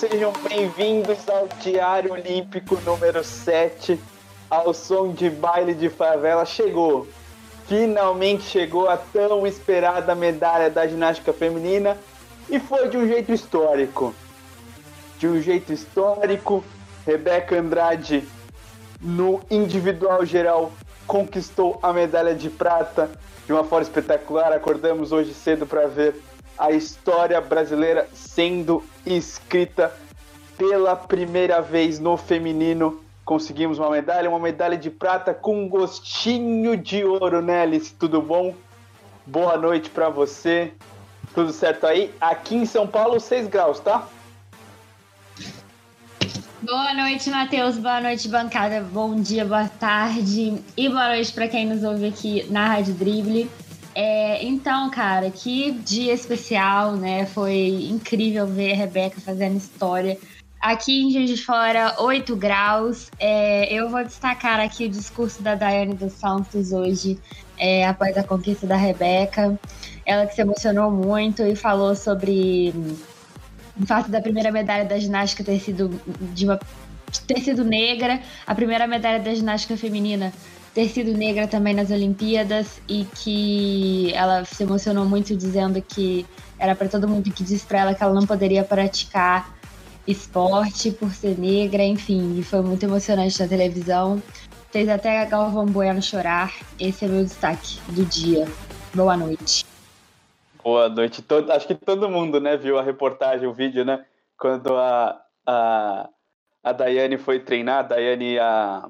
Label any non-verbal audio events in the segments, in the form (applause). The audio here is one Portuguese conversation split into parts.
sejam bem-vindos ao Diário Olímpico número 7, ao som de baile de favela. Chegou, finalmente chegou a tão esperada medalha da ginástica feminina e foi de um jeito histórico. De um jeito histórico, Rebeca Andrade, no individual geral, conquistou a medalha de prata de uma forma espetacular. Acordamos hoje cedo para ver a história brasileira sendo escrita pela primeira vez no feminino. Conseguimos uma medalha, uma medalha de prata com um gostinho de ouro, Alice? Tudo bom? Boa noite para você. Tudo certo aí? Aqui em São Paulo, 6 graus, tá? Boa noite, Matheus. Boa noite, bancada. Bom dia, boa tarde e boa noite para quem nos ouve aqui na Rádio Dribble. É, então, cara, que dia especial, né? Foi incrível ver a Rebeca fazendo história. Aqui em Juiz de Fora, 8 graus. É, eu vou destacar aqui o discurso da Daiane dos Santos hoje, é, após a conquista da Rebeca. Ela que se emocionou muito e falou sobre o fato da primeira medalha da ginástica ter sido de uma ter sido negra, a primeira medalha da ginástica feminina ter sido negra também nas Olimpíadas e que ela se emocionou muito dizendo que era para todo mundo que disse para ela que ela não poderia praticar esporte por ser negra, enfim, e foi muito emocionante na televisão. Fez até a Galvão Bueno chorar. Esse é meu destaque do dia. Boa noite. Boa noite. Todo, acho que todo mundo né, viu a reportagem, o vídeo, né? Quando a, a, a Daiane foi treinar, a Daiane a,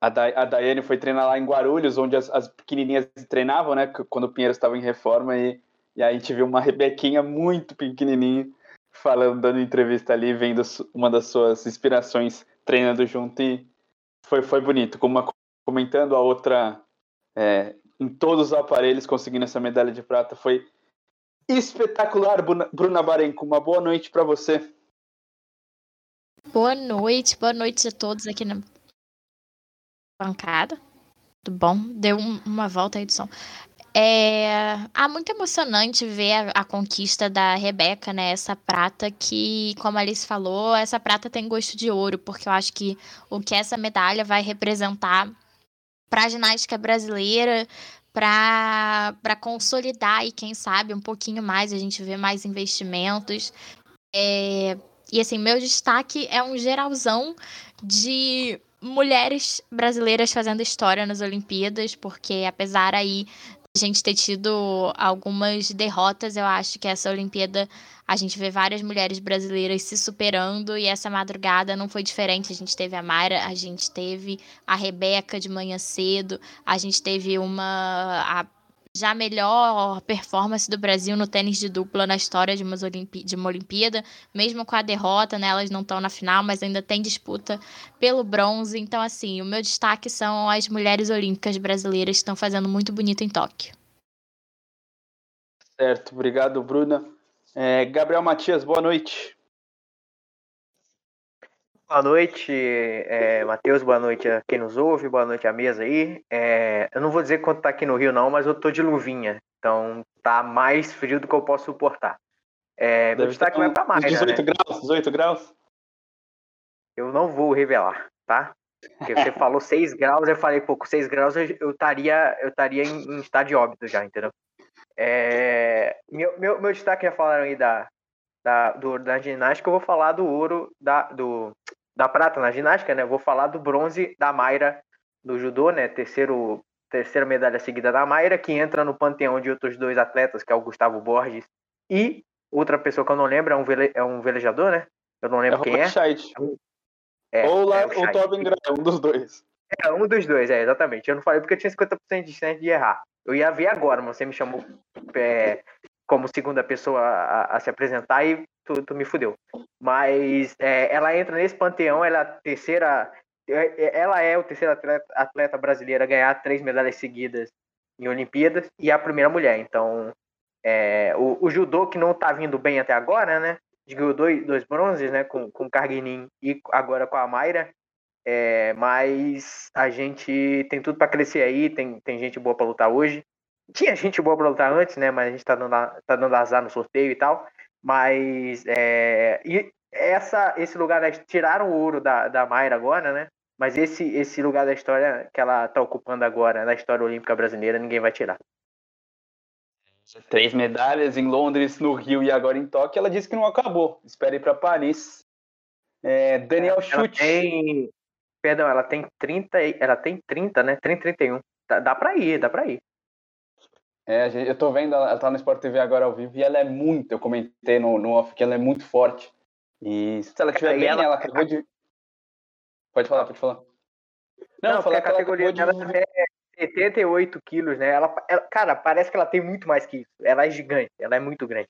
a, da, a Daiane foi treinar lá em Guarulhos, onde as, as pequenininhas treinavam, né? Quando o Pinheiro estava em reforma, e, e aí a gente viu uma Rebequinha muito pequenininha falando, dando entrevista ali, vendo uma das suas inspirações treinando junto, e foi, foi bonito. Como uma comentando, a outra é, em todos os aparelhos conseguindo essa medalha de prata. Foi espetacular, Bruna Barenco. Uma boa noite para você. Boa noite, boa noite a todos aqui na bancada. Tudo bom? Deu um, uma volta aí do som. É ah, muito emocionante ver a, a, conquista da Rebeca, né? Essa prata que, como a Alice falou, essa prata tem gosto de ouro, porque eu acho que o que essa medalha vai representar para a ginástica brasileira, para consolidar e quem sabe um pouquinho mais a gente vê mais investimentos. É, e assim, meu destaque é um geralzão de mulheres brasileiras fazendo história nas Olimpíadas, porque apesar aí a gente ter tido algumas derrotas, eu acho que essa Olimpíada a gente vê várias mulheres brasileiras se superando e essa madrugada não foi diferente. A gente teve a Mayra, a gente teve a Rebeca de manhã cedo, a gente teve uma a já melhor performance do Brasil no tênis de dupla na história de, de uma Olimpíada, mesmo com a derrota, né, elas não estão na final, mas ainda tem disputa pelo bronze. Então, assim, o meu destaque são as mulheres olímpicas brasileiras que estão fazendo muito bonito em Tóquio. Certo, obrigado, Bruna. É, Gabriel Matias, boa noite. Boa noite, é, Matheus, boa noite a quem nos ouve, boa noite à mesa aí. É, eu não vou dizer quanto tá aqui no Rio não, mas eu tô de luvinha, então tá mais frio do que eu posso suportar. É, meu destaque vai pra mais, 18 né? graus, 18 graus? Eu não vou revelar, tá? Porque você (laughs) falou 6 graus, eu falei, pô, com 6 graus eu estaria eu estaria em, em estado de óbito já, entendeu? É, meu, meu, meu destaque já falaram aí da, da, do, da ginástica, eu vou falar do ouro, da, do, da prata na ginástica, né? vou falar do bronze da Mayra do judô, né? Terceiro, terceira medalha seguida da Mayra, que entra no panteão de outros dois atletas, que é o Gustavo Borges e outra pessoa que eu não lembro, é um, vele, é um velejador, né? Eu não lembro é quem é. é. Ou, lá, é o Tobin Graham, um dos dois. É, um dos dois, é, exatamente. Eu não falei porque eu tinha 50% de chance de errar. Eu ia ver agora, mas você me chamou é, como segunda pessoa a, a se apresentar e tu, tu me fudeu. Mas é, ela entra nesse panteão, ela é a terceira. É, é, ela é o terceiro atleta, atleta brasileira a ganhar três medalhas seguidas em Olimpíadas e a primeira mulher. Então, é, o, o, judô que não tá vindo bem até agora, né? Ganhou dois, dois bronzes, né? Com, com Carguinin e agora com a Mayra. É, mas a gente tem tudo para crescer aí, tem, tem gente boa para lutar hoje. Tinha gente boa pra lutar antes, né? Mas a gente tá dando, tá dando azar no sorteio e tal. Mas é, e essa, esse lugar, tiraram o ouro da, da Mayra agora, né? Mas esse, esse lugar da história que ela está ocupando agora, na história olímpica brasileira, ninguém vai tirar. Três medalhas em Londres, no Rio e agora em Tóquio. Ela disse que não acabou. Espera ir para Paris. É, Daniel ela Chute. Tem, perdão, ela tem 30, ela tem 30, né? 30, 31. Dá, dá para ir, dá para ir. É, eu tô vendo, ela tá no Sport TV agora ao vivo e ela é muito, eu comentei no, no off que ela é muito forte. E se ela estiver bem, ela, ela acabou de. Pode falar, pode falar. Não, não falar a categoria dela de... é 78 quilos, né? Ela, ela, cara, parece que ela tem muito mais que isso. Ela é gigante, ela é muito grande.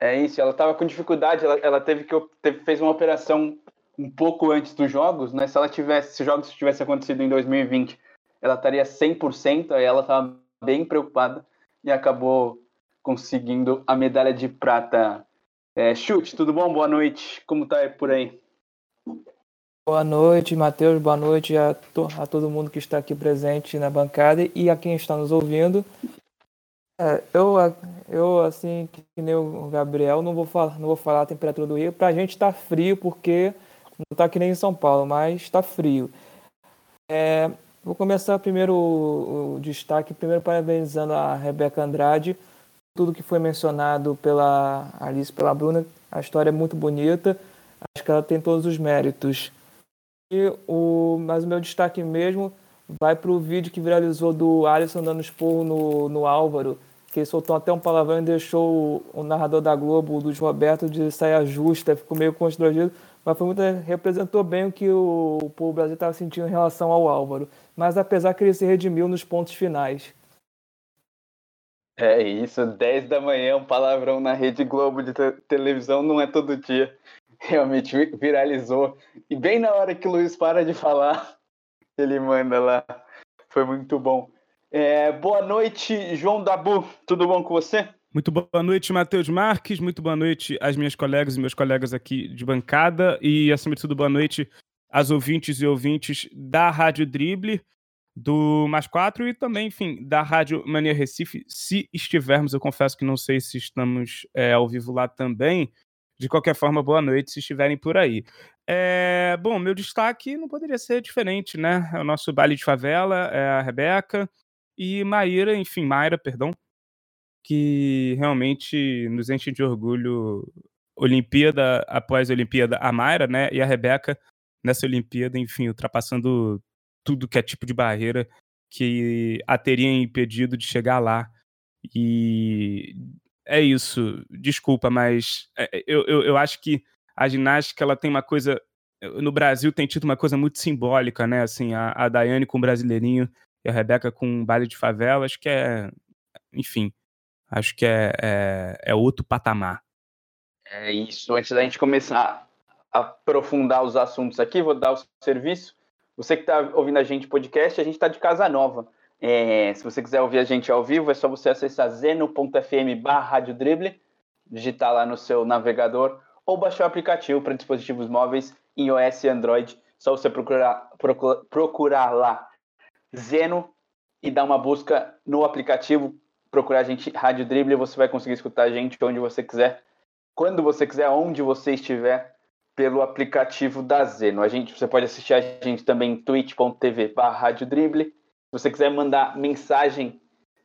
É isso, ela tava com dificuldade, ela, ela teve que teve, fez uma operação um pouco antes dos jogos, né? Se ela tivesse, se os jogos tivessem acontecido em 2020, ela estaria 100%, aí ela tava bem preocupada e acabou conseguindo a medalha de prata. É, Chute, tudo bom? Boa noite. Como tá por aí? Boa noite, Matheus. Boa noite a, to a, todo mundo que está aqui presente na bancada e a quem está nos ouvindo. É, eu, eu, assim, que nem o Gabriel, não vou falar, não vou falar a temperatura do Rio. Para a gente está frio, porque não está que nem em São Paulo, mas está frio. É, Vou começar primeiro o, o, destaque, primeiro parabenizando a Rebeca Andrade, tudo que foi mencionado pela Alice, pela Bruna, a história é muito bonita, acho que ela tem todos os méritos. E o, mas o meu destaque mesmo vai para o vídeo que viralizou do Alisson dando esporro no, no Álvaro, que ele soltou até um palavrão e deixou o, o narrador da Globo, o Luiz Roberto, de saia justa, ficou meio constrangido, mas foi muito, representou bem o que o, o povo brasileiro estava sentindo em relação ao Álvaro mas apesar que ele se redimiu nos pontos finais. É isso, 10 da manhã, um palavrão na Rede Globo de te televisão não é todo dia. Realmente viralizou. E bem na hora que o Luiz para de falar, (laughs) ele manda lá. Foi muito bom. É, boa noite, João Dabu. Tudo bom com você? Muito boa noite, Matheus Marques. Muito boa noite às minhas colegas e meus colegas aqui de bancada. E, acima de tudo, boa noite as ouvintes e ouvintes da Rádio Drible, do Mais 4 e também, enfim, da Rádio Mania Recife, se estivermos, eu confesso que não sei se estamos é, ao vivo lá também. De qualquer forma, boa noite se estiverem por aí. É, bom, meu destaque não poderia ser diferente, né? É o nosso baile de favela, é a Rebeca e Maíra, enfim, Mayra, perdão, que realmente nos enche de orgulho. Olimpíada após Olimpíada, a Mayra, né? E a Rebeca nessa Olimpíada, enfim, ultrapassando tudo que é tipo de barreira que a teria impedido de chegar lá. E é isso. Desculpa, mas é, é, eu, eu, eu acho que a ginástica ela tem uma coisa. No Brasil tem tido uma coisa muito simbólica, né? Assim, a, a Daiane com o brasileirinho e a Rebeca com um baile de favela, acho que é. Enfim, acho que é, é, é outro patamar. É isso. Antes da gente começar aprofundar os assuntos aqui, vou dar o serviço. Você que está ouvindo a gente podcast, a gente está de casa nova. É, se você quiser ouvir a gente ao vivo, é só você acessar zeno.fm barra digitar lá no seu navegador ou baixar o aplicativo para dispositivos móveis em iOS e Android. Só você procurar, procurar, procurar lá Zeno e dar uma busca no aplicativo, procurar a gente Rádio Dribble, você vai conseguir escutar a gente onde você quiser, quando você quiser, onde você estiver pelo aplicativo da Zeno. A gente, você pode assistir a gente também em twitch.tv barra Se você quiser mandar mensagem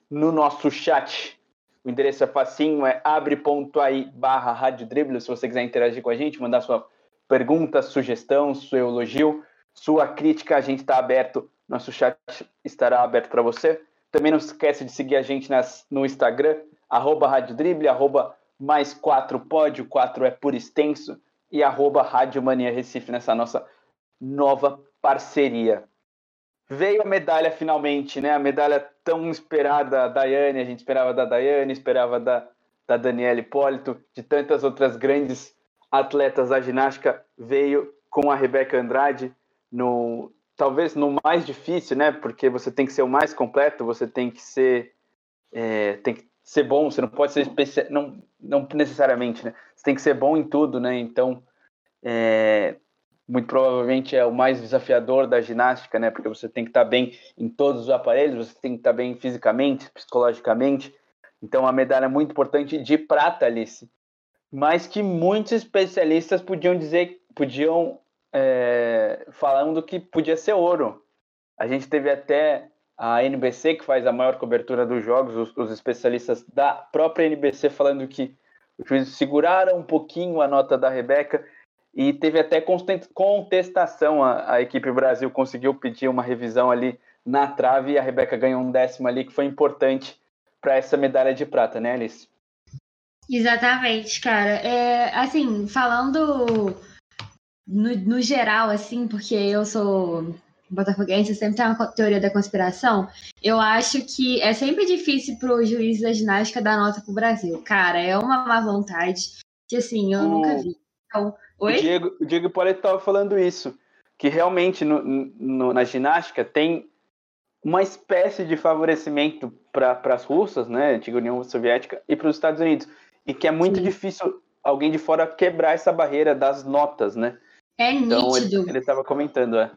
no nosso chat, o endereço é facinho, é abre.ai barra Se você quiser interagir com a gente, mandar sua pergunta, sugestão, seu elogio, sua crítica, a gente está aberto, nosso chat estará aberto para você. Também não esquece de seguir a gente nas, no Instagram, arroba arroba mais 4 pode, o 4 é por extenso e arroba Rádio Mania Recife nessa nossa nova parceria. Veio a medalha finalmente, né? A medalha tão esperada da Daiane, a gente esperava da Daiane, esperava da, da Daniela Hipólito, de tantas outras grandes atletas da ginástica, veio com a Rebeca Andrade no talvez no mais difícil, né? Porque você tem que ser o mais completo, você tem que ser é, tem que ser bom, você não pode ser especial, não, não necessariamente, né? Você tem que ser bom em tudo, né? Então, é, muito provavelmente é o mais desafiador da ginástica, né? Porque você tem que estar bem em todos os aparelhos, você tem que estar bem fisicamente, psicologicamente, Então, uma medalha muito importante de prata, Alice. Mas que muitos especialistas podiam dizer, podiam é, falando que podia ser ouro. A gente teve até a NBC, que faz a maior cobertura dos jogos, os, os especialistas da própria NBC falando que os juízes seguraram um pouquinho a nota da Rebeca e teve até contestação. A, a, equipe Brasil conseguiu pedir uma revisão ali na trave e a Rebeca ganhou um décimo ali, que foi importante para essa medalha de prata, né, Alice? Exatamente, cara. É, assim, falando no, no geral, assim, porque eu sou botafoguense, sempre tem uma teoria da conspiração, eu acho que é sempre difícil para o juiz da ginástica dar nota pro Brasil. Cara, é uma má vontade que, assim, eu o, nunca vi. Então, oi? O Diego, o Diego estava falando isso, que realmente no, no, na ginástica tem uma espécie de favorecimento para as russas, né, antiga União Soviética, e para os Estados Unidos, e que é muito Sim. difícil alguém de fora quebrar essa barreira das notas, né? É então, nítido. Ele estava comentando, é.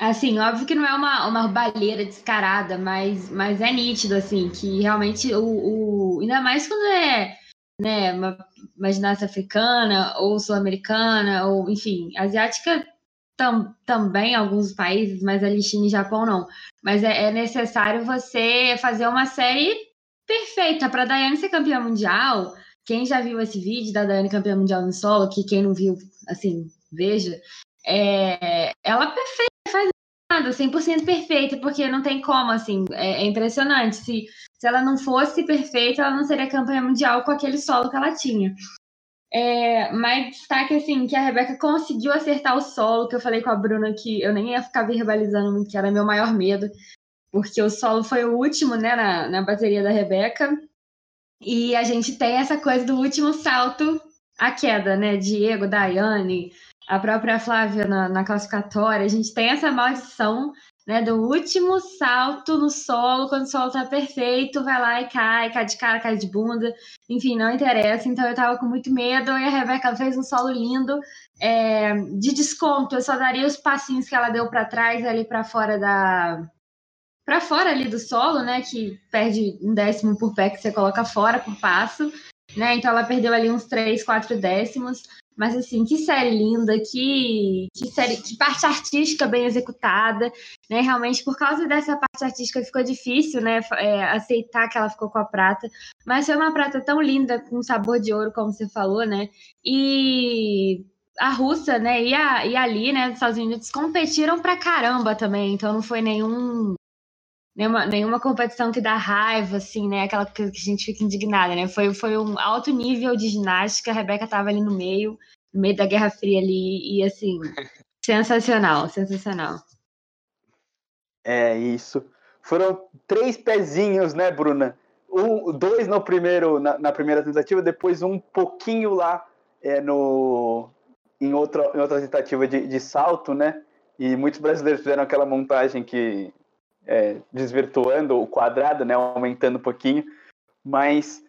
Assim, óbvio que não é uma, uma balheira descarada, mas, mas é nítido, assim, que realmente o, o ainda mais quando é né, uma, uma africana ou sul-americana, ou enfim, asiática tam, também alguns países, mas ali China e Japão não. Mas é, é necessário você fazer uma série perfeita para Daiane ser campeã mundial. Quem já viu esse vídeo da Daiane campeã mundial no solo, que quem não viu, assim, veja, é, ela é perfeita, 100% perfeita, porque não tem como, assim, é, é, impressionante. Se, se ela não fosse perfeita, ela não seria campeã mundial com aquele solo que ela tinha. É, mas destaque, assim, que a Rebeca conseguiu acertar o solo, que eu falei com a Bruna que eu nem ia ficar verbalizando muito, que era meu maior medo, porque o solo foi o último, né, na, na bateria da Rebeca, e a gente tem essa coisa do último salto, a queda, né, Diego, Daiane, a própria Flávia na, na classificatória, a gente tem essa maldição né, do último salto no solo, quando o solo tá perfeito, vai lá e cai, cai de cara, cai de bunda, enfim, não interessa. Então eu tava com muito medo e a Rebeca fez um solo lindo. É, de desconto, eu só daria os passinhos que ela deu para trás, ali para fora da. para fora ali do solo, né? Que perde um décimo por pé que você coloca fora por passo. Né? Então ela perdeu ali uns 3, 4 décimos. Mas assim, que série linda, que, que série, que parte artística bem executada, né? Realmente, por causa dessa parte artística ficou difícil, né? É, aceitar que ela ficou com a prata. Mas foi uma prata tão linda, com sabor de ouro, como você falou, né? E a Rússia, né, e a, e Ali, né, dos Estados Unidos competiram pra caramba também, então não foi nenhum nenhuma, nenhuma competição que dá raiva, assim, né? Aquela que a gente fica indignada, né? Foi, foi um alto nível de ginástica, a Rebeca estava ali no meio, no meio da Guerra Fria ali, e assim, (laughs) sensacional, sensacional. É isso. Foram três pezinhos, né, Bruna? Um, dois no primeiro, na, na primeira tentativa, depois um pouquinho lá é, no, em, outra, em outra tentativa de, de salto, né? E muitos brasileiros fizeram aquela montagem que é, desvirtuando o quadrado, né, aumentando um pouquinho, mas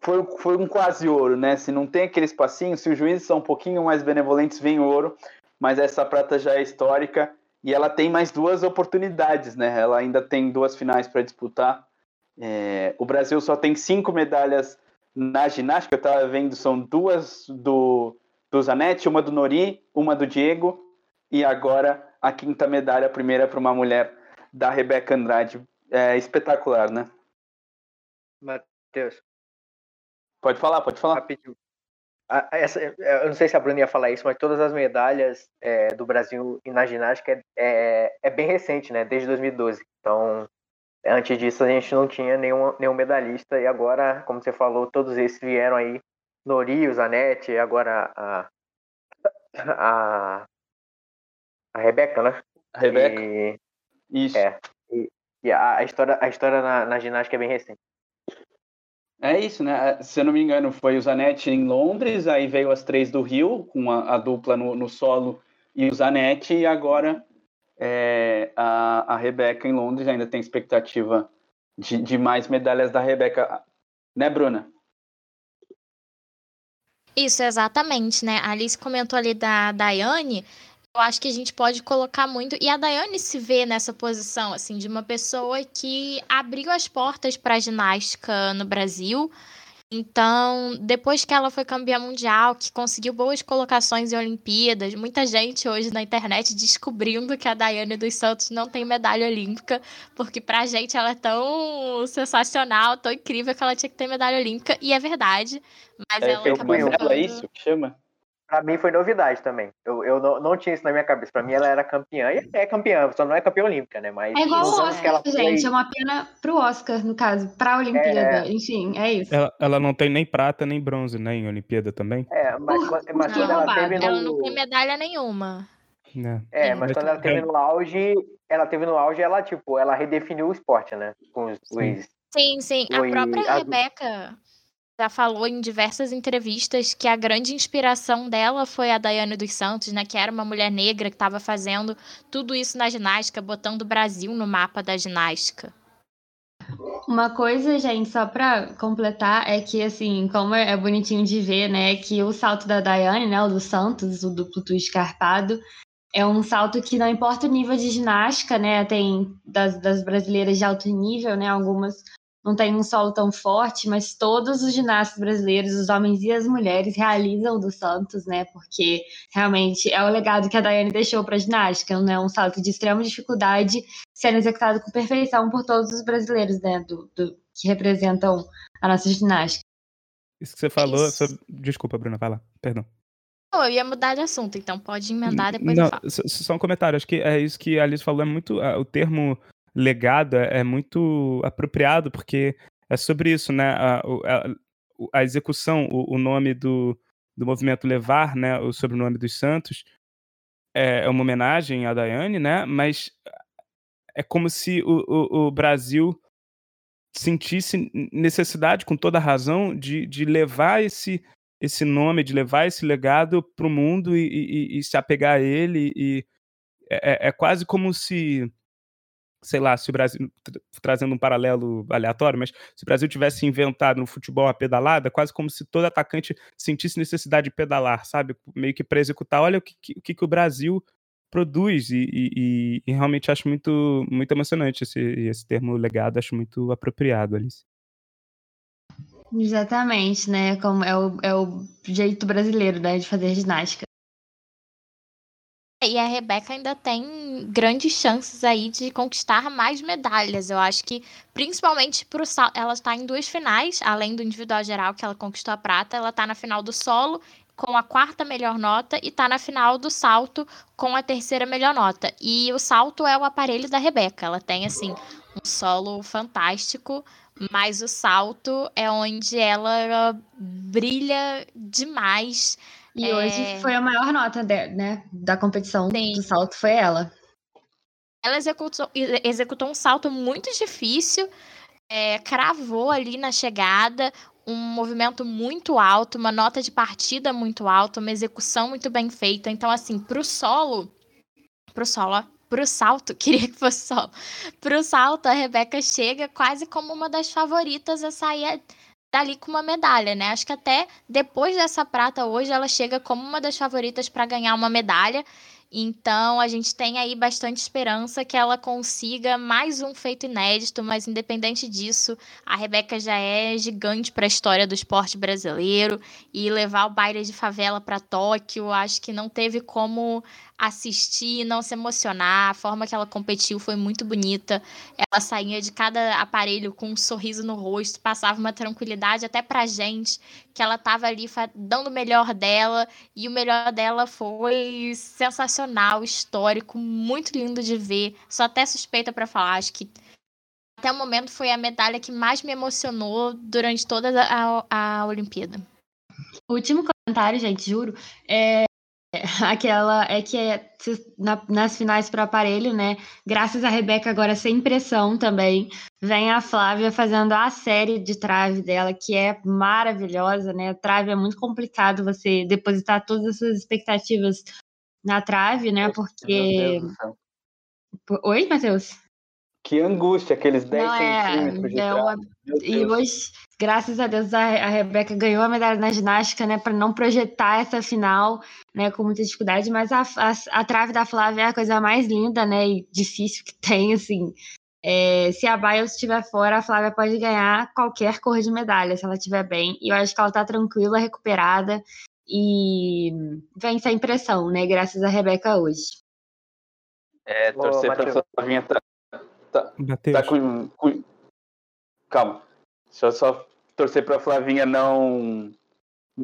foi, foi um quase ouro, né? Se não tem aquele espacinho, se os juízes são um pouquinho mais benevolentes, vem ouro, mas essa prata já é histórica e ela tem mais duas oportunidades, né? Ela ainda tem duas finais para disputar. É, o Brasil só tem cinco medalhas na ginástica, eu estava vendo, são duas do, do Zanetti, uma do Nori, uma do Diego, e agora a quinta medalha, a primeira para uma mulher da Rebeca Andrade. É espetacular, né? Matheus. Pode falar, pode falar. Rapidinho. essa, eu não sei se a Bruna ia falar isso, mas todas as medalhas é, do Brasil na ginástica é, é, é, bem recente, né? Desde 2012. Então, antes disso a gente não tinha nenhum, nenhum medalhista e agora, como você falou, todos esses vieram aí. Nori, o Zanetti, agora a, a, a Rebeca, né? A Rebeca. E, isso. É. E, e a, a, história, a história na, na ginástica é bem recente. É isso, né? Se eu não me engano, foi o Zanetti em Londres, aí veio as três do Rio, com a, a dupla no, no, solo e o Zanetti, e agora é, a, a Rebeca em Londres ainda tem expectativa de, de mais medalhas da Rebeca. Né, Bruna? Isso, exatamente, né? A Alice comentou ali da Daiane, eu acho que a gente pode colocar muito. E a Daiane se vê nessa posição, assim, de uma pessoa que abriu as portas para a ginástica no Brasil. Então, depois que ela foi campeã mundial, que conseguiu boas colocações em Olimpíadas, muita gente hoje na internet descobrindo que a Daiane dos Santos não tem medalha olímpica, porque pra gente ela é tão sensacional, tão incrível que ela tinha que ter medalha olímpica, e é verdade. Mas É, ela acabou ela ficando- isso que chama? Pra mim foi novidade também. Eu, eu não, não tinha isso na minha cabeça. Pra mim ela era campeã e é campeã, só não é campeã olímpica, né? Mas É igual o ela Oscar, foi- gente. É uma pena pro Oscar, no caso. Pra Olimpíada. Enfim, é isso. Ela, ela não tem nem prata nem bronze, né, em Olimpíada também. É, mas, Por- mas que quando ela roubado? teve no. Ela não tem medalha nenhuma. É, É. mas Mas quando ela teve no auge, ela teve no auge, ela, tipo, ela redefiniu o esporte, né? Com os, Sim. os- Sim, sim. A própria a- Rebeca já falou em diversas entrevistas que a grande inspiração dela foi a Daiane dos Santos, né? Que era uma mulher negra que estava fazendo tudo isso na ginástica, botando o Brasil no mapa da ginástica. Uma coisa, gente, só pra completar, é que, assim, como é bonitinho de ver, né, que o salto da Daiane, né, o do Santos, o duplo twist escarpado, é um salto que não importa o nível de ginástica, né, tem das, das brasileiras de alto nível, né, algumas não têm um solo tão forte, mas todos os ginastas brasileiros, os homens e as mulheres, realizam do Santos, né, porque realmente é o legado que a Daiane deixou pra ginástica, né, um salto de extrema dificuldade, sendo executado com perfeição por todos os brasileiros, né, do, do- que representam a nossa ginástica. Isso que você falou. isso. sobre- Desculpa, Bruna, vai lá. Perdão. Pô, eu ia mudar de assunto, então pode emendar depois Não, eu falo. só, só um comentário. Acho que é isso que a Alice falou. É muito. ah, O termo legado é é muito apropriado, porque é sobre isso, né? A, a, a execução, o, o nome do, do movimento Levar, né? O sobrenome dos Santos, é, é uma homenagem à Daiane, né? Mas é como se o, o, o Brasil sentisse necessidade, com toda razão, de, de levar esse, esse nome, de levar esse legado para o mundo e, e- e se apegar a ele. E é, é- é quase como se, sei lá, se o Brasil, tra- trazendo um paralelo aleatório, mas se o Brasil tivesse inventado no futebol a pedalada, quase como se todo atacante sentisse necessidade de pedalar, sabe? Meio que para executar, olha o que, que- o que, o Brasil produz e- e- e realmente acho muito, muito emocionante esse, esse termo legado, acho muito apropriado, Alice. Exatamente, né, como é o, é o jeito brasileiro, né, de fazer ginástica. E a Rebeca ainda tem grandes chances aí de conquistar mais medalhas. Eu acho que, principalmente pro ela está em duas finais, além do individual geral, que ela conquistou a prata, ela está na final do solo com a quarta melhor nota e está na final do salto com a terceira melhor nota. E o salto é o aparelho da Rebeca. Ela tem, assim, um solo fantástico, mas o salto é onde ela brilha demais. E É. hoje foi a maior nota de- né, da competição Sim. do salto, foi ela. Ela executou, executou um salto muito difícil, é, cravou ali na chegada, um movimento muito alto, uma nota de partida muito alta, uma execução muito bem feita. Então, assim, pro solo, pro solo, ó, pro salto, (laughs) queria que fosse solo. Pro salto, a Rebeca chega quase como uma das favoritas a sair dali com uma medalha, né? Acho que até depois dessa prata hoje, ela chega como uma das favoritas para ganhar uma medalha. Então, a gente tem aí bastante esperança que ela consiga mais um feito inédito, mas independente disso, a Rebeca já é gigante para a história do esporte brasileiro e levar o baile de favela para Tóquio, acho que não teve como assistir, não se emocionar. A forma que ela competiu foi muito bonita. Ela saía de cada aparelho com um sorriso no rosto, passava uma tranquilidade até pra gente, que ela tava ali dando o melhor dela, e o melhor dela foi sensacional, histórico, muito lindo de ver. Sou até suspeita pra falar, acho que até o momento foi a medalha que mais me emocionou durante toda a, a, Olimpíada. Último comentário, gente, juro. É (laughs) aquela é que é, na- nas finais para aparelho, né? Graças a Rebeca agora sem pressão também, vem a Flávia fazendo a série de trave dela, que é maravilhosa, né? Trave é muito complicado você depositar todas as suas expectativas na trave, né? Porque. Oi, Matheus? Que angústia, aqueles 10 Não, é, centímetros de é uma E hoje, graças a Deus a, a Rebeca ganhou a medalha na ginástica, né, para não projetar essa final, né, com muita dificuldade, mas a, a, a, trave da Flávia é a coisa mais linda, né, e difícil que (laughs) tem, assim. É, se a Biles estiver fora, a Flávia pode ganhar qualquer cor de medalha, se ela estiver bem. E eu acho que ela está tranquila, recuperada e vence a impressão, né, graças a Rebeca hoje. É, torcer para a Flavinha tá, tá, tá com, com, Calma. Deixa eu só torcer para a Flavinha não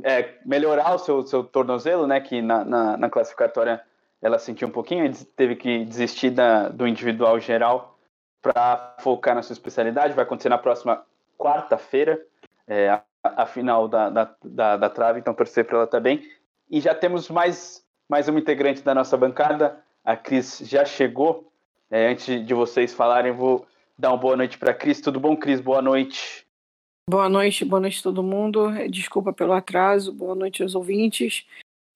é, melhorar o seu, seu tornozelo, né? Que na, na, na, classificatória ela sentiu um pouquinho, teve que desistir da, do individual geral para focar na sua especialidade. Vai acontecer na próxima quarta-feira, é, a, a, final da, da, da, da trave, então torcer para ela também. E já temos mais, mais uma integrante da nossa bancada, a Cris já chegou. É, antes de vocês falarem, vou dar uma boa noite para a Cris. Tudo bom, Cris? Boa noite. Boa noite, boa noite a todo mundo. Desculpa pelo atraso, boa noite aos ouvintes.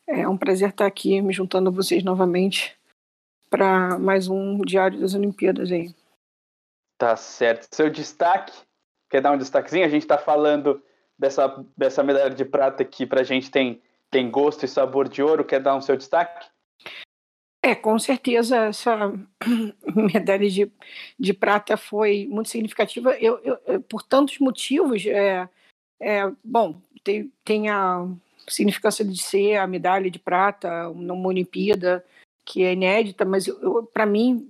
É um prazer estar aqui me juntando a vocês novamente para mais um Diário das Olimpíadas aí. Tá certo. Seu destaque? Quer dar um destaquezinho? A gente está falando dessa, dessa medalha de prata que para a gente tem, tem gosto e sabor de ouro. Quer dar um seu destaque? É, com certeza essa (clears throat) medalha de, de prata foi muito significativa eu, eu, por tantos motivos. É, é, bom, tem, tem a significância de ser a medalha de prata numa Olimpíada que é inédita, mas para mim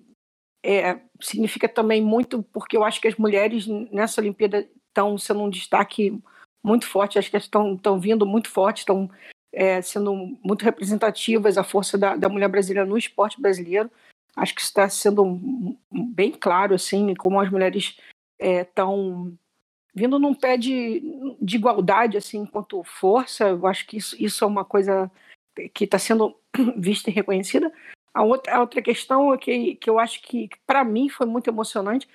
é, significa também muito porque eu acho que as mulheres nessa Olimpíada estão sendo um destaque muito forte, acho que estão, estão vindo muito forte, estão é, sendo muito representativas a força da, da mulher brasileira no esporte brasileiro. Acho que está sendo bem claro, assim, como as mulheres estão é, vindo num pé de, de igualdade, assim, enquanto força. Eu acho que isso, isso é uma coisa que está sendo (clears throat) vista e reconhecida. A outra, a outra questão é que, que eu acho que, para mim, foi muito emocionante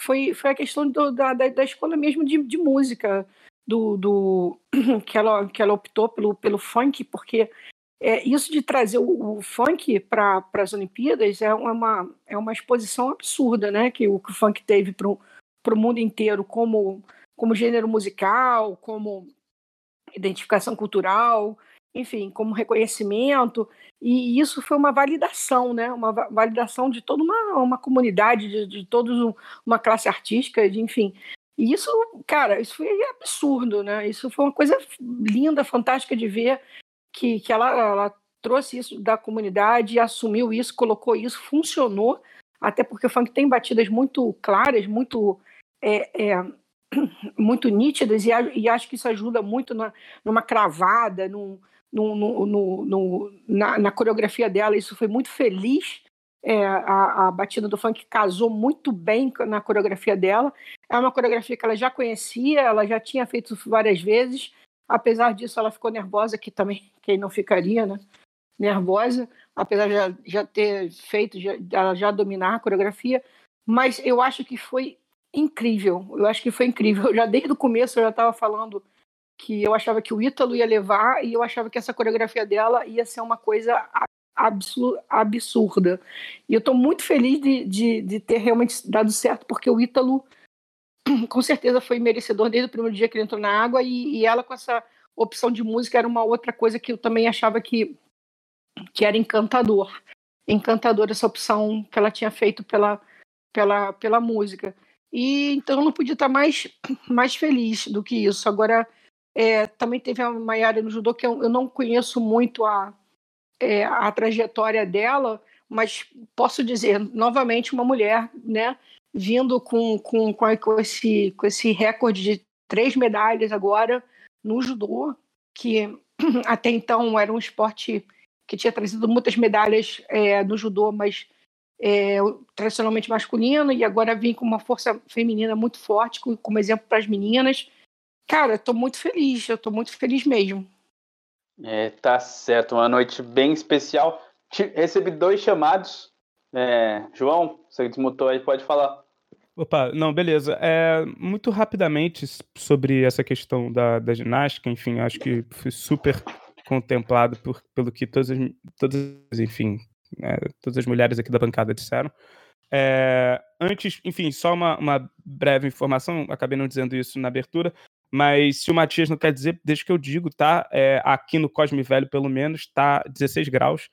foi, foi a questão do, da, da, escola mesmo de, de música do, do (clears throat) que, ela, que ela optou pelo, pelo funk, porque é, isso de trazer o, o funk para as Olimpíadas é uma, é uma exposição absurda, né? Que o, que o funk teve para o mundo inteiro como, como gênero musical, como identificação cultural, enfim, como reconhecimento. E isso foi uma validação, né? Uma validação de toda uma, uma comunidade, de, de toda uma classe artística, de, enfim. E isso, cara, isso foi absurdo, né? Isso foi uma coisa linda, fantástica de ver que, que ela, ela trouxe isso da comunidade, assumiu isso, colocou isso, funcionou, até porque o funk tem batidas muito claras, muito é, é, (clears throat) muito nítidas, e, e, acho que isso ajuda muito na, numa cravada, no, no, no, na, na, coreografia dela, isso foi muito feliz é, a, a, batida do funk casou muito bem na coreografia dela. É uma coreografia que ela já conhecia, ela já tinha feito várias vezes. Apesar disso, ela ficou nervosa, que também quem não ficaria, né? Nervosa, apesar de já, já ter feito, já, ela já dominar a coreografia. Mas eu acho que foi incrível. Eu acho que foi incrível. Eu já desde o começo eu já estava falando que eu achava que o Ítalo ia levar e eu achava que essa coreografia dela ia ser uma coisa absurda. E eu estou muito feliz de, de, de, ter realmente dado certo, porque o Ítalo, (clears throat) com certeza, foi merecedor desde o primeiro dia que ele entrou na água, e, e ela, com essa opção de música, era uma outra coisa que eu também achava que, que era encantador. Encantador essa opção que ela tinha feito pela, pela, pela música. E então eu não podia estar mais, (clears throat) mais feliz do que isso. Agora, é, também teve a Maiara no judô, que eu, eu não conheço muito a, é, a trajetória dela, mas posso dizer, novamente, uma mulher, né, vindo com, com, com, esse, com esse recorde de três medalhas agora no judô, que (clears throat) até então era um esporte que tinha trazido muitas medalhas é, no judô, mas é, tradicionalmente masculino, e agora vem com uma força feminina muito forte, como exemplo para as meninas. Cara, estou muito feliz, eu estou muito feliz mesmo. É, tá certo, uma noite bem especial. Recebi dois chamados. É, João, você desmutou aí, pode falar. Opa, não, beleza. É, muito rapidamente sobre essa questão da, da ginástica, enfim, acho que foi super contemplado por, pelo que todas, as, todas enfim, é, todas as mulheres aqui da bancada disseram. É, antes, enfim, só uma, uma, breve informação, acabei não dizendo isso na abertura. Mas se o Matias não quer dizer, deixa que eu digo, tá? É, aqui no Cosme Velho, pelo menos, tá 16 graus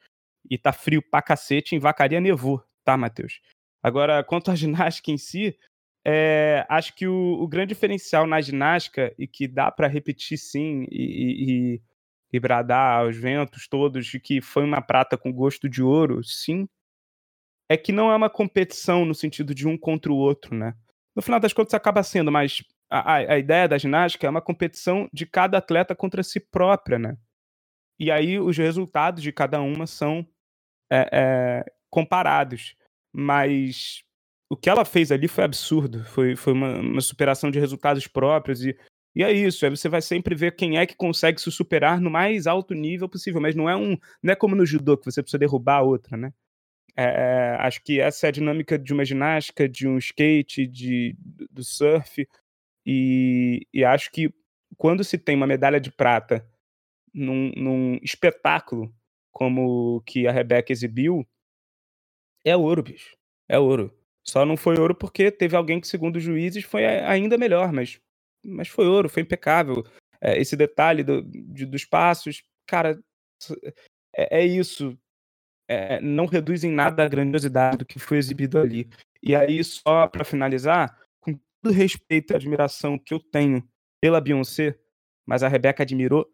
e tá frio pra cacete. Em Vacaria nevou, tá, Matheus? Agora, (laughs) quanto à ginástica em si, é, acho que o, o, grande diferencial na ginástica, e que dá para repetir sim, e, e, e bradar aos ventos todos, de que foi uma prata com gosto de ouro, sim, é que não é uma competição no sentido de um contra o outro, né? No final das contas acaba sendo, mas a, a ideia da ginástica é uma competição de cada atleta contra si própria, né? E aí os resultados de cada uma são é, é, comparados. Mas o que ela fez ali foi absurdo. Foi, foi uma, uma superação de resultados próprios. E, e é isso. Aí você vai sempre ver quem é que consegue se superar no mais alto nível possível. Mas não é um. Não é como no judô, que você precisa derrubar a outra, né? É, acho que essa é a dinâmica de uma ginástica, de um skate, de, do surf. E, e acho que quando se tem uma medalha de prata num, num espetáculo como que a Rebeca exibiu, é ouro, bicho. É ouro. Só não foi ouro porque teve alguém que, segundo os juízes, foi ainda melhor, mas, mas foi ouro, foi impecável. É, esse detalhe do, de, dos passos, cara, é, é isso é, não reduz em nada a grandiosidade do que foi exibido ali. E aí, só para finalizar, todo respeito e admiração que eu tenho pela Beyoncé, mas a Rebeca admirou,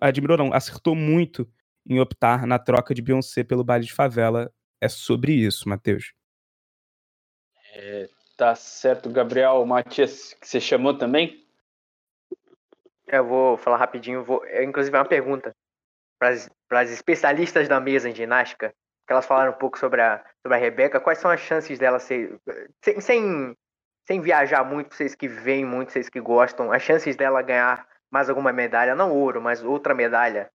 admirou não, acertou muito em optar na troca de Beyoncé pelo baile de favela. É sobre isso, Matheus. É, tá certo, Gabriel. Matias, que você chamou também? Eu vou falar rapidinho. Vou... É, inclusive, é uma pergunta para as especialistas da mesa em ginástica, que elas falaram um pouco sobre a, sobre a Rebeca, quais são as chances dela ser. Sem, sem, sem viajar muito, vocês que veem muito, vocês que gostam, as chances dela ganhar mais alguma medalha, não ouro, mas outra medalha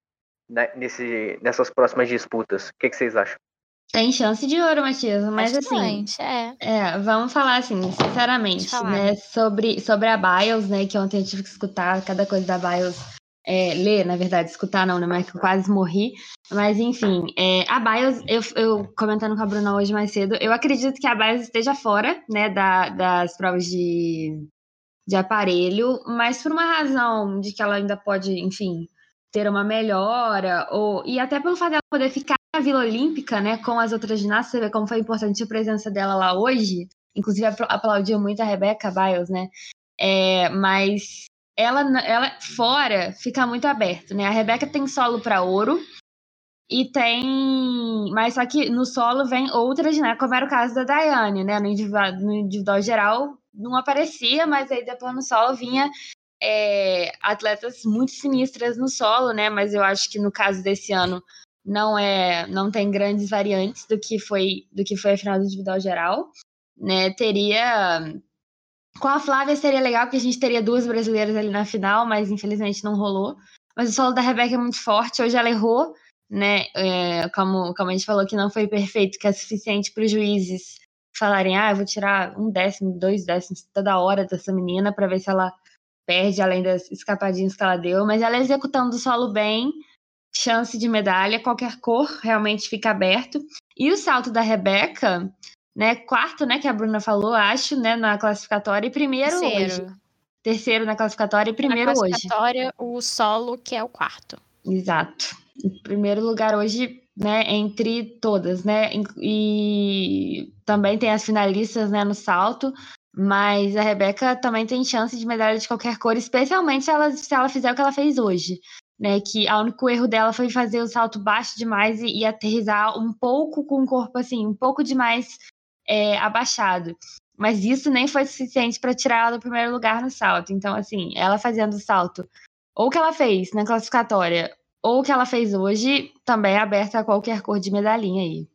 né, nesse, nessas próximas disputas. O que, que vocês acham? Tem chance de ouro, Matias, mas assim. É. é. vamos falar assim, sinceramente, falar. né? Sobre, sobre a Bios, né? Que ontem eu tive que escutar cada coisa da Bios é, ler, na verdade, escutar não, né? Mas eu quase morri. Mas enfim, é, a BIOS, eu, eu, comentando com a Bruna hoje mais cedo, eu acredito que a BIOS esteja fora, né, da, das provas de, de aparelho, mas por uma razão de que ela ainda pode, enfim, ter uma melhora, ou, e até pelo fato dela poder ficar na Vila Olímpica, né, com as outras ginastas, você vê como foi importante a presença dela lá hoje. Inclusive, aplaudiu muito a Rebeca Biles, né? É, mas ela, ela fora fica muito aberto, né? A Rebeca tem solo para ouro e tem. Mas só que no solo vem outras, né? Como era o caso da Daiane, né? No individual, no individual geral não aparecia, mas aí depois no solo vinha é, atletas muito sinistras no solo, né? Mas eu acho que no caso desse ano não é, não tem grandes variantes do que foi do que foi a final do individual geral, né? Teria com a Flávia seria legal, porque a gente teria duas brasileiras ali na final, mas infelizmente não rolou. Mas o solo da Rebeca é muito forte. Hoje ela errou, né? É, como, como a gente falou que não foi perfeito, que é suficiente para os juízes falarem: ah, eu vou tirar um décimo, dois décimos toda hora dessa menina para ver se ela perde, além das escapadinhas que ela deu. Mas ela executando o solo bem, chance de medalha, qualquer cor realmente fica aberto. E o salto da Rebeca né? Quarto, né, que a Bruna falou, acho, né, na classificatória e primeiro Terceiro. hoje. Terceiro na classificatória e primeiro na classificatória, hoje. o solo que é o quarto. Exato. Em primeiro lugar hoje, né, entre todas, né? E também tem as finalistas, né, no salto, mas a Rebeca também tem chance de medalha de qualquer cor, especialmente se ela, se ela fizer o que ela fez hoje. Né, que o único erro dela foi fazer o salto baixo demais e, e aterrizar um pouco com o corpo assim, um pouco demais é, abaixado. Mas isso nem foi suficiente para tirar ela do primeiro lugar no salto. Então, assim, ela fazendo o salto, ou que ela fez na classificatória, ou que ela fez hoje, também é aberta a qualquer cor de medalhinha aí.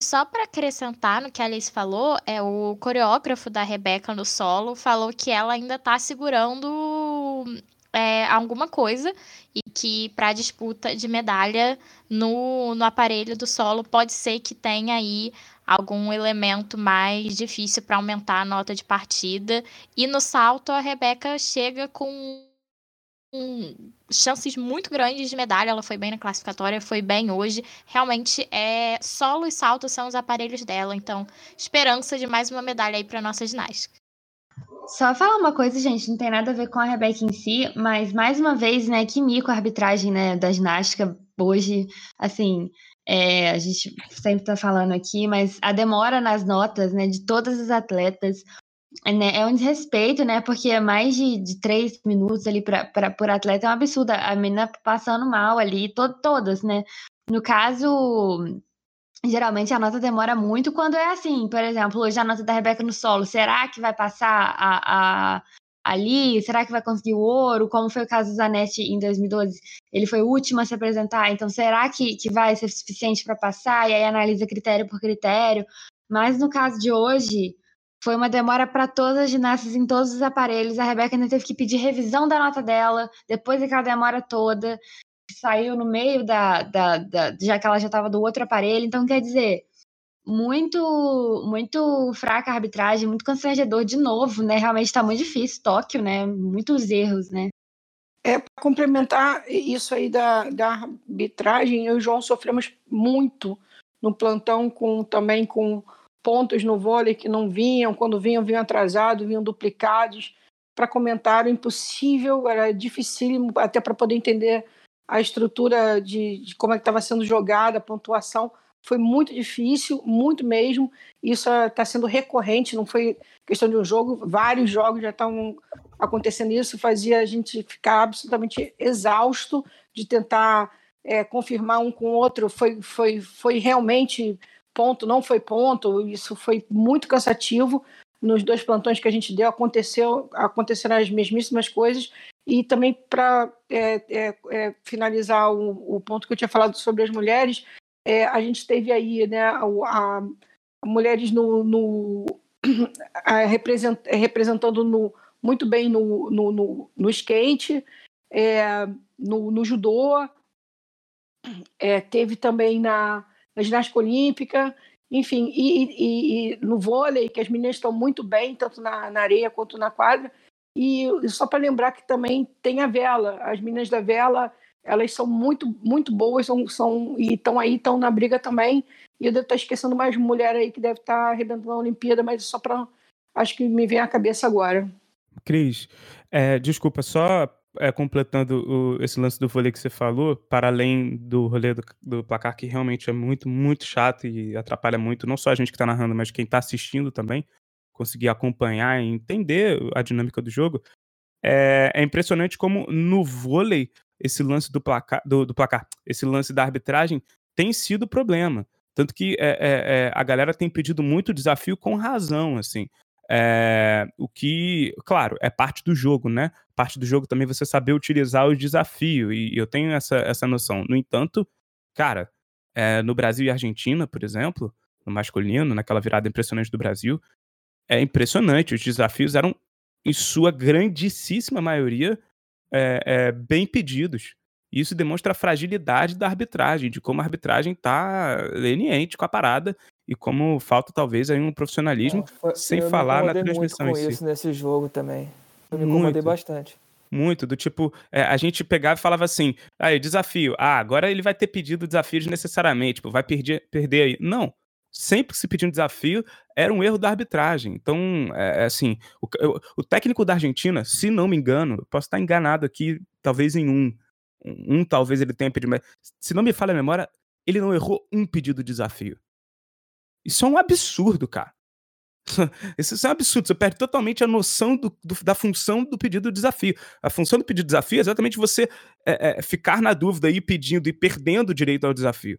Só para acrescentar no que a Alice falou, é o coreógrafo da Rebeca no solo falou que ela ainda está segurando é, alguma coisa e que para disputa de medalha no, no aparelho do solo pode ser que tenha aí algum elemento mais difícil para aumentar a nota de partida. E no salto, a Rebeca chega com um, chances muito grandes de medalha. Ela foi bem na classificatória, foi bem hoje. Realmente, é solo e salto são os aparelhos dela. Então, esperança de mais uma medalha aí para nossa ginástica. Só falar uma coisa, gente, não tem nada a ver com a Rebeca em si, mas mais uma vez, né, que mico a arbitragem, né, da ginástica hoje, assim, é, a gente sempre tá falando aqui, mas a demora nas notas, né, de todas as atletas é, né, é um desrespeito, né, porque é mais de, de três minutos ali pra, pra, por atleta é um absurdo, a menina passando mal ali, to, todas, né, no caso geralmente a nota demora muito quando é assim. Por exemplo, hoje a nota da Rebeca no solo, será que vai passar a, a, ali? Será que vai conseguir o ouro? Como foi o caso do Zanetti em 2012? Ele foi o último a se apresentar, então será que, que vai ser suficiente para passar? E aí analisa critério por critério. Mas no caso de hoje, foi uma demora para todas as ginastas em todos os aparelhos. A Rebeca ainda teve que pedir revisão da nota dela, depois daquela demora toda saiu no meio da, da, da já que ela já estava do outro aparelho. Então, quer dizer, muito muito fraca a arbitragem, muito constrangedor de novo, né? Realmente está muito difícil, Tóquio, né? Muitos erros, né? É, para complementar isso aí da, da arbitragem, eu e o João sofremos muito no plantão, com também com pontos no vôlei que não vinham, quando vinham, vinham atrasados, vinham duplicados. Para comentário, impossível, era dificílimo até para poder entender a estrutura de, de como é que estava sendo jogada, a pontuação foi muito difícil, muito mesmo. Isso está sendo recorrente, não foi questão de um jogo, vários jogos já estão acontecendo isso, fazia a gente ficar absolutamente exausto de tentar é, confirmar um com o outro. Foi, foi, foi realmente ponto, não foi ponto, isso foi muito cansativo. Nos dois plantões que a gente deu, aconteceu, aconteceram as mesmíssimas coisas, e também para é, é, é, finalizar o, o, ponto que eu tinha falado sobre as mulheres, é, a gente teve aí né, a, a, mulheres no, no (clears throat) represent, representando no, muito bem no, no, no, no skate, é, no, no judô, é, teve também na, na ginástica olímpica, enfim, e, e, e, no vôlei, que as meninas estão muito bem, tanto na, na areia quanto na quadra, e só para lembrar que também tem a vela. As meninas da vela, elas são muito, muito boas são, são, e estão aí, estão na briga também. E eu devo estar esquecendo mais mulher aí que deve estar arrebentando a Olimpíada, mas só para. Acho que me vem à cabeça agora. Cris, é, desculpa, só é, completando o, esse lance do vôlei que você falou, para além do rolê do, do, placar, que realmente é muito, muito chato e atrapalha muito, não só a gente que está narrando, mas quem está assistindo também conseguir acompanhar e entender a dinâmica do jogo, é, é impressionante como no vôlei esse lance do placar, do, do, placar, esse lance da arbitragem tem sido problema. Tanto que é, é, a galera tem pedido muito desafio com razão, assim. É, o que, claro, é parte do jogo, né? Parte do jogo também você saber utilizar o desafio, e eu tenho essa, essa noção. No entanto, cara, é, no Brasil e Argentina, por exemplo, no masculino, naquela virada impressionante do Brasil, é impressionante. Os desafios eram, em sua grandíssima maioria, é, é, bem pedidos. Isso demonstra a fragilidade da arbitragem, de como a arbitragem está leniente com a parada e como falta talvez aí um profissionalismo, é, foi, sem falar na transmissão muito com em si. isso nesse jogo também. Eu me incomodei muito. bastante. Muito, do tipo, é, a gente pegava e falava assim, aí, desafio, ah, agora ele vai ter pedido desafio desnecessariamente, tipo, vai perder, perder aí. Não, sempre que se pedia um desafio, era um erro da arbitragem. Então, é, é assim, o, o, técnico da Argentina, se não me engano, posso estar enganado aqui, talvez em um, um talvez ele tenha pedido, mas se não me falha a memória, ele não errou um pedido de desafio. Isso é um absurdo, cara. (laughs) Isso é um absurdo. Você perde totalmente a noção do, do, da função do pedido de desafio. A função do pedido de desafio é exatamente você é, é, ficar na dúvida e pedindo e perdendo o direito ao desafio.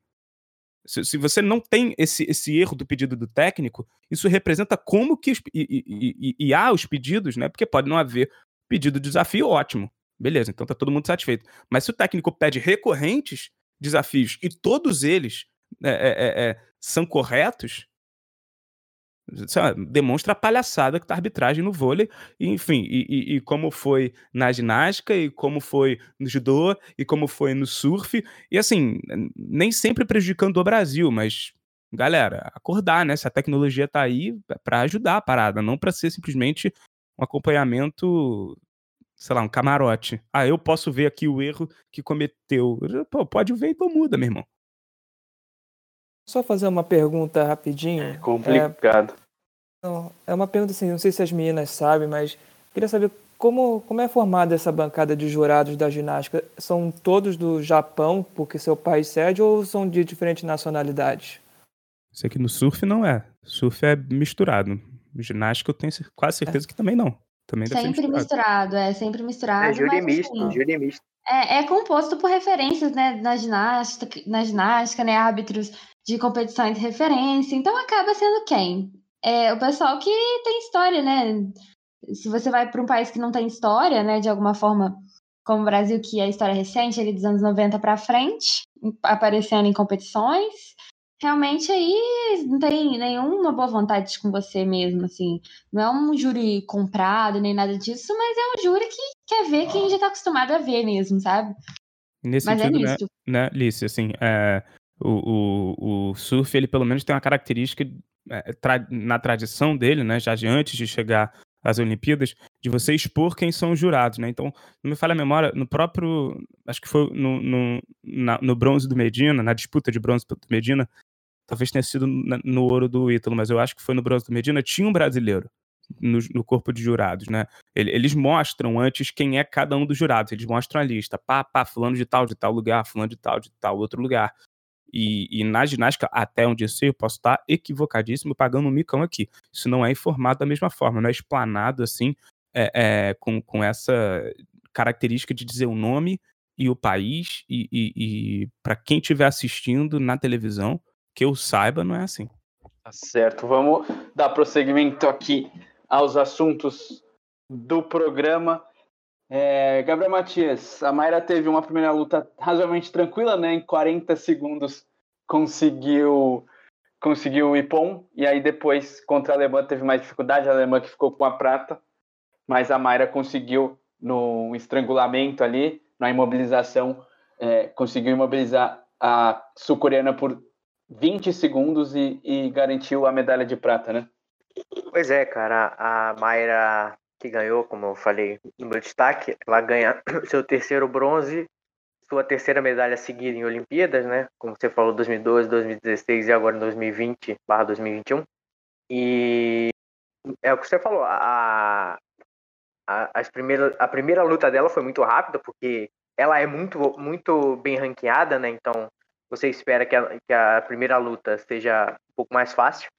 Se, se, você não tem esse, esse erro do pedido do técnico, isso representa como que. Os, e, e, e, há os pedidos, né? Porque pode não haver pedido de desafio, ótimo. Beleza, então tá todo mundo satisfeito. Mas se o técnico pede recorrentes desafios e todos eles é, é, é, são corretos, demonstra a palhaçada que tá a arbitragem no vôlei, e, enfim, e, e, e, como foi na ginástica, e como foi no judô, e como foi no surf, e assim, nem sempre prejudicando o Brasil, mas, galera, acordar, né? Se a tecnologia tá aí para ajudar a parada, não para ser simplesmente um acompanhamento, sei lá, um camarote. Ah, eu posso ver aqui o erro que cometeu. Pô, pode ver então muda, meu irmão. Só fazer uma pergunta rapidinho. É complicado. Não, é uma pergunta assim, não sei se as meninas sabem, mas queria saber como, como é formada essa bancada de jurados da ginástica? São todos do Japão, porque seu país cede, ou são de diferentes nacionalidades? Isso aqui no surf não é. Surf é misturado. Ginástica eu tenho quase certeza que também não. Também deve sempre ser misturado. misturado, é sempre misturado. É júri mas, misto, assim, júri misto. É, é composto por referências, né, na ginástica, na ginástica, né, árbitros de competições de referência. Então acaba sendo quem? É o pessoal que tem história, né? Se você vai para um país que não tem história, né, de alguma forma, como o Brasil, que é história recente, ali dos anos 90 para frente, aparecendo em competições, realmente aí não tem nenhuma boa vontade com você mesmo, assim. Não é um júri comprado nem nada disso, mas é um júri que quer ver quem já está acostumado a ver mesmo, sabe? Nesse Mas é sentido, né, nisso. né, Lice, assim, é, o, o, surf, ele pelo menos tem uma característica é, na tradição dele, né, já de antes de chegar às Olimpíadas, de você expor quem são os jurados, né? Então, não me falha a memória, no próprio, acho que foi no, no, na- no bronze do Medina, na disputa de bronze do Medina, talvez tenha sido na- no ouro do Ítalo, mas eu acho que foi no bronze do Medina, tinha um brasileiro no, no corpo de jurados, né? Ele- Eles mostram antes quem é cada um dos jurados, eles mostram a lista, pá, pá, fulano de tal, de tal lugar, fulano de tal, de tal outro lugar. E, e na ginástica, até onde eu sei, eu posso estar equivocadíssimo, pagando um micão aqui. Isso não é informado da mesma forma, não é explanado assim, é, é, com, com essa característica de dizer o nome e o país, e, e, e para quem estiver assistindo na televisão, que eu saiba, não é assim. Tá certo, vamos dar prosseguimento aqui aos assuntos do programa. É, Gabriel Matias, a Mayra teve uma primeira luta razoavelmente tranquila, né? Em 40 segundos conseguiu conseguiu o Ipon, e aí depois contra a Alemã teve mais dificuldade, a Alemã que ficou com a prata, mas a Mayra conseguiu no estrangulamento ali, na imobilização, é, conseguiu imobilizar a sul-coreana por 20 segundos e, e garantiu a medalha de prata, né? Pois é, cara, a Mayra que ganhou, como eu falei no meu destaque, ela ganha (clears throat) seu terceiro bronze, sua terceira medalha seguida em Olimpíadas, né? Como você falou, 2012, 2016 e agora em 2020 barra 2021. E é o que você falou, a, a, as a primeira luta dela foi muito rápida, porque ela é muito, muito bem ranqueada, né? Então você espera que a, que a primeira luta seja um pouco mais fácil.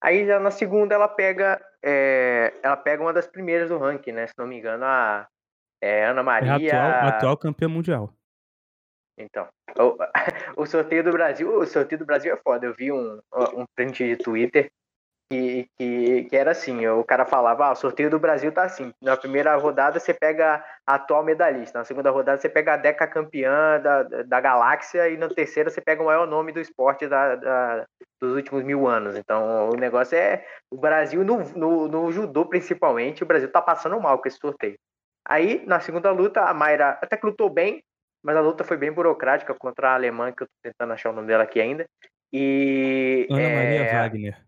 Aí já na segunda ela pega é, ela pega uma das primeiras do ranking, né? Se não me engano, a é, Ana É a Maria. atual, atual campeã mundial. Então, o, (laughs) o sorteio do Brasil, o sorteio do Brasil é foda. Eu vi um, um print de Twitter que, que, que era assim, o cara falava, ah, o sorteio do Brasil tá assim. Na primeira rodada você pega a atual medalhista, na segunda rodada você pega a Deca campeã da, da galáxia e na terceira você pega o maior nome do esporte da, da dos últimos mil anos. Então o negócio é o Brasil no, no, no judô principalmente, o Brasil tá passando mal com esse sorteio. Aí na segunda luta a Mayra até que lutou bem, mas a luta foi bem burocrática contra a alemã, que eu tô tentando achar o nome dela aqui ainda. E Ana Maria é, Wagner.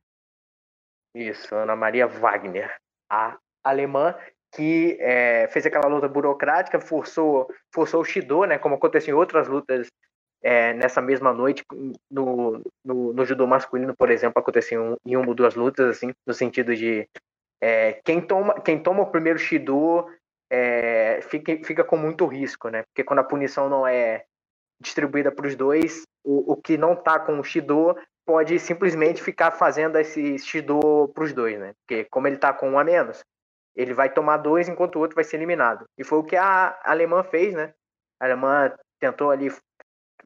Isso, Ana Maria Wagner, a alemã que é, fez aquela luta burocrática, forçou, forçou o Shido, né, como aconteceu em outras lutas é, nessa mesma noite, no, no, no, judô masculino, por exemplo, aconteceu em uma ou duas lutas, assim, no sentido de é, quem, toma, quem toma o primeiro Shido é, fica, fica com muito risco, né, porque quando a punição não é distribuída para os dois, o, o que não tá com o Shido pode simplesmente ficar fazendo esse Shido para os dois, né? Porque como ele tá com um a menos, ele vai tomar dois enquanto o outro vai ser eliminado. E foi o que a alemã fez, né? A alemã tentou ali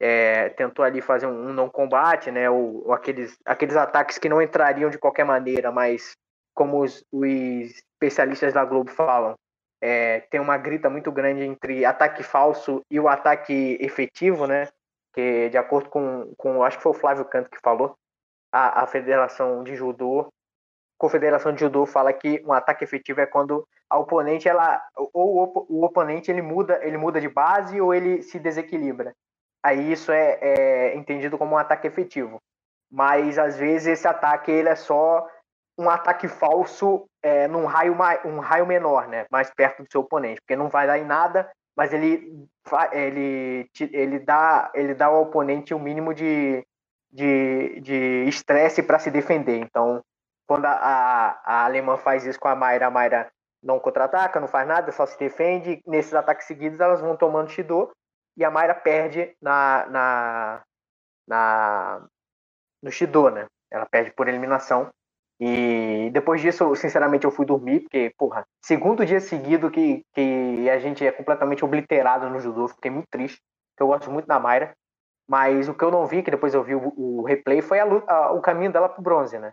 é, tentou ali fazer um, um não combate, né? Ou, ou, aqueles, aqueles ataques que não entrariam de qualquer maneira, mas como os, os especialistas da Globo falam, é, tem uma grita muito grande entre ataque falso e o ataque efetivo, né? Que de acordo com, com acho que foi o Flávio Canto que falou, a, a Federação de Judô, Confederação de Judô fala que um ataque efetivo é quando a oponente ela ou o, o oponente ele muda ele muda de base ou ele se desequilibra. Aí isso é, é entendido como um ataque efetivo. Mas às vezes esse ataque ele é só um ataque falso é, num raio um raio menor, né, mais perto do seu oponente, porque não vai dar em nada mas ele ele ele dá ele dá ao oponente o um mínimo de de estresse para se defender. Então quando a, a, a alemã faz isso com a Mayra, a Mayra não contra-ataca, não faz nada, só se defende. Nesses ataques seguidos, elas vão tomando Shido e a Mayra perde na, na, na no Shido, né? Ela perde por eliminação. E depois disso, sinceramente, eu fui dormir, porque, porra, segundo dia seguido que, que a gente é completamente obliterado no judô, fiquei muito triste, porque eu gosto muito da Mayra. Mas o que eu não vi, que depois eu vi o, o replay, foi a, a, o caminho dela pro bronze, né?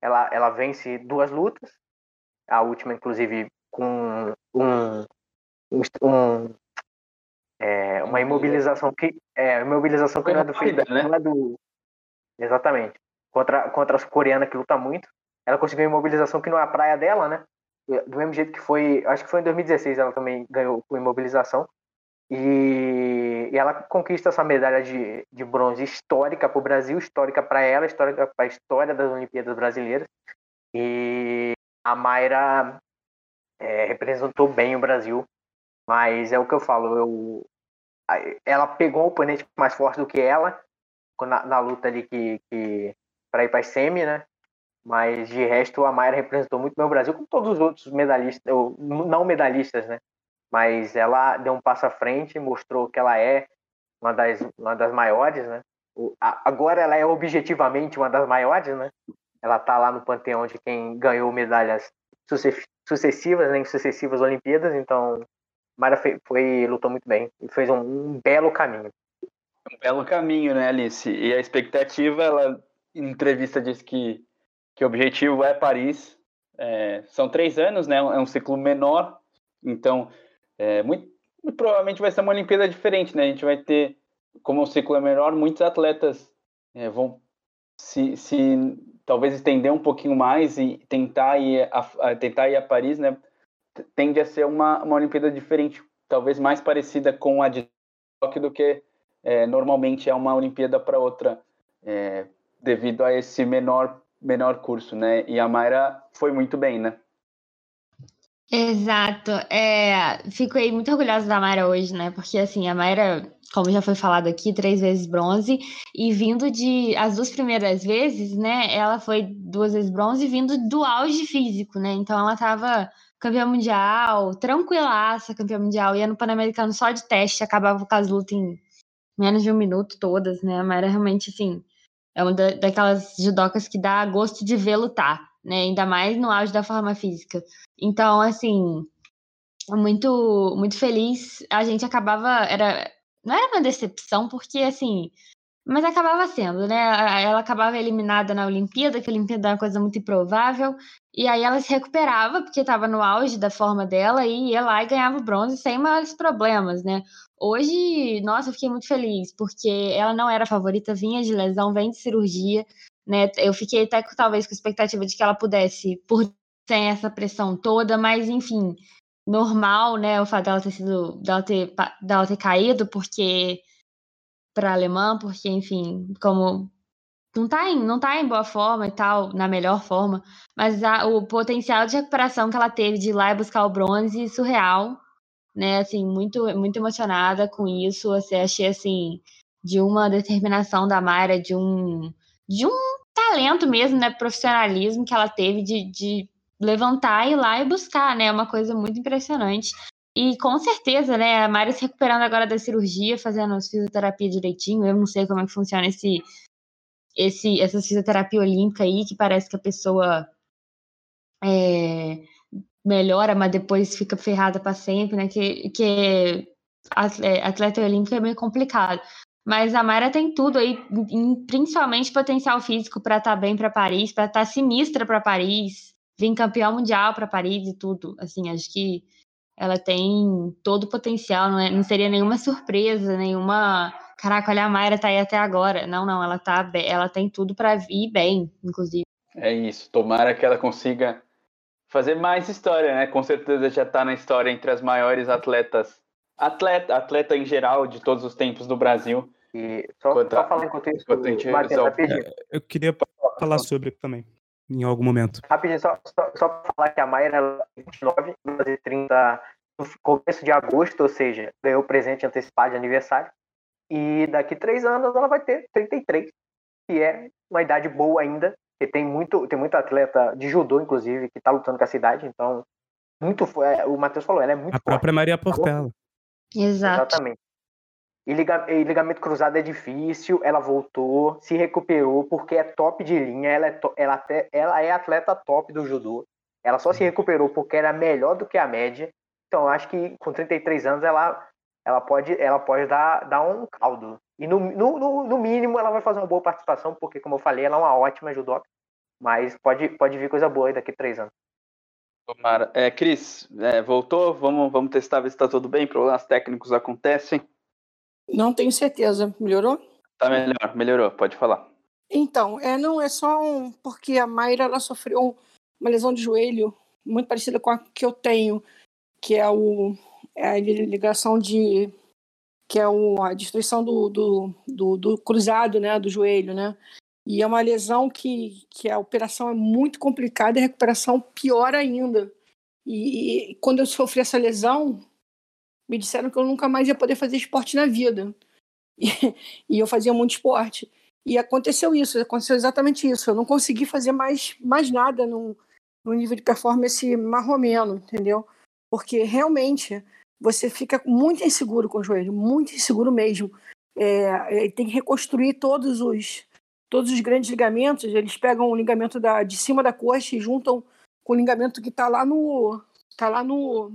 Ela, ela vence duas lutas, a última, inclusive, com um, um, um é, uma imobilização que é imobilização que não é do Felipe, né? não é do exatamente contra contra a coreana que luta muito. Ela conseguiu imobilização que não é a praia dela, né? Do mesmo jeito que foi, acho que foi em 2016 ela também ganhou imobilização. E, e ela conquista essa medalha de, de bronze histórica para o Brasil, histórica para ela, histórica para a história das Olimpíadas Brasileiras. E a Mayra é, representou bem o Brasil, mas é o que eu falo, eu, ela pegou um oponente mais forte do que ela na, na luta ali que, que para ir para a semi, né? Mas de resto a Mayra representou muito bem o Brasil, como todos os outros medalhistas, ou não medalhistas, né? Mas ela deu um passo à frente, mostrou que ela é uma das, uma das maiores, né? Agora ela é objetivamente uma das maiores, né? Ela tá lá no panteão de quem ganhou medalhas sucessivas, né, em sucessivas Olimpíadas, então Mara foi, foi, lutou muito bem e fez um, um, belo caminho. Um belo caminho, né, Alice? E a expectativa, ela em entrevista disse que, que o objetivo é Paris. É, são três anos, né? É um ciclo menor, então é, muito, muito, provavelmente vai ser uma Olimpíada diferente, né? A gente vai ter, como o ciclo é menor, muitos atletas é, vão se, se talvez estender um pouquinho mais e tentar ir a, a, tentar ir a Paris, né? Tende a ser uma, uma Olimpíada diferente, talvez mais parecida com a de Tóquio do que é, normalmente é uma Olimpíada para outra, é, devido a esse menor menor curso, né? E a Mayra foi muito bem, né? Exato. É, fiquei muito orgulhosa da Mayra hoje, né? Porque assim, a Mayra, como já foi falado aqui, três vezes bronze, e vindo de as duas primeiras vezes, né? Ela foi duas vezes bronze vindo do auge físico, né? Então ela tava campeã mundial, tranquilaça, campeã mundial, ia no Pan-Americano só de teste, acabava com as lutas em menos de um minuto todas, né? A Mayra realmente, assim, é uma daquelas judocas que dá gosto de ver lutar né? Ainda mais no auge da forma física. Então, assim, muito muito feliz. A gente acabava era não era uma decepção porque assim, mas acabava sendo, né? Ela acabava eliminada na Olimpíada, que a Olimpíada é uma coisa muito improvável, e aí ela se recuperava porque estava no auge da forma dela e ia lá e ganhava bronze sem maiores problemas, né? Hoje, nossa, eu fiquei muito feliz porque ela não era favorita, vinha de lesão, vem de cirurgia, né? Eu fiquei até talvez com expectativa de que ela pudesse, por sem essa pressão toda, mas enfim, normal, né? O fato dela ter sido, dela ter, dela ter caído, porque para alemã, porque enfim, como não tá, em, não tá em boa forma e tal, na melhor forma, mas a, o potencial de recuperação que ela teve de ir lá e buscar o bronze, surreal, né? Assim, muito, muito emocionada com isso. Assim, achei assim, de uma determinação da Mayra, de um de um talento mesmo, né, profissionalismo que ela teve de, de levantar e ir lá e buscar, né, é uma coisa muito impressionante. E com certeza, né, a Mari se recuperando agora da cirurgia, fazendo as fisioterapia direitinho, eu não sei como é que funciona esse, esse essa fisioterapia olímpica aí, que parece que a pessoa é, melhora, mas depois fica ferrada para sempre, né, que, que atleta olímpico é meio complicado. Mas a Mayra tem tudo aí, principalmente potencial físico para estar tá bem para Paris, para estar tá sinistra para Paris, vir campeão mundial para Paris e tudo. Assim, acho que ela tem todo o potencial, não, é, não seria nenhuma surpresa, nenhuma. Caraca, olha, a Mayra tá aí até agora. Não, não, ela tá ela tem tudo para vir bem, inclusive. É isso. Tomara que ela consiga fazer mais história, né? Com certeza já tá na história entre as maiores atletas atleta, atleta em geral de todos os tempos do Brasil. E só, Quanto, só falar enquanto isso, enquanto gente, é, eu queria falar sobre também, em algum momento. Rapidinho, só, só, só falar que a Mayra é 29, 30 no começo de agosto, ou seja, ganhou presente antecipado de aniversário. E daqui três anos ela vai ter 33, que é uma idade boa ainda, porque tem muito, tem muito atleta de judô, inclusive, que tá lutando com a cidade, então muito é, o Matheus falou, ela é muito A própria Maria Portela. Exato. Exatamente. E, liga, e ligamento cruzado é difícil, ela voltou, se recuperou, porque é top de linha, ela é, to, ela, até, ela é atleta top do judô. Ela só se recuperou porque era melhor do que a média. Então, acho que com 33 anos ela, ela pode, ela pode dar, dar um caldo. E no, no, no mínimo ela vai fazer uma boa participação, porque, como eu falei, ela é uma ótima judoca. Mas pode, pode vir coisa boa aí daqui a três anos. Tomara. É, Cris, é, voltou? Vamos, vamos testar, ver se está tudo bem. Problemas técnicos acontecem. Não tenho certeza. Melhorou? Tá melhor, melhorou. Pode falar. Então, é, não é só um, porque a Mayra ela sofreu uma lesão de joelho muito parecida com a que eu tenho, que é, o, é a ligação de que é o, a destruição do, do, do, do, cruzado, né, do joelho, né? E é uma lesão que, que a operação é muito complicada e a recuperação pior ainda. E, e quando eu sofri essa lesão, me disseram que eu nunca mais ia poder fazer esporte na vida. E, (laughs) e eu fazia muito esporte. E aconteceu isso, aconteceu exatamente isso. Eu não consegui fazer mais, mais nada no, no nível de performance marromeno, entendeu? Porque realmente você fica muito inseguro com o joelho, muito inseguro mesmo. É, tem que reconstruir todos os todos os grandes ligamentos. Eles pegam o ligamento da, de cima da coxa e juntam com o ligamento que está lá no tá lá no,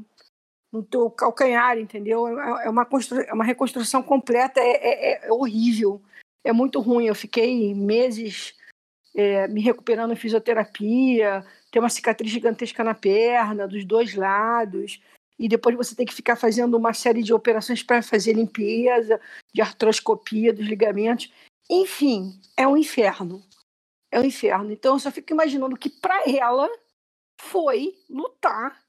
no teu calcanhar, entendeu? É, é uma, é uma reconstrução completa, é, é, é, horrível, é muito ruim. Eu fiquei meses é, me recuperando em fisioterapia, tem uma cicatriz gigantesca na perna, dos dois lados, e depois você tem que ficar fazendo uma série de operações para fazer limpeza, de artroscopia dos ligamentos. Enfim, é um inferno. É um inferno. Então eu só fico imaginando que para ela foi lutar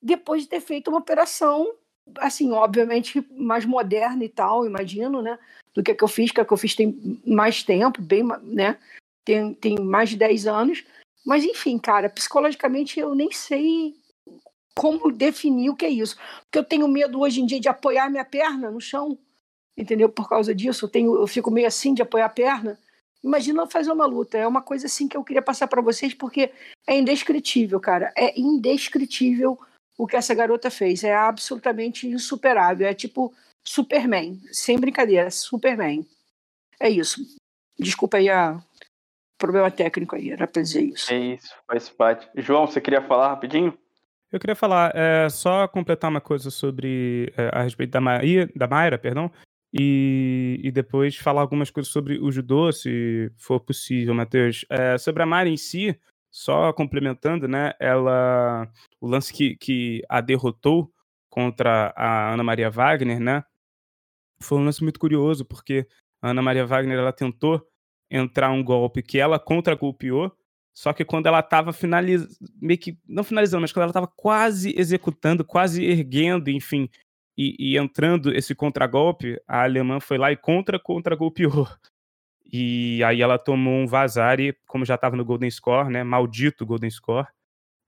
depois de ter feito uma operação, assim, obviamente mais moderna e tal, imagino, né? Do que a que eu fiz, que a que eu fiz tem mais tempo, bem, né? Tem, tem mais de 10 anos. Mas enfim, cara, psicologicamente eu nem sei como definir o que é isso. Porque eu tenho medo hoje em dia de apoiar minha perna no chão, entendeu? Por causa disso, eu, tenho, eu fico meio assim de apoiar a perna. Imagina fazer uma luta. É uma coisa assim que eu queria passar para vocês, porque é indescritível, cara. É indescritível o que essa garota fez. É absolutamente insuperável. É tipo Superman. Sem brincadeira, Superman. É isso. Desculpa aí a problema técnico aí, era para dizer isso. É isso, faz parte. João, você queria falar rapidinho? Eu queria falar, é, só completar uma coisa sobre é, a respeito da, Maia, da Mayra, perdão, e, e, depois falar algumas coisas sobre o judô, se for possível, Matheus. É, sobre a Mayra em si, só complementando, né, ela, o lance que, que a derrotou contra a Ana Maria Wagner, né, foi um lance muito curioso, porque a Ana Maria Wagner, ela tentou entrar um golpe que ela contra-golpeou, só que quando ela estava finalizando, meio que, não finalizando, mas quando ela estava quase executando, quase erguendo, enfim, e, e entrando esse contragolpe, a alemã foi lá e contra-contra-golpeou. E aí ela tomou um vazar e, como já estava no Golden Score, né, maldito Golden Score,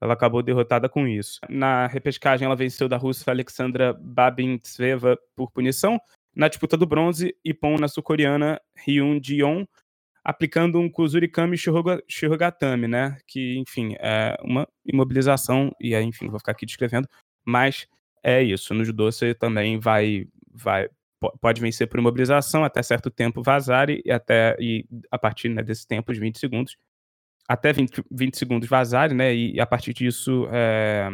ela acabou derrotada com isso. Na repescagem, ela venceu da Rússia Alexandra Babintseva por punição. Na disputa do bronze, Ippon na sul-coreana Hyun Ji-yeon aplicando um Kuzurikami Shirogatami, né? Que, enfim, é uma imobilização, e aí, enfim, vou ficar aqui descrevendo, mas é isso. No judô você também vai, vai pode vencer por imobilização até certo tempo vazar e até e a partir né, desse tempo de 20 segundos até 20, 20 segundos vazar, né? E, e, a partir disso é,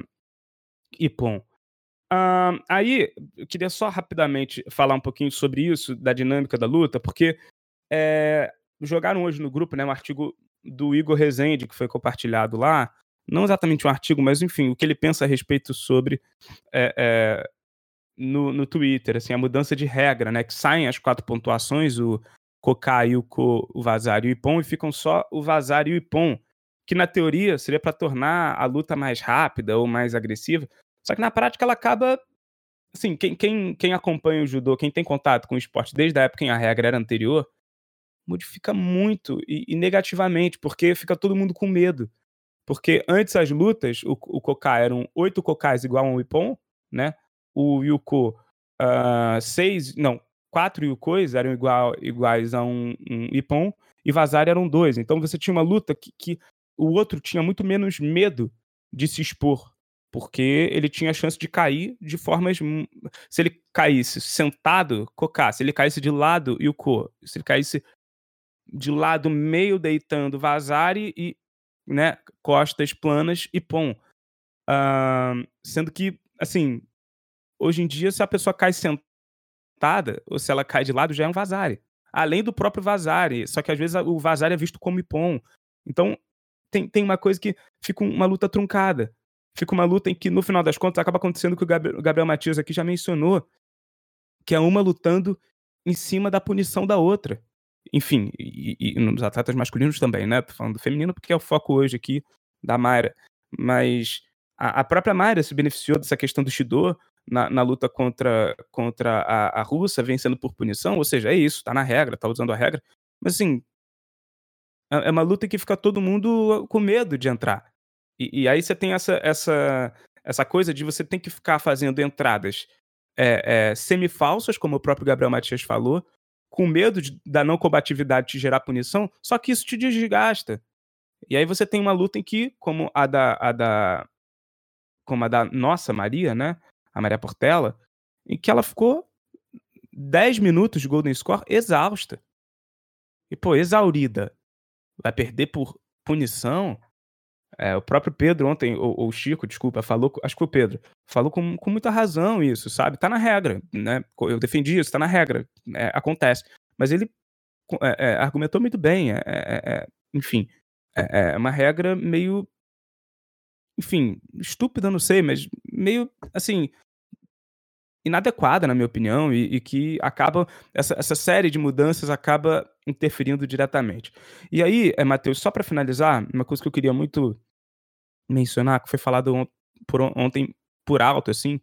Ipon. Uh, aí, eu queria só rapidamente falar um pouquinho sobre isso, da dinâmica da luta, porque é, jogaram hoje no grupo, né, um artigo do Igor Rezende, que foi compartilhado lá. Não exatamente um artigo, mas enfim, o que ele pensa a respeito sobre é, é, no, no Twitter, assim, a mudança de regra, né? Que saem as quatro pontuações, o Kokai, o Ko, o Vazar e o Ipon, e ficam só o Vazar e o Ipon, que na teoria seria para tornar a luta mais rápida ou mais agressiva. Só que na prática ela acaba. Assim, quem, quem, quem acompanha o judô, quem tem contato com o esporte desde a época em a regra era anterior, modifica muito e, e, negativamente, porque fica todo mundo com medo. Porque antes as lutas, o, o Koká eram oito Kokás igual a um Ippon, né? O Yuko, uh, seis, não, quatro Yukos eram igual, iguais a um, um Ippon, e Vazari eram dois. Então você tinha uma luta que, que o outro tinha muito menos medo de se expor, porque ele tinha a chance de cair de formas. Se ele caísse sentado, cocar. Se ele caísse de lado, o co. Se ele caísse de lado, meio deitando, Vazari e né, costas planas e pom. Uh, sendo que, assim, hoje em dia, se a pessoa cai sentada, ou se ela cai de lado, já é um Vazari. Além do próprio Vazari. Só que às vezes o Vazari é visto como Ipom. Então, tem, tem uma coisa que fica uma luta truncada. Fica uma luta em que, no final das contas, acaba acontecendo o que o Gabriel, o Gabriel Matias aqui já mencionou, que é uma lutando em cima da punição da outra. Enfim, e, e nos atletas masculinos também, né? Tô falando do feminino porque é o foco hoje aqui da Mayra. Mas a, a própria Mayra se beneficiou dessa questão do Shido na, na luta contra, contra a, a russa, vencendo por punição. Ou seja, é isso, tá na regra, tá usando a regra. Mas assim, é, é uma luta que fica todo mundo com medo de entrar. E, e aí você tem essa, essa, essa coisa de você tem que ficar fazendo entradas é, é, semifalsas, como o próprio Gabriel Matias falou, com medo de, da não combatividade te gerar punição, só que isso te desgasta. E aí você tem uma luta em que, como a da, a da como a da nossa Maria, né? A Maria Portela, em que ela ficou 10 minutos de Golden Score exausta. E, pô, exaurida. Vai perder por punição? É, o próprio Pedro ontem, ou, o Chico, desculpa, falou, acho que foi o Pedro, falou com, com muita razão isso, sabe? Tá na regra, né? Eu defendi isso, tá na regra, é, acontece. Mas ele é, é argumentou muito bem, é, é, enfim, é, uma regra meio, enfim, estúpida, não sei, mas meio, assim, inadequada, na minha opinião, e, e que acaba, essa, essa série de mudanças acaba interferindo diretamente. E aí, Matheus, só para finalizar, uma coisa que eu queria muito mencionar, que foi falado on por ontem por alto, assim,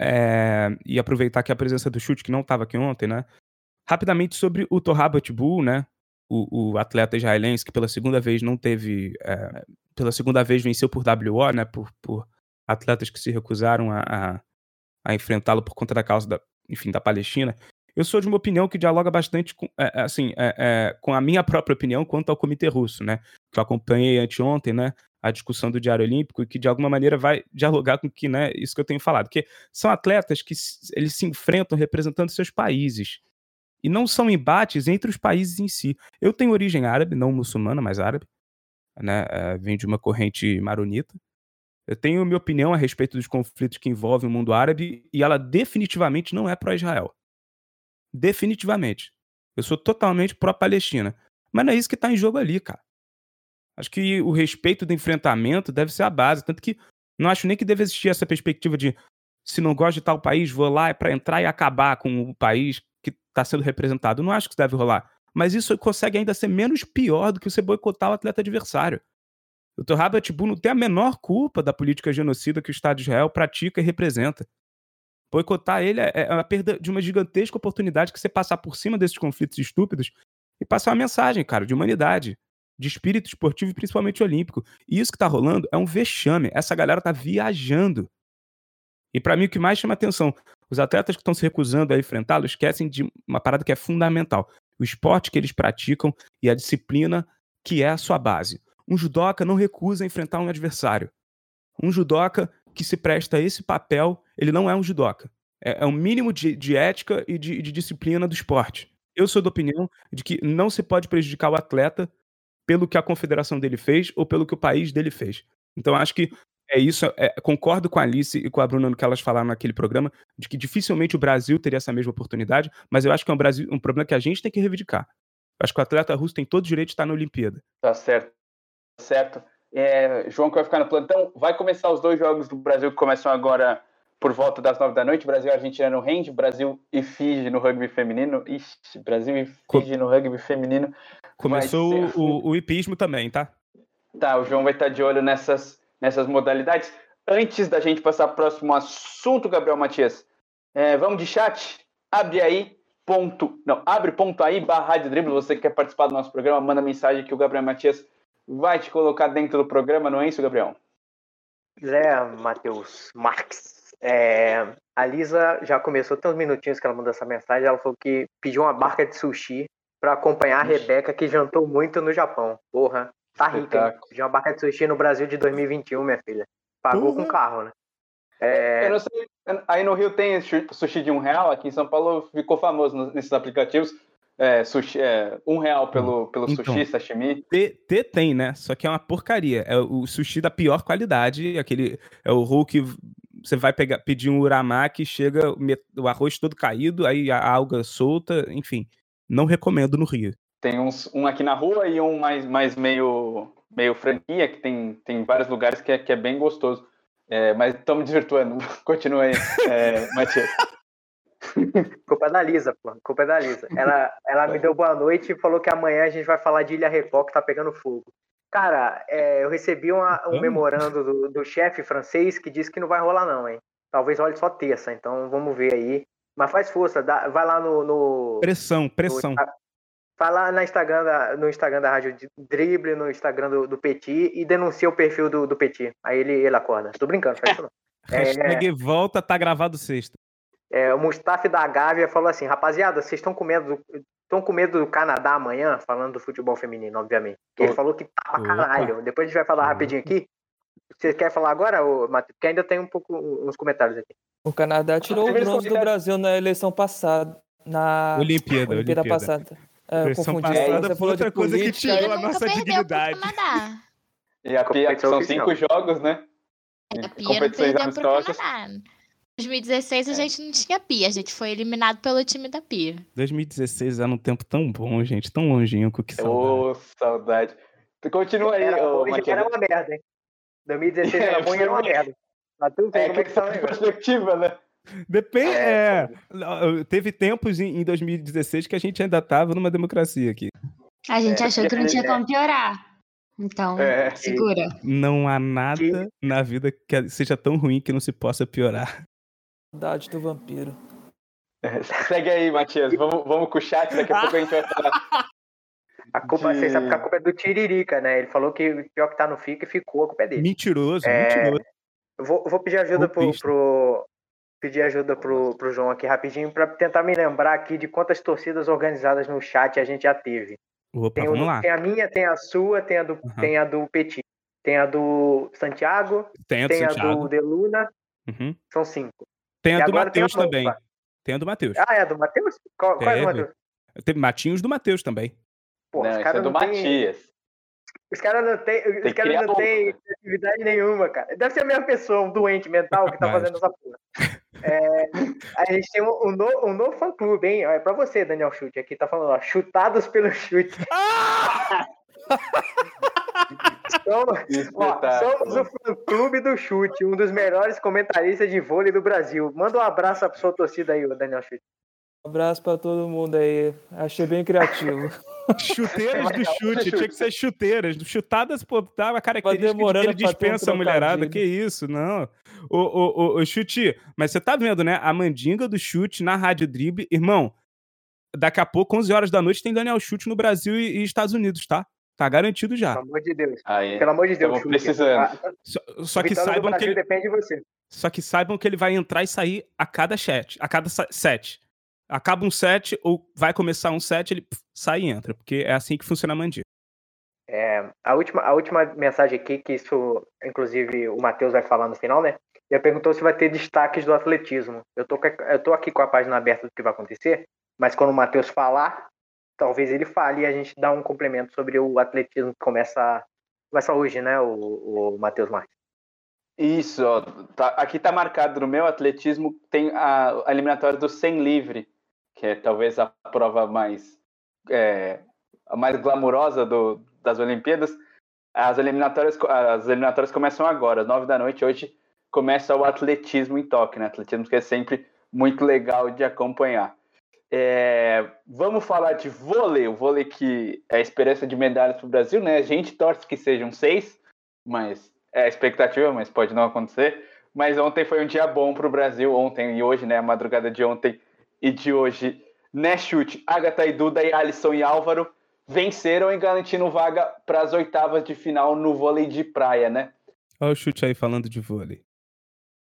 é, e aproveitar que a presença do chute, que não estava aqui ontem, né? Rapidamente sobre o Torrabat Bull, né? O, o, atleta israelense que pela segunda vez não teve. É, pela segunda vez venceu por WO, né? Por, por atletas que se recusaram a, a, a enfrentá-lo por conta da causa da, enfim, da Palestina. Eu sou de uma opinião que dialoga bastante com, é, assim, é, com a minha própria opinião quanto ao Comitê Russo, né? Que eu acompanhei anteontem, né? A discussão do Diário Olímpico e que de alguma maneira vai dialogar com que, né? Isso que eu tenho falado, que são atletas que eles se enfrentam representando seus países e não são embates entre os países em si. Eu tenho origem árabe, não muçulmana, mas árabe, né? É, vem de uma corrente maronita. Eu tenho minha opinião a respeito dos conflitos que envolvem o mundo árabe e ela definitivamente não é pró-Israel. Definitivamente. Eu sou totalmente pró-Palestina. Mas não é isso que está em jogo ali, cara. Acho que o respeito do enfrentamento deve ser a base. Tanto que não acho nem que deve existir essa perspectiva de se não gosto de tal país, vou lá para entrar e acabar com o país que está sendo representado. Não acho que isso deve rolar. Mas isso consegue ainda ser menos pior do que você boicotar o atleta adversário. O. Robert Bull não tem a menor culpa da política genocida que o Estado de Israel pratica e representa. Boicotar ele é, é a perda de uma gigantesca oportunidade que você passar por cima desses conflitos estúpidos e passar uma mensagem, cara, de humanidade, de espírito esportivo e principalmente olímpico. E isso que tá rolando é um vexame. Essa galera tá viajando. E para mim o que mais chama atenção, os atletas que estão se recusando a enfrentá-lo esquecem de uma parada que é fundamental: o esporte que eles praticam e a disciplina que é a sua base. Um judoca não recusa enfrentar um adversário. Um judoca que se presta a esse papel, ele não é um judoca. É, é um mínimo de, de ética e de, de, disciplina do esporte. Eu sou da opinião de que não se pode prejudicar o atleta pelo que a confederação dele fez ou pelo que o país dele fez. Então, acho que é isso. É, concordo com a Alice e com a Bruna no que elas falaram naquele programa, de que dificilmente o Brasil teria essa mesma oportunidade, mas eu acho que é um, Brasil, um problema que a gente tem que reivindicar. Eu acho que o atleta russo tem todo o direito de estar na Olimpíada. Tá certo. Tá certo. É, João que vai ficar no plantão. Vai começar os dois jogos do Brasil que começam agora por volta das nove da noite. Brasil e Argentina no hand, Brasil e Fiji no rugby feminino. Ixi, Brasil e Fiji no rugby feminino. Começou ser... o, o hipismo também, tá? Tá, o João vai estar de olho nessas, nessas modalidades. Antes da gente passar para o próximo assunto, Gabriel Matias, é, vamos de chat? Abre aí, ponto. Não, abre ponto aí, barra de drible. Você que quer participar do nosso programa, manda mensagem que o Gabriel Matias vai te colocar dentro do programa, não é isso, Gabriel? É, Matheus Marques. É, a Lisa já começou, tem uns minutinhos que ela mandou essa mensagem. Ela falou que pediu uma barca de sushi pra acompanhar a Rebeca, que jantou muito no Japão. Porra, tá rica, hein? De uma barca de sushi no Brasil de 2021, minha filha. Pagou Porra. com carro, né? Eu É, não sei, aí no Rio tem sushi de um real, aqui em São Paulo ficou famoso nesses aplicativos. É, sushi, é, um real pelo, pelo Então. sushi, sashimi. T, T tem, né? Só que é uma porcaria. É o sushi da pior qualidade. Aquele é o que você vai pegar, pedir um uramaki, chega o arroz todo caído, aí a alga solta, enfim. Não recomendo no Rio. Tem uns, um aqui na rua e um mais, mais meio, meio franquia, que tem, tem vários lugares que é, que é bem gostoso. É, mas estamos desvirtuando. (laughs) Continua aí, é, Matias. (laughs) culpa da Lisa, pô. Culpa é da Lisa. Ela, ela me deu boa noite e falou que amanhã a gente vai falar de Ilha Record que tá pegando fogo. Cara, é, eu recebi uma- um Vamos? memorando do, do chefe francês que disse que não vai rolar, não, hein? Talvez role só terça, então vamos ver aí. Mas faz força, dá- vai lá no. no Pressão, pressão. no- vai lá no Instagram, da, no Instagram da Rádio Drible, no Instagram do, do Petit e denuncia o perfil do, do Petit. Aí ele, ele acorda. Tô brincando, faz isso não. (laughs) É, Hashtag volta, tá gravado sexta. É, o Mustafa da Gávea falou assim, rapaziada, vocês estão com medo do, estão com medo do Canadá amanhã, falando do futebol feminino, obviamente. Ele Tô. falou que tá pra Opa. caralho. Depois a gente vai falar Opa. rapidinho aqui. Você quer falar agora, Matheus? Porque ainda tem um pouco uns comentários aqui. O Canadá tirou o bronze do. Brasil na eleição passada. Na Olimpíada, Olimpíada Olimpíada. passada. É, eu confundi. passada Você foi falou de outra coisa que política. tirou a nossa dignidade. Canadá. E a Pia, Competição são cinco jogos, né? A Pia não Competições perdeu pro amistosas. Canadá. Em 2016 a gente não tinha Pia, a gente foi eliminado pelo time da Pia. 2016 era um tempo tão bom, gente. Tão longínquo que saudade. Ô, saudade. Continua aí, Era ô, Matias. era uma merda, hein? 2016 (laughs) era É, bom e era uma merda. Tá tudo bem, É, como é que tá o que negócio? perspectiva, né? Depende. É, É, teve tempos em, em 2016 que a gente ainda tava numa democracia aqui. A gente É, achou que não tinha é. como piorar. Então, É. segura. Não há nada na vida que seja tão ruim que não se possa piorar. Saudade do vampiro. É, (laughs) Segue aí, Matias. Vamos, vamos com o chat, daqui a pouco a gente vai falar. A culpa, de- Você sabe que a culpa é do Tiririca, né? Ele falou que o pior que tá no fica e ficou, a culpa é dele. Mentiroso, É, mentiroso. Eu Vou, vou pedir ajuda pro, pro- pedir ajuda pro, pro João aqui rapidinho pra tentar me lembrar aqui de quantas torcidas organizadas no chat a gente já teve. Opa, Tem, o- vamos lá. tem a minha, tem a sua, tem a do, Aham. tem a do Petit, tem a do Santiago, Tem a do tem a do Deluna, Uhum. são cinco. Tem a E do tem Matheus também. Tem a do Matheus. Ah, é a do Matheus? Qual, qual é a do Teve. Matheus? Tem Matinhos do Matheus também. Pô, Não, os é caras do não têm- Matias. Os caras não têm, Tem os que caras criar não né? atividade nenhuma, cara. Deve ser a mesma pessoa, um doente mental que tá (laughs) Capaz. fazendo essa porra. É, a gente tem um, um, no- um novo fã clube, hein? É pra você, Daniel Chute. Aqui tá falando, ó, chutados pelo (laughs) chute. (laughs) Somos, ó, somos o fã clube do chute, um dos melhores comentaristas de vôlei do Brasil. Manda um abraço pra sua torcida aí, Daniel Chute. Um abraço pra todo mundo aí. Achei bem criativo. (laughs) Chuteiras do chute, tinha que ser chuteiras. Chutadas, pô, tá uma característica de que demorando ele ter um dispensa a mulherada. Que isso, não. Ô, ô, ô, ô, chute, mas você tá vendo, né? A mandinga do chute na Rádio Dribble. Irmão, daqui a pouco, 11 horas da noite, tem Daniel Chute no Brasil e, e Estados Unidos, tá? Tá garantido já. Pelo amor de Deus. Aí, Pelo amor de Deus, precisando. A- Só, só que saibam que ele, depende de você. só que saibam que ele vai entrar e sair a cada chat, a cada set. Acaba um set ou vai começar um set, ele pff, sai e entra, porque é assim que funciona a mandinga. É, a, última, a última mensagem aqui, que isso, inclusive, o Matheus vai falar no final, né? Ele perguntou se vai ter destaques do atletismo. Eu tô, eu tô aqui com a página aberta do que vai acontecer, mas quando o Matheus falar, talvez ele fale e a gente dá um complemento sobre o atletismo que começa, começa hoje, né, o, o Matheus Marques. Isso, ó, tá- aqui tá marcado no meu atletismo, tem a, a eliminatória do 100 livre, que é talvez a prova mais, é, a mais glamurosa do, das Olimpíadas. As eliminatórias, as eliminatórias começam agora, às 9 da noite. Hoje começa o atletismo em Tóquio, né? Atletismo que é sempre muito legal de acompanhar. É, vamos falar de vôlei, o vôlei que é a esperança de medalhas para o Brasil, né? A gente torce que sejam seis, mas é a expectativa, mas pode não acontecer. Mas ontem foi um dia bom para o Brasil, ontem e hoje, né? A madrugada de ontem e de hoje. Né, chute, Agatha e Duda e Alisson e Álvaro venceram e garantindo vaga para as oitavas de final no vôlei de praia, né? Olha o chute aí falando de vôlei.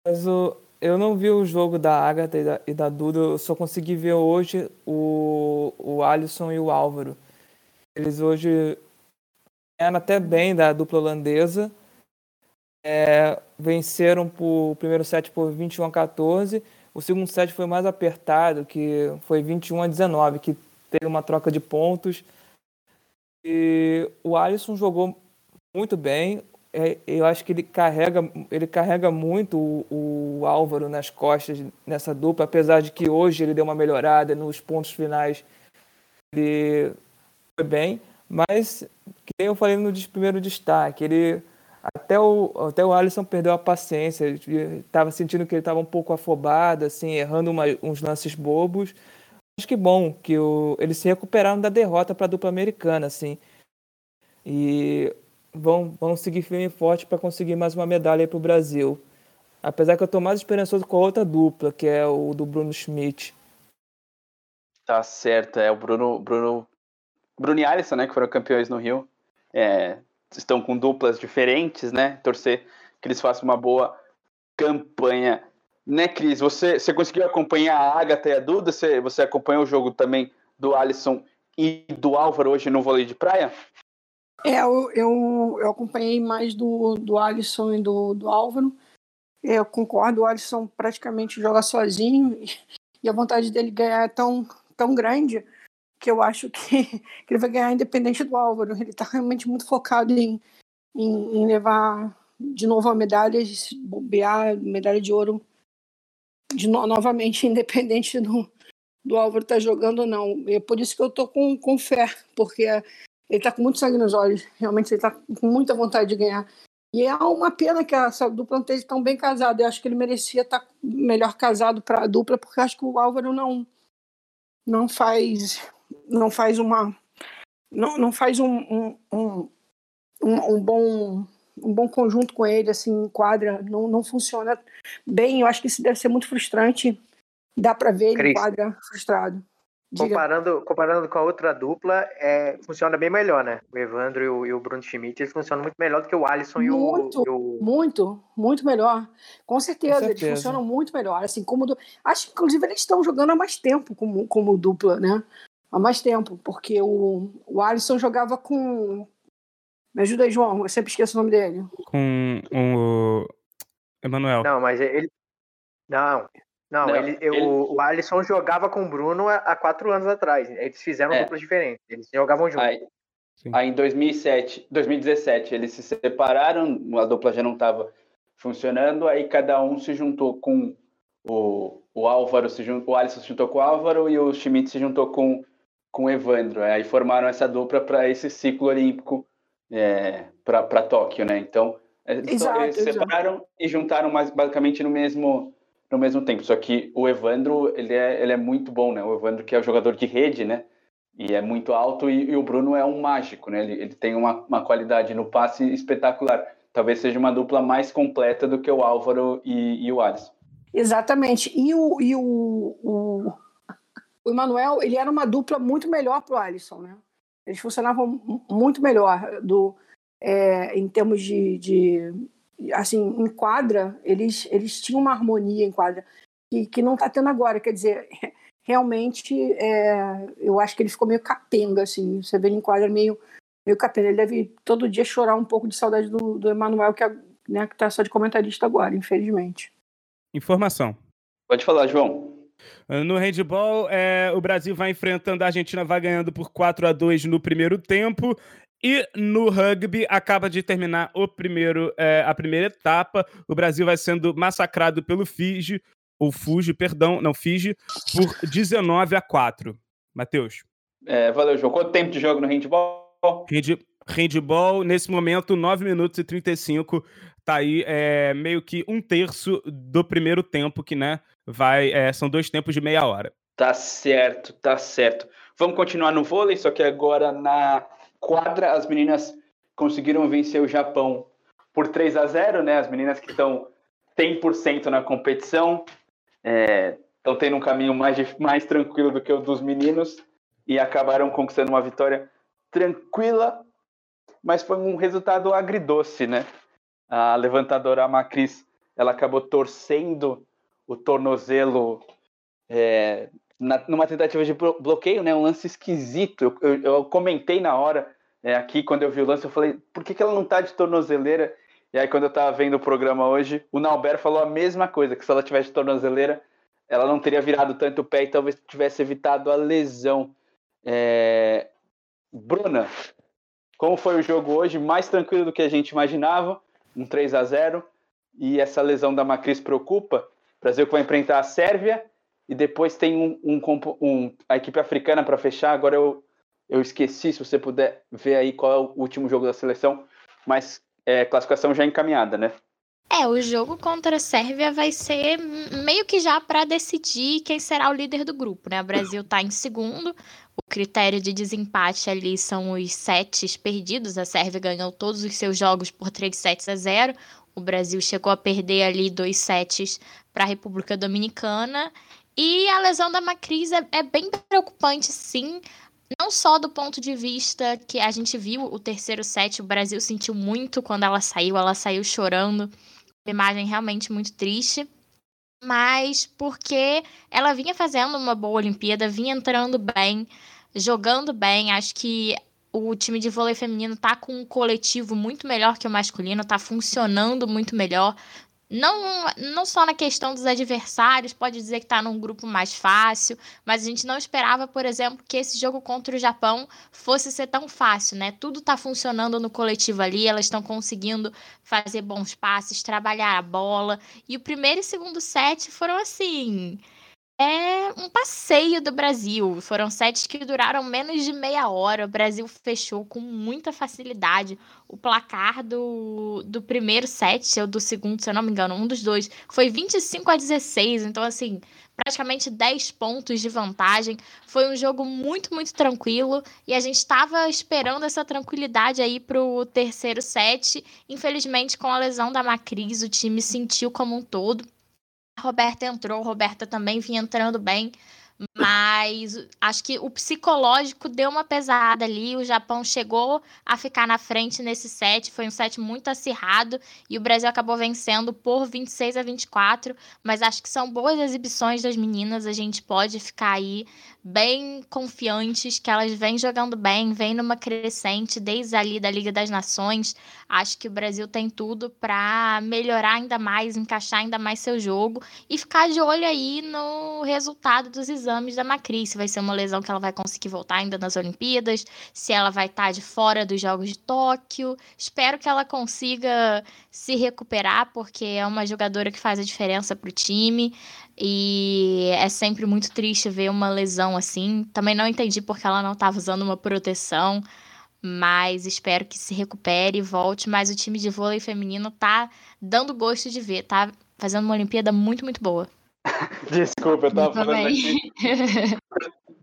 Mas o, eu não vi o jogo da Agatha e da, e da Duda, eu só consegui ver hoje o, o Alisson e o Álvaro. Eles hoje eram até bem da dupla holandesa. É, venceram o primeiro set por 21 a 14. O segundo set foi mais apertado, que foi 21 a 19, que teve uma troca de pontos. E o Alisson jogou muito bem. É, eu acho que ele carrega, ele carrega muito o, o, Álvaro nas costas nessa dupla, apesar de que hoje ele deu uma melhorada nos pontos finais. Ele foi bem, mas que eu falei no primeiro destaque, ele até o, até o Alisson perdeu a paciência, estava sentindo que ele estava um pouco afobado, assim, errando uma, uns lances bobos. Acho que bom que o, eles se recuperaram da derrota para a dupla americana, assim. E vão, vão seguir firme e forte para conseguir mais uma medalha para o Brasil. Apesar que eu estou mais esperançoso com a outra dupla, que é o do Bruno Schmidt. Tá certo, é o Bruno, Bruno, Bruno e Alisson, né, que foram campeões no Rio. É, estão com duplas diferentes, né? Torcer que eles façam uma boa campanha. Né, Cris? Você, você conseguiu acompanhar a Agatha e a Duda? Você, você acompanhou o jogo também do Alisson e do Álvaro hoje no vôlei de praia? É, eu, eu, eu acompanhei mais do, do Alisson e do, do Álvaro. Eu concordo, o Alisson praticamente joga sozinho e a vontade dele ganhar é tão, tão grande que eu acho que, (laughs) que ele vai ganhar independente do Álvaro. Ele está realmente muito focado em, em, em, levar de novo a medalha, bobear, medalha de ouro de no, novamente, (laughs) independente do, do Álvaro estar tá jogando ou não. É por isso que eu tô com, com fé, porque ele está com muito sangue nos olhos. Realmente ele está com muita vontade de ganhar. E é uma pena que essa dupla não esteja tão bem casada. Eu acho que ele merecia estar tá melhor casado para a dupla, porque eu acho que o Álvaro não não faz não faz uma não, não faz um, um, um, um, bom um bom conjunto com ele assim quadra não, não funciona bem eu acho que isso deve ser muito frustrante dá para ver ele em quadra frustrado Comparando, comparando com a outra dupla, é, funciona bem melhor, né? O Evandro e o, e o Bruno Schmidt, eles funcionam muito melhor do que o Alisson muito, e, o, e o... Muito, muito melhor. Com certeza, com certeza, eles funcionam muito melhor. Assim, como do... Acho que, inclusive, eles estão jogando há mais tempo como, como dupla, né? Há mais tempo, porque o, o Alisson jogava com... Me ajuda aí, João, eu sempre esqueço o nome dele. Com o Emanuel. Não, mas ele... Não, não, não ele, ele... O, o Alisson jogava com o Bruno há quatro anos atrás. Eles fizeram é. duplas diferentes. Eles jogavam juntos. Aí, aí, em 2007, 2017, eles se separaram, a dupla já não estava funcionando, aí cada um se juntou com o, o Álvaro, se juntou, o Alisson se juntou com o Álvaro e o Schmidt se juntou com, com o Evandro. Aí formaram essa dupla para esse ciclo olímpico é, para Tóquio, né? Então, eles, exato, eles se separaram e juntaram mais, basicamente no mesmo no mesmo tempo. Só que o Evandro, ele é, ele é muito bom, né? O Evandro que é o jogador de rede, né? E é muito alto e, e o Bruno é um mágico, né? Ele, ele tem uma, uma qualidade no passe espetacular. Talvez seja uma dupla mais completa do que o Álvaro e, e o Alisson. Exatamente. E o, e o, o, o Emanuel, ele era uma dupla muito melhor para o Alisson, né? Eles funcionavam muito melhor do, é, em termos de, de, assim, em quadra, eles, eles tinham uma harmonia em quadra que, que não está tendo agora. Quer dizer, (laughs) realmente, é, eu acho que ele ficou meio capenga, assim. Você vê ele em quadra meio, meio capenga. Ele deve todo dia chorar um pouco de saudade do, do Emanuel, que é, né, está só de comentarista agora, infelizmente. Informação. Pode falar, João. No handball, é, o Brasil vai enfrentando a Argentina, vai ganhando por 4 a 2 no primeiro tempo. E no rugby, acaba de terminar o primeiro, é, a primeira etapa. O Brasil vai sendo massacrado pelo Fiji, ou Fuji, perdão, não, Fiji, por 19 a 4. Matheus. É, valeu, João. Quanto tempo de jogo no handball? Hand, handball, nesse momento, 9 minutos e 35. Tá aí é, meio que um terço do primeiro tempo, que né, vai. É, são dois tempos de meia hora. Tá certo, tá certo. Vamos continuar no vôlei, só que agora na quadra, as meninas conseguiram vencer o Japão por 3 a 0 né? As meninas que estão 100% na competição estão é, tendo um caminho mais, mais tranquilo do que o dos meninos e acabaram conquistando uma vitória tranquila, mas foi um resultado agridoce, né? A levantadora Macris, ela acabou torcendo o tornozelo é, na, numa tentativa de bloqueio, né? Um lance esquisito. Eu, eu, eu comentei na hora é, aqui, quando eu vi o lance, eu falei, por que, que ela não tá de tornozeleira? E aí, quando eu tava vendo o programa hoje, o Nauber falou a mesma coisa, que se ela tivesse de tornozeleira, ela não teria virado tanto o pé e talvez tivesse evitado a lesão. É... Bruna, como foi o jogo hoje? Mais tranquilo do que a gente imaginava, um 3 a 0 E essa lesão da Macris preocupa. O Brasil que vai enfrentar a Sérvia e depois tem um, um, um a equipe africana para fechar. Agora eu, eu esqueci, se você puder ver aí qual é o último jogo da seleção, mas é, classificação já encaminhada, né? É, o jogo contra a Sérvia vai ser meio que já para decidir quem será o líder do grupo, né? O Brasil está em segundo, o critério de desempate ali são os sets perdidos. A Sérvia ganhou todos os seus jogos por 3 sets a 0. O Brasil chegou a perder ali dois sets para a República Dominicana e a lesão da Macris é, é bem preocupante, sim. Não só do ponto de vista que a gente viu o terceiro set, o Brasil sentiu muito quando ela saiu, ela saiu chorando. Uma imagem realmente muito triste. Mas porque ela vinha fazendo uma boa Olimpíada, vinha entrando bem, jogando bem. Acho que o time de vôlei feminino tá com um coletivo muito melhor que o masculino, tá funcionando muito melhor. Não, não só na questão dos adversários, pode dizer que está num grupo mais fácil, mas a gente não esperava, por exemplo, que esse jogo contra o Japão fosse ser tão fácil, né? Tudo está funcionando no coletivo ali, elas estão conseguindo fazer bons passes, trabalhar a bola. E o primeiro e segundo set foram assim é um passeio do Brasil. Foram sets que duraram menos de meia hora. O Brasil fechou com muita facilidade. O placar do, do primeiro set, ou do segundo, se eu não me engano, um dos dois, foi 25 a 16. Então, assim, praticamente 10 pontos de vantagem. Foi um jogo muito, muito tranquilo. E a gente estava esperando essa tranquilidade aí pro terceiro set. Infelizmente, com a lesão da Macris, o time sentiu como um todo Roberta entrou, Roberta também vinha entrando bem, mas acho que o psicológico deu uma pesada ali. O Japão chegou a ficar na frente nesse set. Foi um set muito acirrado e o Brasil acabou vencendo por 26 a 24. Mas acho que são boas exibições das meninas. A gente pode ficar aí bem confiantes que elas vêm jogando bem, vêm numa crescente desde ali da Liga das Nações. Acho que o Brasil tem tudo para melhorar ainda mais, encaixar ainda mais seu jogo e ficar de olho aí no resultado dos exames da Macri, se vai ser uma lesão que ela vai conseguir voltar ainda nas Olimpíadas, se ela vai estar tá de fora dos Jogos de Tóquio. Espero que ela consiga se recuperar, porque é uma jogadora que faz a diferença para o time. E é sempre muito triste ver uma lesão assim. Também não entendi porque ela não estava usando uma proteção, mas espero que se recupere e volte. Mas o time de vôlei feminino tá dando gosto de ver, tá fazendo uma Olimpíada muito, muito boa. (laughs) Desculpa, eu tava eu falando aqui, (laughs)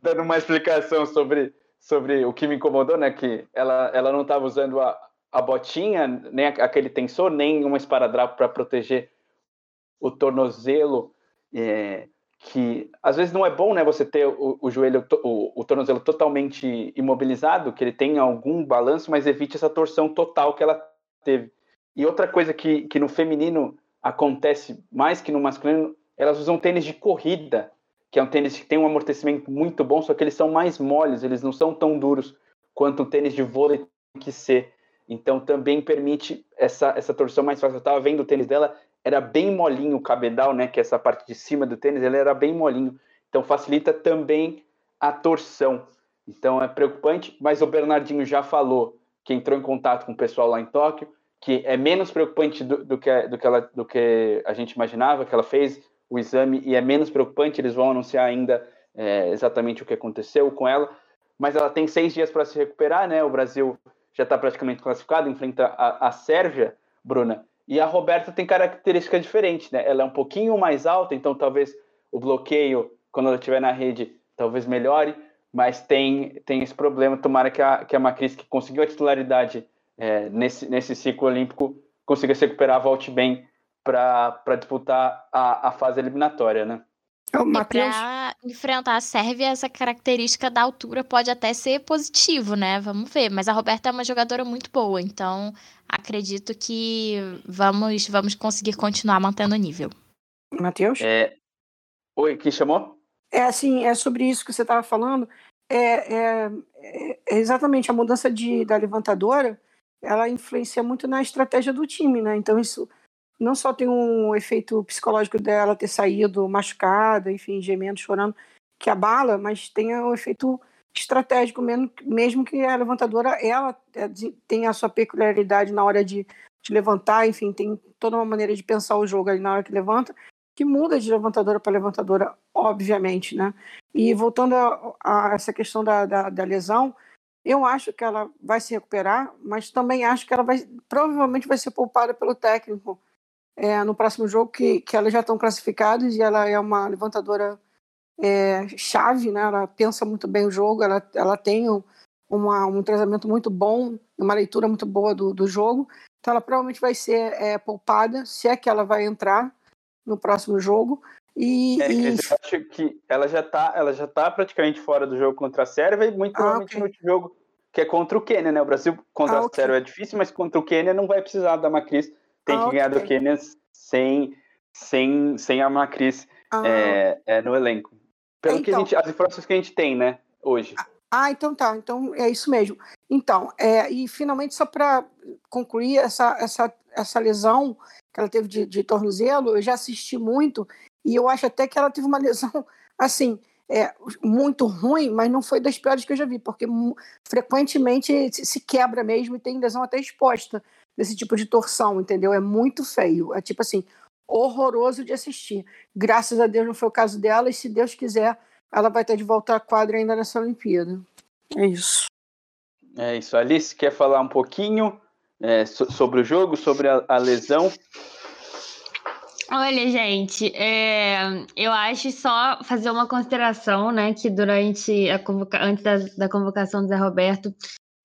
dando uma explicação sobre, sobre o que me incomodou, né? Que ela, ela não estava usando a, a botinha, nem aquele tensor, nem uma esparadrapo para proteger o tornozelo é, que às vezes não é bom, né, você ter o, o joelho, o, o, tornozelo totalmente imobilizado, que ele tenha algum balanço, mas evite essa torção total que ela teve. E outra coisa que, que no feminino acontece mais que no masculino, elas usam tênis de corrida, que é um tênis que tem um amortecimento muito bom, só que eles são mais moles, eles não são tão duros quanto um tênis de vôlei tem que ser. Então também permite essa, essa torção mais fácil. Eu estava vendo o tênis dela, era bem molinho o cabedal, né, que é essa parte de cima do tênis, ele era bem molinho. Então facilita também a torção. Então é preocupante, mas o Bernardinho já falou que entrou em contato com o pessoal lá em Tóquio, que é menos preocupante do, do, que, do, que, ela, do que a gente imaginava, que ela fez o exame e é menos preocupante, eles vão anunciar ainda é, exatamente o que aconteceu com ela, mas ela tem seis dias para se recuperar, né? O Brasil já está praticamente classificado, enfrenta a, a Sérvia, Bruna, e a Roberta tem característica diferente, né? Ela é um pouquinho mais alta, então talvez o bloqueio, quando ela estiver na rede, talvez melhore, mas tem, tem esse problema. Tomara que a, que a Macris, que conseguiu a titularidade é, nesse, nesse ciclo olímpico, consiga se recuperar, volte bem para disputar a, a fase eliminatória, né? E para enfrentar a Sérvia, essa característica da altura pode até ser positivo, né? Vamos ver. Mas a Roberta é uma jogadora muito boa, então acredito que vamos, vamos conseguir continuar mantendo o nível. Matheus? É, Oi, quem chamou? É assim, é sobre isso que você estava falando. É, é, é exatamente a mudança de, da levantadora, ela influencia muito na estratégia do time, né? Então isso não só tem um efeito psicológico dela ter saído machucada, enfim, gemendo, chorando, que abala, mas tem um efeito estratégico mesmo, mesmo que a levantadora ela é, tenha a sua peculiaridade na hora de, de levantar, enfim, tem toda uma maneira de pensar o jogo ali na hora que levanta, que muda de levantadora para levantadora, obviamente, né? E voltando a, a essa questão da, da, da, lesão, eu acho que ela vai se recuperar, mas também acho que ela vai provavelmente vai ser poupada pelo técnico é, no próximo jogo, que, que elas já estão classificadas e ela é uma levantadora é, chave, né? Ela pensa muito bem o jogo, ela, ela tem um, uma, um tratamento muito bom, uma leitura muito boa do, do jogo. Então ela provavelmente vai ser é, poupada, se é que ela vai entrar no próximo jogo. E, é, e... Eu acho que ela já está ela já tá praticamente fora do jogo contra a Sérvia e muito ah, provavelmente okay. no jogo que é contra o Quênia, né? O Brasil contra ah, a Sérvia é difícil, mas contra o Quênia não vai precisar da Macris. Tem ah, que ganhar do Quênia sem, sem, sem a Macris ah. é, é, no elenco. Pelo então, que a então. gente, as informações que a gente tem, né, hoje. Ah, então tá. Então é isso mesmo. Então, é, e finalmente, só para concluir, essa, essa, essa lesão que ela teve de, de tornozelo, eu já assisti muito e eu acho até que ela teve uma lesão, (laughs) assim, é, muito ruim, mas não foi das piores que eu já vi, porque frequentemente se quebra mesmo e tem lesão até exposta desse tipo de torção, entendeu? É muito feio. É tipo assim, horroroso de assistir. Graças a Deus não foi o caso dela, e se Deus quiser, ela vai estar de volta à quadra ainda nessa Olimpíada. É isso. É isso. Alice, quer falar um pouquinho é, so sobre o jogo, sobre a, a lesão? Olha, gente, é, eu acho só fazer uma consideração, né, que durante a convoca antes da, da convocação do Zé Roberto,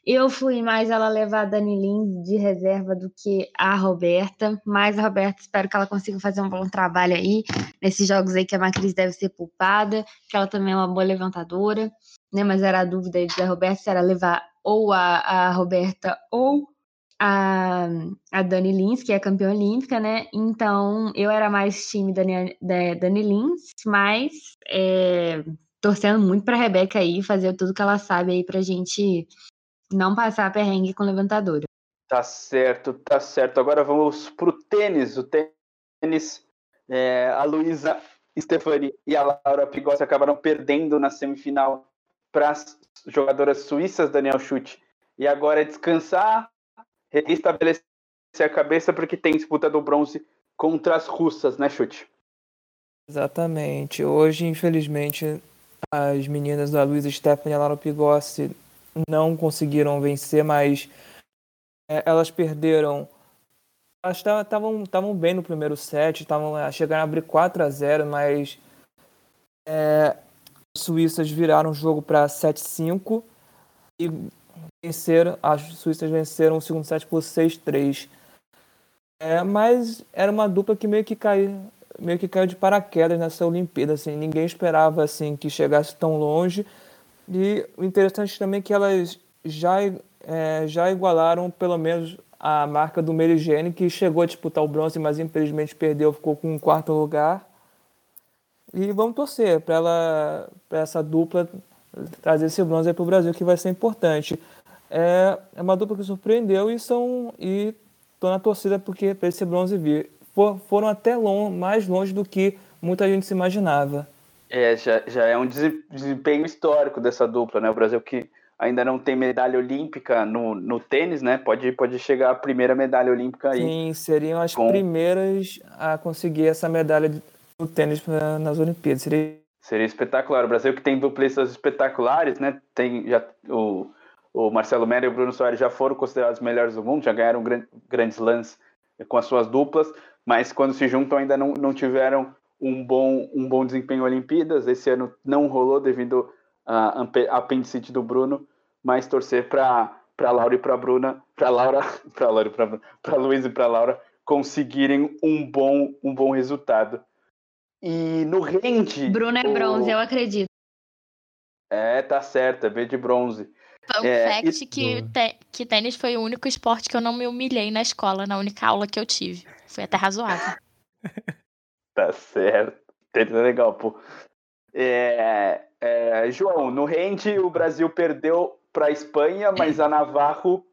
eu fui mais ela levar a Dani Lins de reserva do que a Roberta, mas a Roberta espero que ela consiga fazer um bom trabalho aí nesses jogos aí que a Macris deve ser poupada, que ela também é uma boa levantadora, né? Mas era a dúvida aí da Roberta se era levar ou a, a Roberta ou a, a Dani Lins, que é campeã olímpica, né? Então eu era mais time da Dani Lins, mas é, torcendo muito para a Rebeca aí fazer tudo que ela sabe aí pra gente não passar perrengue com levantadora. Tá certo, tá certo. Agora vamos pro tênis. O tênis, é, a Luísa Stefani e a Laura Pigossi acabaram perdendo na semifinal para as jogadoras suíças Daniel Chute. E agora é descansar, restabelecer a cabeça, porque tem disputa do bronze contra as russas, né, Chute? Exatamente. Hoje, infelizmente, as meninas da Luísa Stephanie e a Laura Pigossi não conseguiram vencer, mas é, elas perderam. Elas estavam bem no primeiro set, estavam é, chegaram a abrir 4 a 0 mas é, as suíças viraram o jogo para 7-5 e venceram, as suíças venceram o segundo set por 6-3. É, mas era uma dupla que meio que caiu, meio que caiu de paraquedas nessa Olimpíada, assim, ninguém esperava assim que chegasse tão longe. E o interessante também é que elas já, é, já igualaram pelo menos a marca do Merigene, que chegou a disputar o bronze, mas infelizmente perdeu, ficou com um quarto lugar. E vamos torcer para ela, para essa dupla trazer esse bronze para o Brasil, que vai ser importante. É, é uma dupla que surpreendeu e são e tô na torcida porque para esse bronze vir. For, foram até long, mais longe do que muita gente se imaginava. É, já, já é um desempenho histórico dessa dupla, né? O Brasil que ainda não tem medalha olímpica no, no tênis, né? Pode, pode chegar a primeira medalha olímpica aí. Sim, seriam as com... primeiras a conseguir essa medalha no tênis nas Olimpíadas. Seria... Seria espetacular. O Brasil que tem duplistas espetaculares, né? Tem já o, o Marcelo Mera e o Bruno Soares já foram considerados os melhores do mundo, já ganharam grandes lances com as suas duplas, mas quando se juntam ainda não, não tiveram um bom, um bom desempenho em Olimpíadas. Esse ano não rolou devido à apendicite do Bruno, mas torcer para para Laura e para Bruna, para Laura, (laughs) para Laura, para Luiz e para Laura conseguirem um bom um bom resultado. E no rende. Bruno é bronze, eu acredito. É, tá certo, é B de bronze. Fun é, fact e... que, te, que tênis foi o único esporte que eu não me humilhei na escola, na única aula que eu tive. Foi até razoável. (laughs) Tá certo. Treta legal, pô. É, é, João, no rende o Brasil perdeu para a Espanha, mas a Navarro,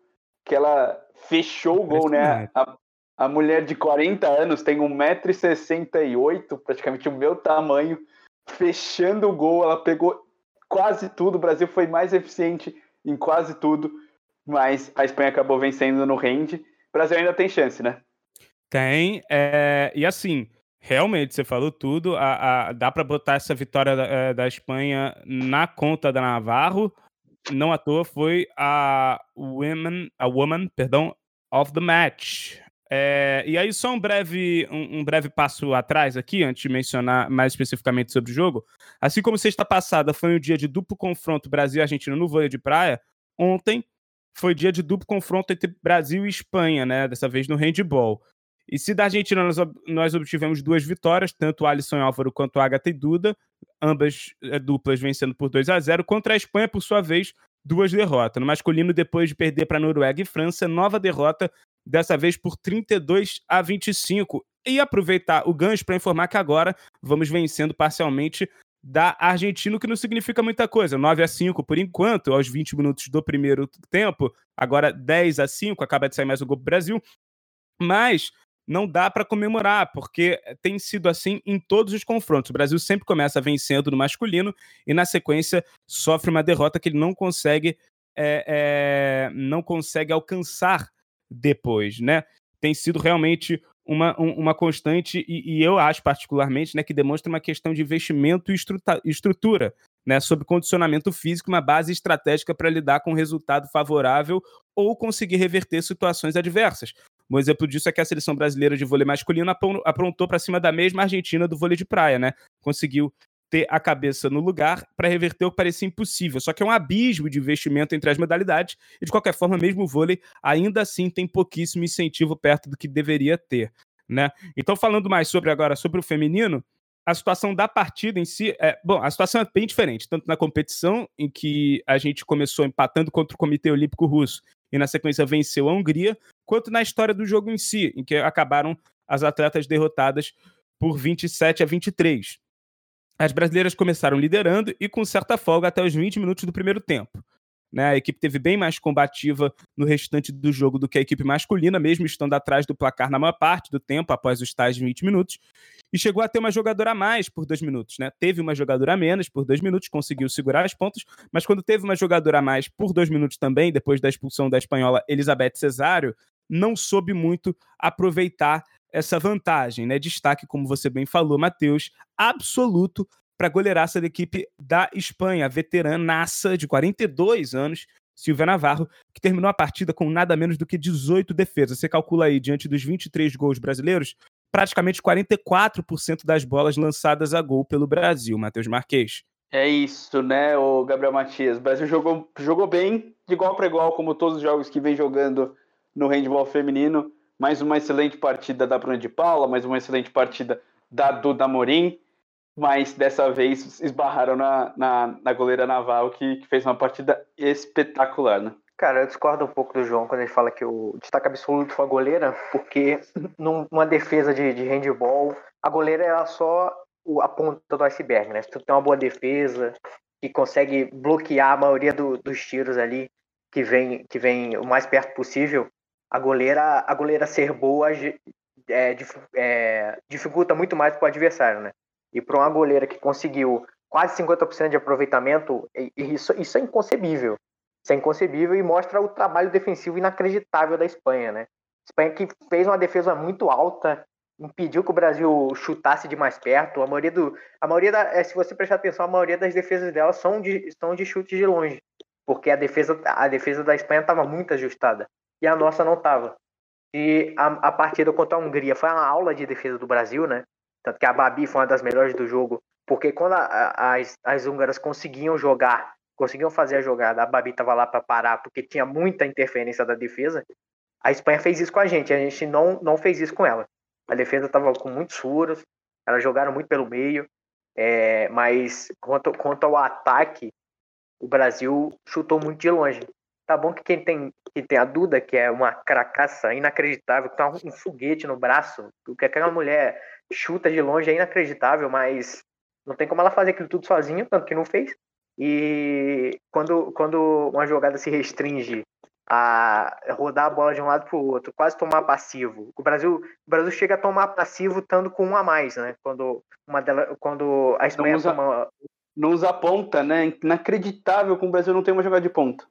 que ela fechou o gol, né? A, a mulher de 40 anos tem 1,68m, praticamente o meu tamanho, fechando o gol, ela pegou quase tudo, o Brasil foi mais eficiente em quase tudo, mas a Espanha acabou vencendo no rende. O Brasil ainda tem chance, né? Tem, é, e assim, realmente, você falou tudo, a, a, dá para botar essa vitória da, é, da Espanha na conta da Navarro, não à toa foi a woman, a woman, perdão, of the match. É, e aí, só um breve, um, um, breve passo atrás aqui, antes de mencionar mais especificamente sobre o jogo. Assim como sexta passada foi um dia de duplo confronto Brasil-Argentina no vôlei de praia, ontem foi dia de duplo confronto entre Brasil e Espanha, né? Dessa vez no handball. E se da Argentina nós, nós obtivemos duas vitórias, tanto Alisson Álvaro quanto Agatha e Duda, ambas é, duplas vencendo por 2 a 0 contra a Espanha, por sua vez, duas derrotas. No masculino, depois de perder para Noruega e França, nova derrota, dessa vez por 32 a 25. E aproveitar o gancho para informar que agora vamos vencendo parcialmente da Argentina, o que não significa muita coisa. 9 a 5 por enquanto, aos 20 minutos do primeiro tempo. Agora 10 a 5, acaba de sair mais um gol para o Brasil. Mas não dá para comemorar, porque tem sido assim em todos os confrontos. O Brasil sempre começa vencendo no masculino e, na sequência, sofre uma derrota que ele não consegue, é, é, não consegue alcançar depois, né? Tem sido realmente uma, uma constante e, e, eu acho particularmente né, que demonstra uma questão de investimento e estrutura, né, sobre condicionamento físico, uma base estratégica para lidar com um resultado favorável ou conseguir reverter situações adversas. Um exemplo disso é que a seleção brasileira de vôlei masculino aprontou para cima da mesma Argentina do vôlei de praia, né? Conseguiu ter a cabeça no lugar para reverter o que parecia impossível. Só que é um abismo de investimento entre as modalidades e, de qualquer forma, mesmo o vôlei ainda assim tem pouquíssimo incentivo perto do que deveria ter. Né? Então, falando mais sobre agora sobre o feminino, a situação da partida em si é. Bom, a situação é bem diferente, tanto na competição, em que a gente começou empatando contra o Comitê Olímpico Russo e na sequência venceu a Hungria, quanto na história do jogo em si, em que acabaram as atletas derrotadas por 27 a 23. As brasileiras começaram liderando e com certa folga até os 20 minutos do primeiro tempo. Né? A equipe teve bem mais combativa no restante do jogo do que a equipe masculina, mesmo estando atrás do placar na maior parte do tempo, após os tais 20 minutos, e chegou a ter uma jogadora a mais por dois minutos. Né? Teve uma jogadora a menos por dois minutos, conseguiu segurar as pontas, mas quando teve uma jogadora a mais por dois minutos também, depois da expulsão da espanhola Elizabeth Cesário, não soube muito aproveitar essa vantagem. Né? Destaque, como você bem falou, Matheus, absoluto para a goleiraça da equipe da Espanha, veteranaça de 42 anos, Silvia Navarro, que terminou a partida com nada menos do que 18 defesas. Você calcula aí, diante dos 23 gols brasileiros, praticamente 44% das bolas lançadas a gol pelo Brasil, Matheus Marques. É isso, né, o Gabriel Matias. O Brasil jogou, jogou bem, de igual para igual, como todos os jogos que vem jogando no handball feminino. Mais uma excelente partida da Bruna de Paula, mais uma excelente partida da Duda Morim mas dessa vez esbarraram na, na, na goleira Naval, que, que, fez uma partida espetacular, né? Cara, eu discordo um pouco do João quando ele fala que o destaque absoluto foi a goleira, porque numa defesa de, de handball, a goleira é só a ponta do iceberg, né? Se tu tem uma boa defesa, que consegue bloquear a maioria do, dos tiros ali, que vem, que vem o mais perto possível, a goleira, a goleira ser boa é, é, dificulta muito mais para o adversário, né? E para uma goleira que conseguiu quase 50% de aproveitamento, isso, isso é inconcebível. Isso é inconcebível e mostra o trabalho defensivo inacreditável da Espanha, né? Espanha que fez uma defesa muito alta, impediu que o Brasil chutasse de mais perto. A maioria do, a maioria da, é, se você prestar atenção, a maioria das defesas dela são de, são de chutes de longe, porque a defesa, a defesa da Espanha estava muito ajustada e a nossa não estava. E a, a partida contra a Hungria foi uma aula de defesa do Brasil, né? Tanto que a Babi foi uma das melhores do jogo, porque quando a, a, as, as húngaras conseguiam jogar, conseguiam fazer a jogada, a Babi estava lá para parar, porque tinha muita interferência da defesa. A Espanha fez isso com a gente, a gente não, não fez isso com ela. A defesa estava com muitos furos, elas jogaram muito pelo meio, é, mas quanto, quanto ao ataque, o Brasil chutou muito de longe. Tá bom que quem tem, que tem a Duda, que é uma cracaça inacreditável, que tá um, um foguete no braço, o que aquela mulher chuta de longe é inacreditável, mas não tem como ela fazer aquilo tudo sozinha, tanto que não fez. E quando, quando uma jogada se restringe a rodar a bola de um lado para o outro, quase tomar passivo. O Brasil, o Brasil chega a tomar passivo estando com um a mais, né? Quando uma dela, quando a Espanha não usa, toma... não usa ponta, né? Inacreditável que o Brasil não tem uma jogada de ponta.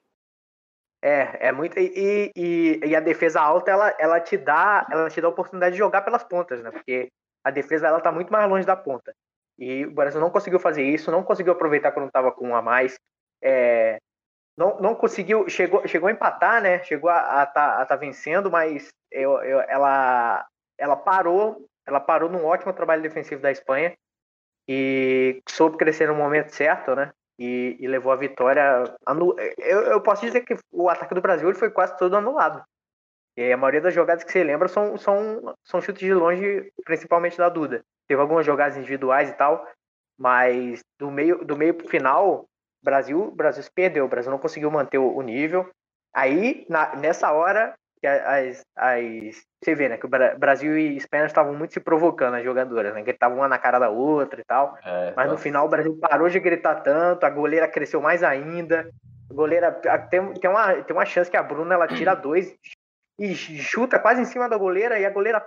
É, é muito e, e, e, a defesa alta ela, ela te dá ela te dá a oportunidade de jogar pelas pontas, né? Porque a defesa ela tá muito mais longe da ponta. E o Brasil não conseguiu fazer isso, não conseguiu aproveitar quando estava com um a mais. É, não, não conseguiu, chegou, chegou a empatar, né? Chegou a estar tá, tá vencendo, mas eu, eu, ela, ela parou, ela parou num ótimo trabalho defensivo da Espanha e soube crescer no momento certo, né? E, e levou a vitória. Anu... Eu, eu posso dizer que o ataque do Brasil ele foi quase todo anulado. E a maioria das jogadas que você lembra são, são, são chutes de longe, principalmente da Duda. Teve algumas jogadas individuais e tal, mas do meio do meio pro final, Brasil, Brasil se perdeu, o Brasil não conseguiu manter o, nível. Aí, na, nessa hora, que as, as, você vê, né, que o Brasil e Espanha estavam muito se provocando, as jogadoras, né, que estavam uma na cara da outra e tal. É, mas no final o Brasil parou de gritar tanto, a goleira cresceu mais ainda. A goleira tem, tem, uma, tem uma chance que a Bruna ela tira dois e chuta quase em cima da goleira e a goleira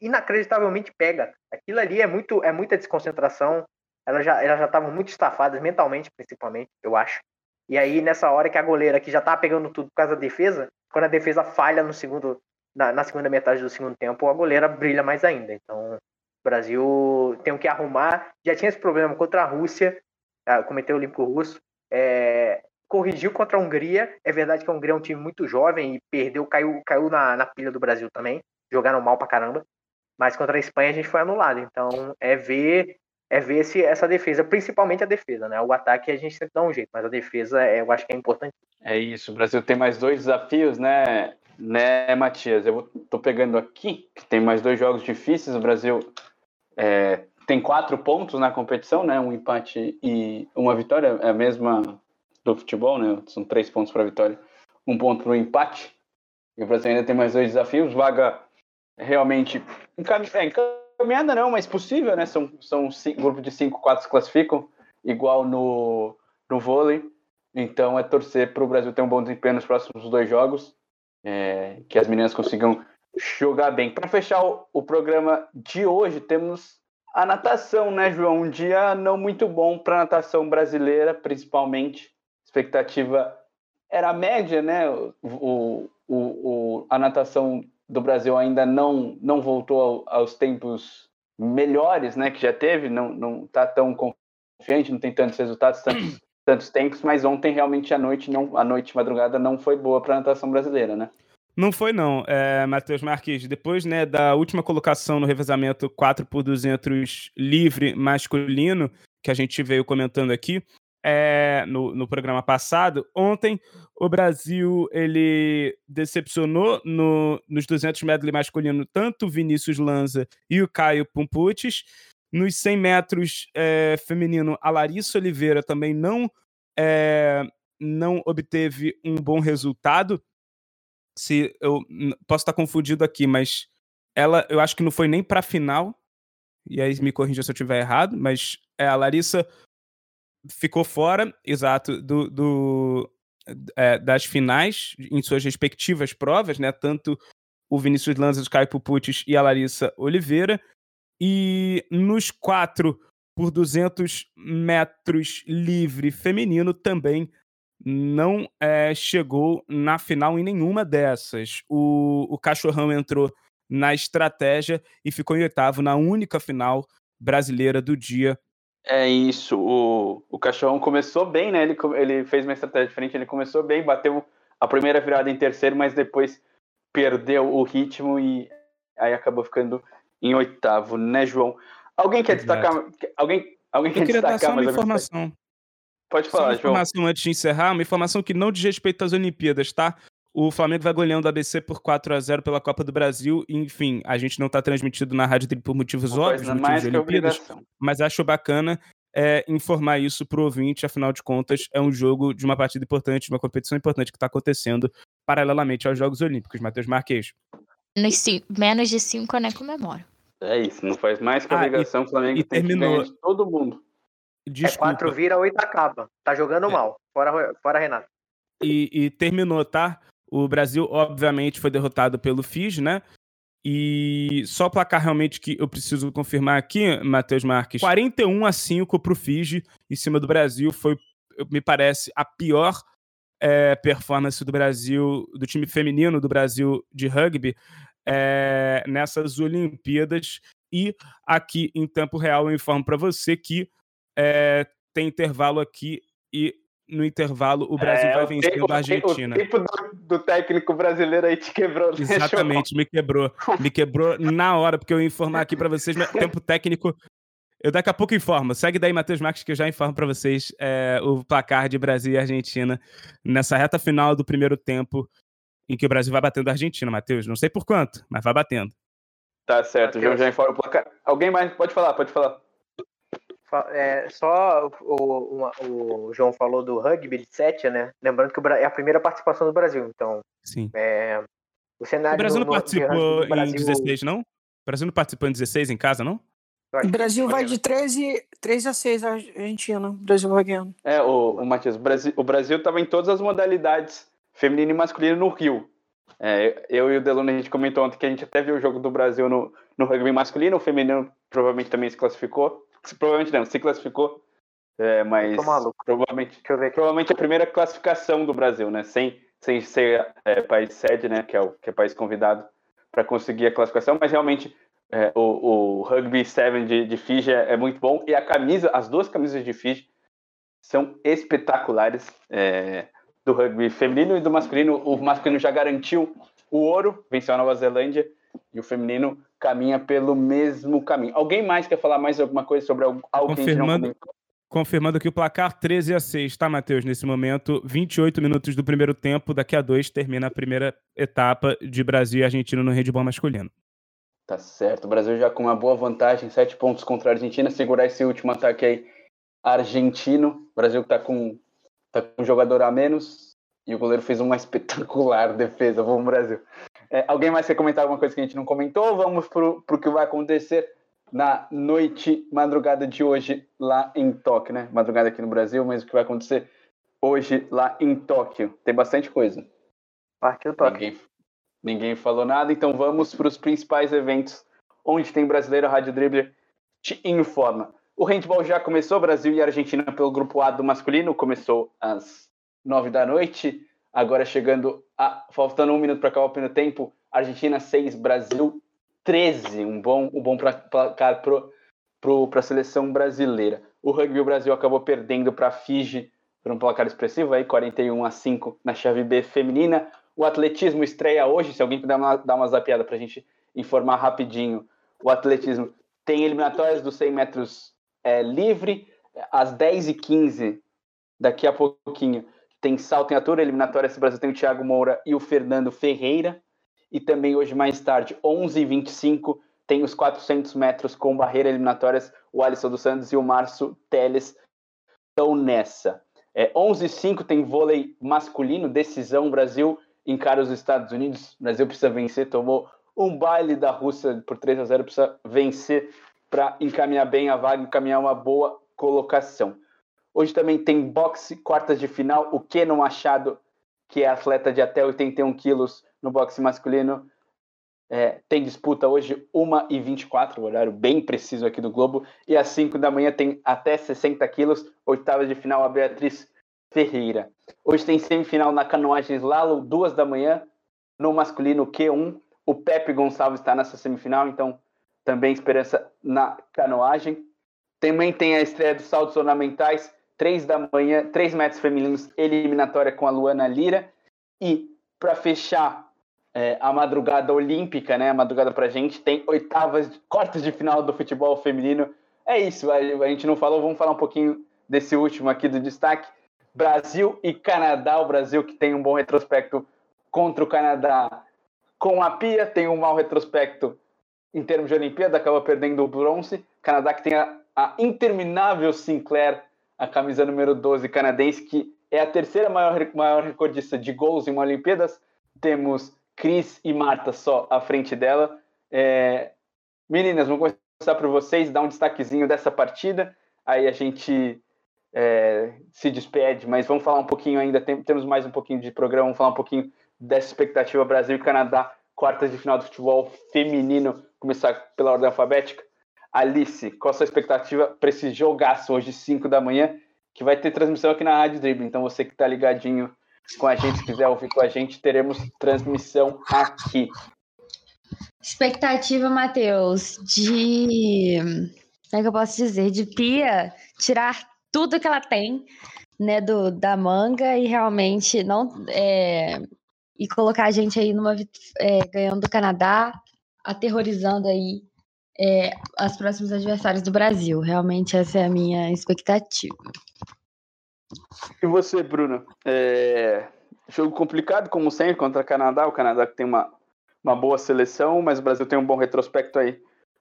inacreditavelmente pega. Aquilo ali é muito é muita desconcentração. Elas já elas já estavam muito estafadas mentalmente, principalmente, eu acho. E aí nessa hora que a goleira que já tá pegando tudo por causa da defesa, quando a defesa falha no segundo na, na segunda metade do segundo tempo, a goleira brilha mais ainda. Então, o Brasil tem o que arrumar. Já tinha esse problema contra a Rússia, ah, o Comitê Olímpico Russo. É, corrigiu contra a Hungria. É verdade que a Hungria é um time muito jovem e perdeu, caiu, caiu na, na pilha do Brasil também. Jogaram mal pra caramba. Mas contra a Espanha a gente foi anulado. Então é ver é ver se essa defesa, principalmente a defesa, né? O ataque a gente sempre dá um jeito, mas a defesa é, eu acho que é importante. É isso, o Brasil tem mais dois desafios, né, né, Matias? Eu tô pegando aqui, que tem mais dois jogos difíceis. O Brasil é, tem quatro pontos na competição, né? Um empate e uma vitória, é a mesma do futebol, né? São três pontos para vitória, um ponto para o empate. E o Brasil ainda tem mais dois desafios. Vaga realmente é, encaminhada, não, mas possível, né? São, são cinco, grupo de cinco, quatro se classificam, igual no, no vôlei. Então é torcer para o Brasil ter um bom desempenho nos próximos dois jogos, é, que as meninas consigam jogar bem. Para fechar o, o programa de hoje, temos a natação, né, João? Um dia não muito bom para a natação brasileira, principalmente expectativa era média, né? O, o, o, a natação do Brasil ainda não, não voltou aos tempos melhores, né? Que já teve, não, não tá tão confiante, não tem tantos resultados, tantos, (clears throat) tantos tempos, mas ontem realmente a noite, não, a noite madrugada não foi boa para a natação brasileira, né? Não foi, não, é, Matheus Marques. Depois né, da última colocação no revezamento 4 por 200 livre masculino, que a gente veio comentando aqui, é, no, no programa passado. Ontem, o Brasil ele decepcionou no, nos 200 medley masculino tanto o Vinícius Lanza e o Caio Pumputis. Nos 100 metros é, feminino, a Larissa Oliveira também não, é, não obteve um bom resultado. Se eu posso estar confundido aqui, mas ela, eu acho que não foi nem para a final. E aí me corrija se eu estiver errado, mas é, a Larissa ficou fora, exato, do, do é, das finais em suas respectivas provas, né? Tanto o Vinícius Lanza, o Caio Puputis e a Larissa Oliveira. E nos quatro por 200 metros livre feminino também não é, chegou na final em nenhuma dessas. O, o Cachorrão entrou na estratégia e ficou em oitavo na única final brasileira do dia é isso. O, o Cachorrão começou bem, né? Ele, ele fez uma estratégia diferente. Ele começou bem, bateu a primeira virada em terceiro, mas depois perdeu o ritmo e aí acabou ficando em oitavo, né, João? Alguém quer Exato. destacar? Alguém, alguém quer destacar dar só uma informação. Pode falar, uma informação João. antes de encerrar, uma informação que não diz respeito às Olimpíadas, tá? O Flamengo vai goleando o ABC por 4 a 0 pela Copa do Brasil. Enfim, a gente não está transmitido na Rádio dele por motivos óbvios, motivos de Olimpíadas, mas acho bacana é, informar isso para o ouvinte, afinal de contas, é um jogo de uma partida importante, de uma competição importante que está acontecendo paralelamente aos Jogos Olímpicos. Matheus Marques. Menos de cinco eu nem comemoro. É isso, não faz mais que Ah, e- obrigação, o Flamengo e tem terminou. que ganhar de todo mundo. É Desculpa. quatro vira, oito acaba. Tá jogando É. mal. Fora, fora Renato. e, e terminou, tá? O Brasil, obviamente, foi derrotado pelo Fiji, né? E só o placar realmente que eu preciso confirmar aqui, Matheus Marques. 41 a 5 pro Fiji em cima do Brasil. Foi, me parece, a pior é, performance do Brasil, do time feminino do Brasil de rugby é, nessas Olimpíadas. E aqui em tempo real eu informo para você que é, tem intervalo aqui e no intervalo o Brasil É, vai o vencendo o a Argentina. O tempo do, do técnico brasileiro aí te quebrou, né? Exatamente, me quebrou. Me quebrou na hora, porque eu ia informar aqui pra vocês, mas tempo técnico. Eu daqui a pouco informo. Segue daí, Matheus Marques, que eu já informo pra vocês é, o placar de Brasil e Argentina nessa reta final do primeiro tempo, em que o Brasil vai batendo a Argentina, Matheus. Não sei por quanto, mas vai batendo. Tá certo, João já informa o placar. Alguém mais? Pode falar, pode falar. É, só o, uma- o João falou do rugby de sete, né? Lembrando que o é a primeira participação do Brasil. Então, Sim. é, o cenário O Brasil não no- participou do em Brasil- 16, não? O Brasil não participou em 16 em casa, não? O Brasil vai de 13, 3 a 6 a Argentina. O Brasil vai ganhando. É, o, o Matias, o Brasil, o Brasil tava em todas as modalidades, feminino e masculino, no Rio. É, eu e o Deluna, a gente comentou ontem que a gente até viu o jogo do Brasil no, no rugby masculino, o feminino provavelmente também se classificou. Provavelmente não, se classificou. É, mas provavelmente provavelmente a primeira classificação do Brasil, né? Sem, sem ser é, país sede, né? Que é o que é país convidado para conseguir a classificação, mas realmente é, o, o rugby 7 de, de Fiji é, é muito bom e a camisa, as duas camisas de Fiji são espetaculares é, do rugby feminino e do masculino. O masculino já garantiu o ouro, venceu a Nova Zelândia e o feminino caminha pelo mesmo caminho. Alguém mais quer falar mais alguma coisa sobre algo, algo que a gente não Confirmando-? Confirmando aqui o placar 13 a 6, tá, Matheus? Nesse momento, 28 minutos do primeiro tempo. Daqui a dois termina a primeira etapa de Brasil e Argentina no handball masculino. Tá certo. O Brasil já com uma boa vantagem, sete pontos contra a Argentina. Segurar esse último ataque aí argentino. O Brasil tá com, tá com um jogador a menos e o goleiro fez uma (laughs) espetacular defesa. Vamos, Brasil. É, alguém mais quer comentar alguma coisa que a gente não comentou? Vamos pro, pro que vai acontecer na noite, madrugada de hoje lá em Tóquio, né? Madrugada aqui no Brasil, mas o que vai acontecer hoje lá em Tóquio. Tem bastante coisa. Partiu toque. Ninguém, ninguém falou nada, então vamos para os principais eventos onde tem brasileiro. A Rádio Dribbler te informa. O handball já começou, Brasil e Argentina pelo grupo A do masculino, começou às nove da noite. Agora chegando a. faltando um minuto para acabar o primeiro tempo. Argentina 6, Brasil 13. Um bom, um bom placar para a seleção brasileira. O rugby Brasil acabou perdendo para a Fiji por um placar expressivo, aí 41 a 5 na chave B feminina. O atletismo estreia hoje, se alguém puder uma- dar uma zapiada para a gente informar rapidinho. O atletismo tem eliminatórias dos 100 metros é, livre, às 10h15, daqui a pouquinho, tem salto em altura, eliminatória, esse Brasil tem o Thiago Moura e o Fernando Ferreira. E também hoje, mais tarde, 11h25, tem os 400 metros com barreira eliminatórias, o Alisson dos Santos e o Márcio Teles estão nessa. É, 11h05 tem vôlei masculino, decisão, Brasil encara os Estados Unidos, o Brasil precisa vencer, tomou um baile da Rússia por 3 a 0 precisa vencer para encaminhar bem a vaga, encaminhar uma boa colocação. Hoje também tem boxe, quartas de final, o Keno Machado, que é atleta de até 81 quilos no boxe masculino, é, tem disputa hoje 1h24, horário bem preciso aqui do Globo, e às 5 da manhã tem até 60 quilos, oitava de final a Beatriz Ferreira. Hoje tem semifinal na canoagem slalom, duas da manhã, no masculino Q1, o Pepe Gonçalves está nessa semifinal, então também esperança na canoagem. Também tem a estreia dos saltos ornamentais, 3 da manhã, 3 metros femininos, eliminatória com a Luana Lira. E para fechar é, a madrugada olímpica, né? A madrugada pra gente, tem oitavas, quartas de final do futebol feminino. É isso, a, a gente não falou, vamos falar um pouquinho desse último aqui do destaque. Brasil e Canadá, o Brasil que tem um bom retrospecto contra o Canadá com a Pia, tem um mau retrospecto em termos de Olimpíada, acaba perdendo o bronze. Canadá que tem a a interminável Sinclair, a camisa número 12 canadense, que é a terceira maior, maior recordista de gols em uma Olimpíadas. Temos Cris e Marta só à frente dela. É... Meninas, vamos começar por vocês, dar um destaquezinho dessa partida. Aí a gente é, se despede, mas vamos falar um pouquinho ainda, tem, temos mais um pouquinho de programa, vamos falar um pouquinho dessa expectativa Brasil e Canadá, quartas de final do futebol feminino, começar pela ordem alfabética. Alice, qual a sua expectativa para esse jogaço hoje, 5 da manhã, que vai ter transmissão aqui na Rádio Dribble. Então, você que está ligadinho com a gente, se quiser ouvir com a gente, teremos transmissão aqui. Expectativa, Matheus, de. Como é que eu posso dizer? De Pia tirar tudo que ela tem né, do, da manga e realmente não. É, e colocar a gente aí numa. É, ganhando do Canadá, aterrorizando aí é, os próximos adversários do Brasil. Realmente essa é a minha expectativa. E você, Bruno? É... Jogo complicado, como sempre, contra o Canadá. O Canadá que tem uma, uma boa seleção, mas o Brasil tem um bom retrospecto aí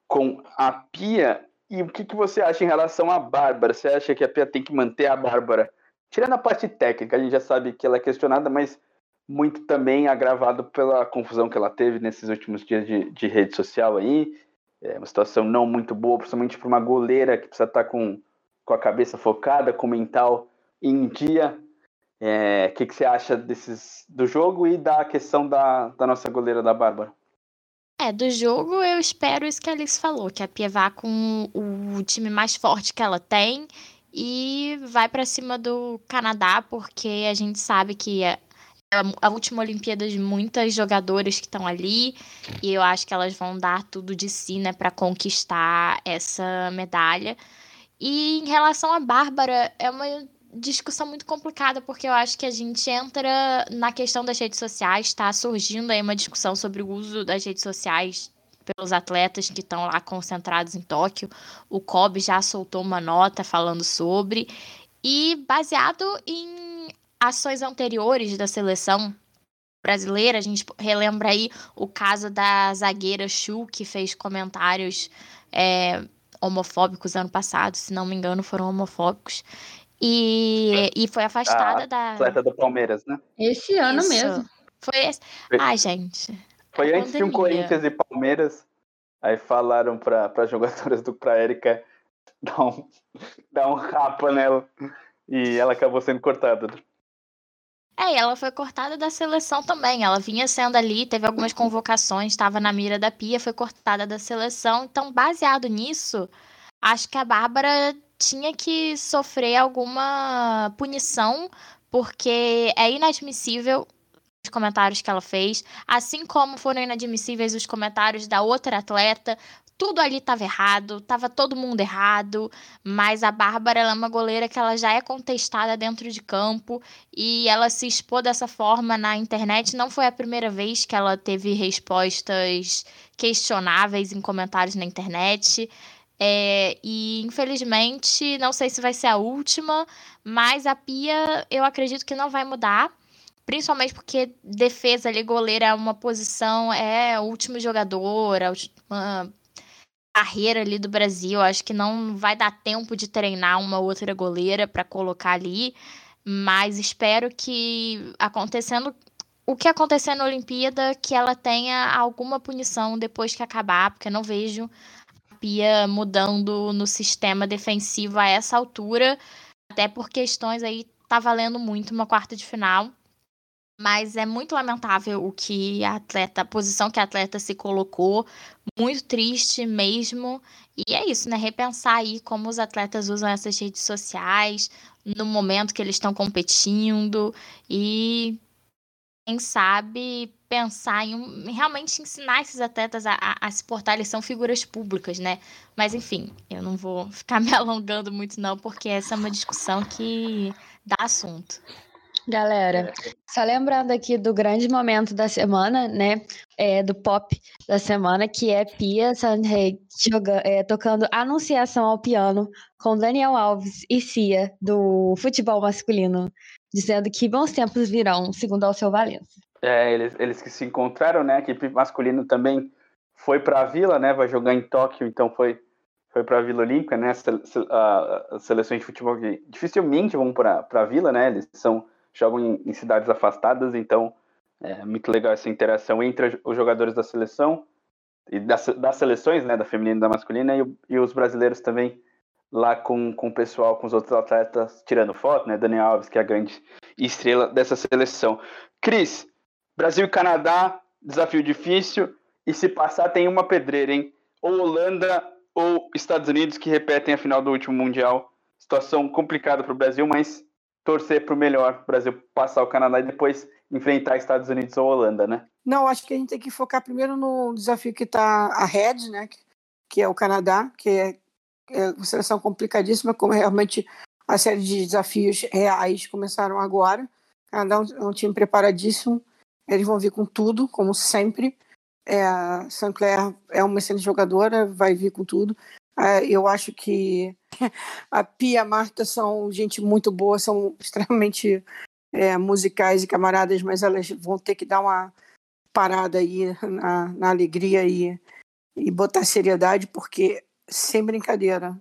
com a Pia. E o que, que você acha em relação à Bárbara? Você acha que a Pia tem que manter a Bárbara? Tirando a parte técnica, a gente já sabe que ela é questionada, mas muito também agravado pela confusão que ela teve nesses últimos dias de, de rede social aí. É uma situação não muito boa, principalmente para uma goleira que precisa estar tá com, com a cabeça focada, com o mental em dia. O é, que, que você acha desses, do jogo e da questão da, da nossa goleira da Bárbara? É, do jogo eu espero isso que a Alice falou, que a Pia vá com o time mais forte que ela tem e vai para cima do Canadá, porque a gente sabe que a última Olimpíada de muitas jogadoras que estão ali e eu acho que elas vão dar tudo de si, né, para conquistar essa medalha. E em relação à Bárbara, é uma discussão muito complicada, porque eu acho que a gente entra na questão das redes sociais, está surgindo aí uma discussão sobre o uso das redes sociais pelos atletas que estão lá concentrados em Tóquio. O COB já soltou uma nota falando sobre. E baseado em ações anteriores da seleção brasileira, a gente relembra aí o caso da zagueira Chu, que fez comentários é, homofóbicos ano passado, se não me engano, foram homofóbicos. E, e foi afastada a da. Atleta do Palmeiras, né? Esse ano Isso. mesmo. Foi esse. Ai, gente. Foi a antes de um pandemia. Corinthians e Palmeiras. Aí falaram para as jogadoras do pra Erika (laughs) dar um, dar um rapa nela. E ela acabou sendo cortada. É, e ela foi cortada da seleção também. Ela vinha sendo ali, teve algumas convocações, estava na mira da Pia, foi cortada da seleção. Então, baseado nisso, acho que a Bárbara tinha que sofrer alguma punição, porque é inadmissível os comentários que ela fez, assim como foram inadmissíveis os comentários da outra atleta. Tudo ali estava errado, estava todo mundo errado, mas a Bárbara é uma goleira que ela já é contestada dentro de campo e ela se expor dessa forma na internet não foi a primeira vez que ela teve respostas questionáveis em comentários na internet. É, e infelizmente, não sei se vai ser a última, mas a Pia eu acredito que não vai mudar. Principalmente porque defesa ali, goleira é uma posição, é o último jogador, a última carreira ali do Brasil. Acho que não vai dar tempo de treinar uma outra goleira para colocar ali. Mas espero que acontecendo o que acontecer na Olimpíada, que ela tenha alguma punição depois que acabar, porque não vejo a Pia mudando no sistema defensivo a essa altura, até por questões aí tá valendo muito uma quarta de final. Mas é muito lamentável o que a atleta, a posição que a atleta se colocou, muito triste mesmo. E é isso, né? Repensar aí como os atletas usam essas redes sociais no momento que eles estão competindo e quem sabe pensar em um, realmente ensinar esses atletas a, a, a, se portar, eles são figuras públicas, né? Mas enfim, eu não vou (laughs) ficar me alongando muito não, porque essa é uma discussão que dá assunto. Galera, só lembrando aqui do grande momento da semana, né? É, do pop da semana, que é Pia Sandrey é, tocando Anunciação ao piano com Daniel Alves e Cia, do futebol masculino, dizendo que bons tempos virão, segundo Alceu Valença. É, eles, eles que se encontraram, né? A equipe masculino também foi para a Vila, né? Vai jogar em Tóquio, então foi, foi para a Vila Olímpica, né? As seleções de futebol que dificilmente vão para a Vila, né? Eles são jogam em, em cidades afastadas, então é muito legal essa interação entre os jogadores da seleção e das, das seleções, né? Da feminina e da masculina e, e os brasileiros também lá com, com o pessoal, com os outros atletas tirando foto, né? Daniel Alves, que é a grande estrela dessa seleção. Cris, Brasil e Canadá, desafio difícil. E se passar, tem uma pedreira, hein? Ou Holanda ou Estados Unidos, que repetem a final do último Mundial. Situação complicada para o Brasil, mas torcer para o melhor. O Brasil passar o Canadá e depois enfrentar Estados Unidos ou Holanda, né? Não, acho que a gente tem que focar primeiro no desafio que está a Red, né? Que é o Canadá, que é é uma seleção complicadíssima, como realmente a série de desafios reais começaram agora. O Canadá é um time preparadíssimo, eles vão vir com tudo, como sempre. É, Sinclair é uma excelente jogadora, vai vir com tudo. É, eu acho que a Pia e a Marta são gente muito boa, são extremamente é, musicais e camaradas, mas elas vão ter que dar uma parada aí na, na alegria e, e botar seriedade, porque sem brincadeira,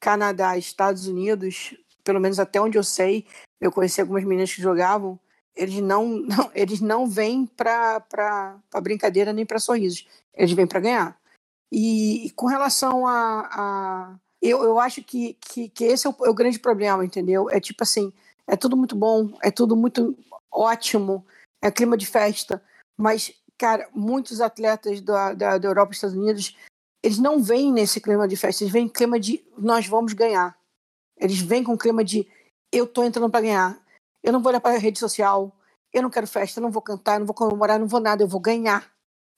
Canadá, Estados Unidos, pelo menos até onde eu sei, eu conheci algumas meninas que jogavam, eles não, (laughs) não eles não vêm para brincadeira nem para sorrisos, eles vêm para ganhar. E, com relação a, a eu, eu acho que, que, que esse é o, é o, grande problema, entendeu? É tipo assim, é tudo muito bom, é tudo muito ótimo, é clima de festa, mas, cara, muitos atletas da, da, da Europa e Estados Unidos eles não vêm nesse clima de festa, eles vêm clima de nós vamos ganhar. Eles vêm com clima de eu tô entrando para ganhar. Eu não vou olhar para a rede social, eu não quero festa, eu não vou cantar, eu não vou comemorar, não vou nada, eu vou ganhar.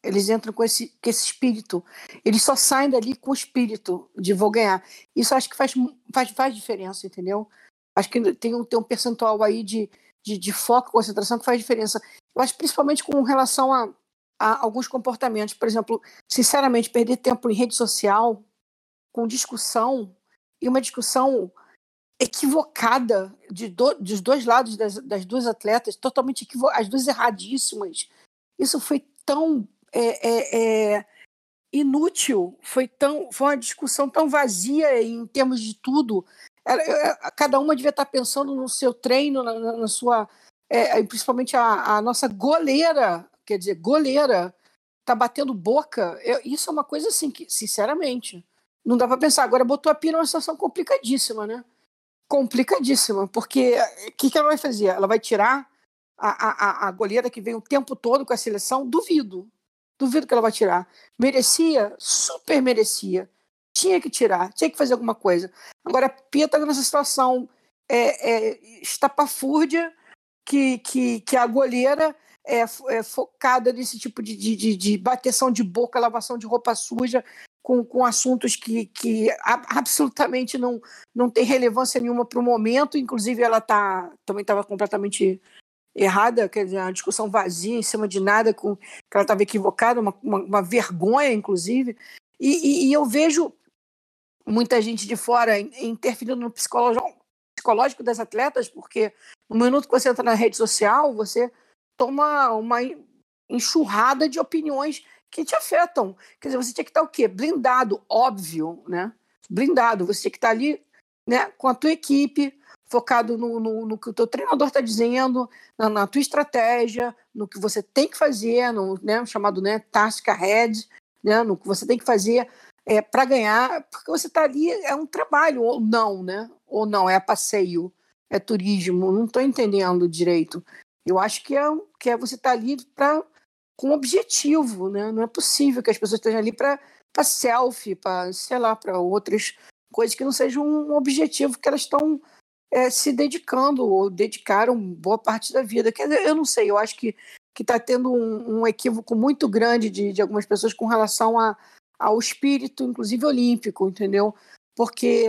Eles entram com esse, com esse espírito. Eles só saem dali com o espírito de vou ganhar. Isso acho que faz, faz, faz diferença, entendeu? Acho que tem um, tem um percentual aí de, de, de foco, concentração que faz diferença. Eu acho principalmente com relação a, a alguns comportamentos. Por exemplo, sinceramente, perder tempo em rede social com discussão e uma discussão equivocada de do, dos dois lados das, das duas atletas, totalmente as duas erradíssimas. Isso foi tão é, é, é, inútil, foi tão, foi uma discussão tão vazia em termos de tudo. cada uma devia estar pensando no seu treino, na, na sua, é, principalmente a, a nossa goleira quer dizer, goleira, tá batendo boca. Eu, isso é uma coisa assim que, sinceramente, não dá para pensar. Agora botou a Pia numa situação complicadíssima, né? Complicadíssima, porque o que, que ela vai fazer? Ela vai tirar a, a, a goleira que vem o tempo todo com a seleção? Duvido. Duvido que ela vai tirar. Merecia? Super merecia. Tinha que tirar, tinha que fazer alguma coisa. Agora, a Pia está nessa situação é, é, estapafúrdia que, que, que a goleira é, é focada nesse tipo de, de, de, bateção de boca, lavação de roupa suja, com, com assuntos que, que absolutamente não, não tem relevância nenhuma para o momento. Inclusive, ela tá, também estava completamente errada, quer dizer, uma discussão vazia em cima de nada, com, que ela estava equivocada, uma, uma, uma, vergonha, inclusive. E, e, e, eu vejo muita gente de fora interferindo no psicológico, das atletas, porque no minuto que você entra na rede social, você toma uma enxurrada de opiniões que te afetam. Quer dizer, você tinha que estar o quê? Blindado, óbvio, né? Blindado. Você tinha que estar ali né, com a tua equipe, focado no, no, no que o teu treinador está dizendo, na, na, tua estratégia, no que você tem que fazer, no né, chamado né, task ahead, né, no que você tem que fazer é, para ganhar, porque você está ali, é um trabalho, ou não, né? Ou não, é passeio, é turismo, não estou entendendo direito. Eu acho que é, que é você estar tá ali pra, com objetivo, né? Não é possível que as pessoas estejam ali para selfie, para, sei lá, para outras coisas que não sejam um objetivo que elas estão é, se dedicando ou dedicaram boa parte da vida. Quer dizer, eu não sei, eu acho que que está tendo um, um, equívoco muito grande de, de algumas pessoas com relação a, ao espírito, inclusive olímpico, entendeu? Porque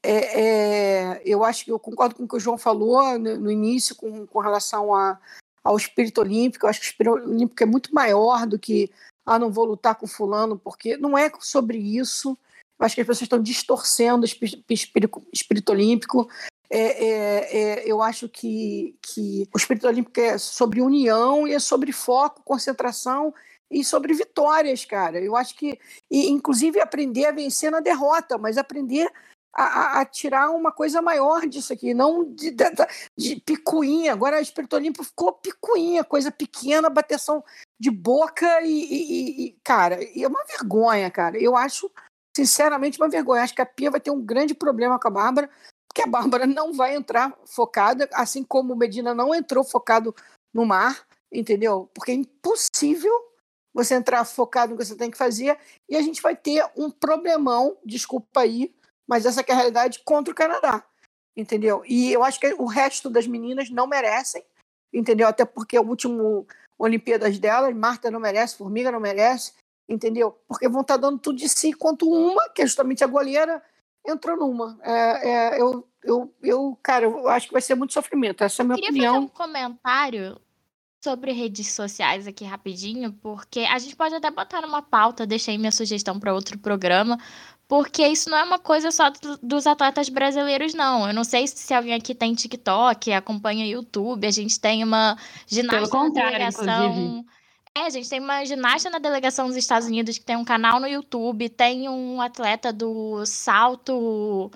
é, é, eu acho que eu concordo com o que o João falou no, no início com, com relação a, ao espírito olímpico. Eu acho que o espírito olímpico é muito maior do que ah, não vou lutar com fulano, porque não é sobre isso. Eu acho que as pessoas estão distorcendo o espírito, espírito olímpico. É, é, é, eu acho que, que o espírito olímpico é sobre união e é sobre foco, concentração e sobre vitórias, cara. Eu acho que, e, inclusive, aprender a vencer na derrota, mas aprender a, a, tirar uma coisa maior disso aqui, não de, de, de picuinha. Agora a Espírito Olímpico ficou picuinha, coisa pequena, bateção de boca e, e, e, cara, é uma vergonha, cara. Eu acho, sinceramente, uma vergonha. Acho que a Pia vai ter um grande problema com a Bárbara, porque a Bárbara não vai entrar focada, assim como o Medina não entrou focado no mar, entendeu? Porque é impossível você entrar focado no que você tem que fazer e a gente vai ter um problemão, desculpa aí, mas essa é a realidade contra o Canadá, entendeu? E eu acho que o resto das meninas não merecem, entendeu? Até porque o último Olimpíadas delas, Marta não merece, Formiga não merece, entendeu? Porque vão estar tá dando tudo de si, enquanto uma, que é justamente a goleira, entrou numa. É, é, eu, eu, eu, cara, eu acho que vai ser muito sofrimento. Essa é a minha Queria opinião. Fazer um comentário sobre redes sociais aqui rapidinho, porque a gente pode até botar numa pauta, deixei minha sugestão para outro programa, porque isso não é uma coisa só do, dos atletas brasileiros, não. Eu não sei se alguém aqui tem TikTok, acompanha YouTube, a gente tem uma ginasta Pelo contrário, na delegação. inclusive. É, a gente tem uma ginasta na delegação dos Estados Unidos que tem um canal no YouTube, tem um atleta do salto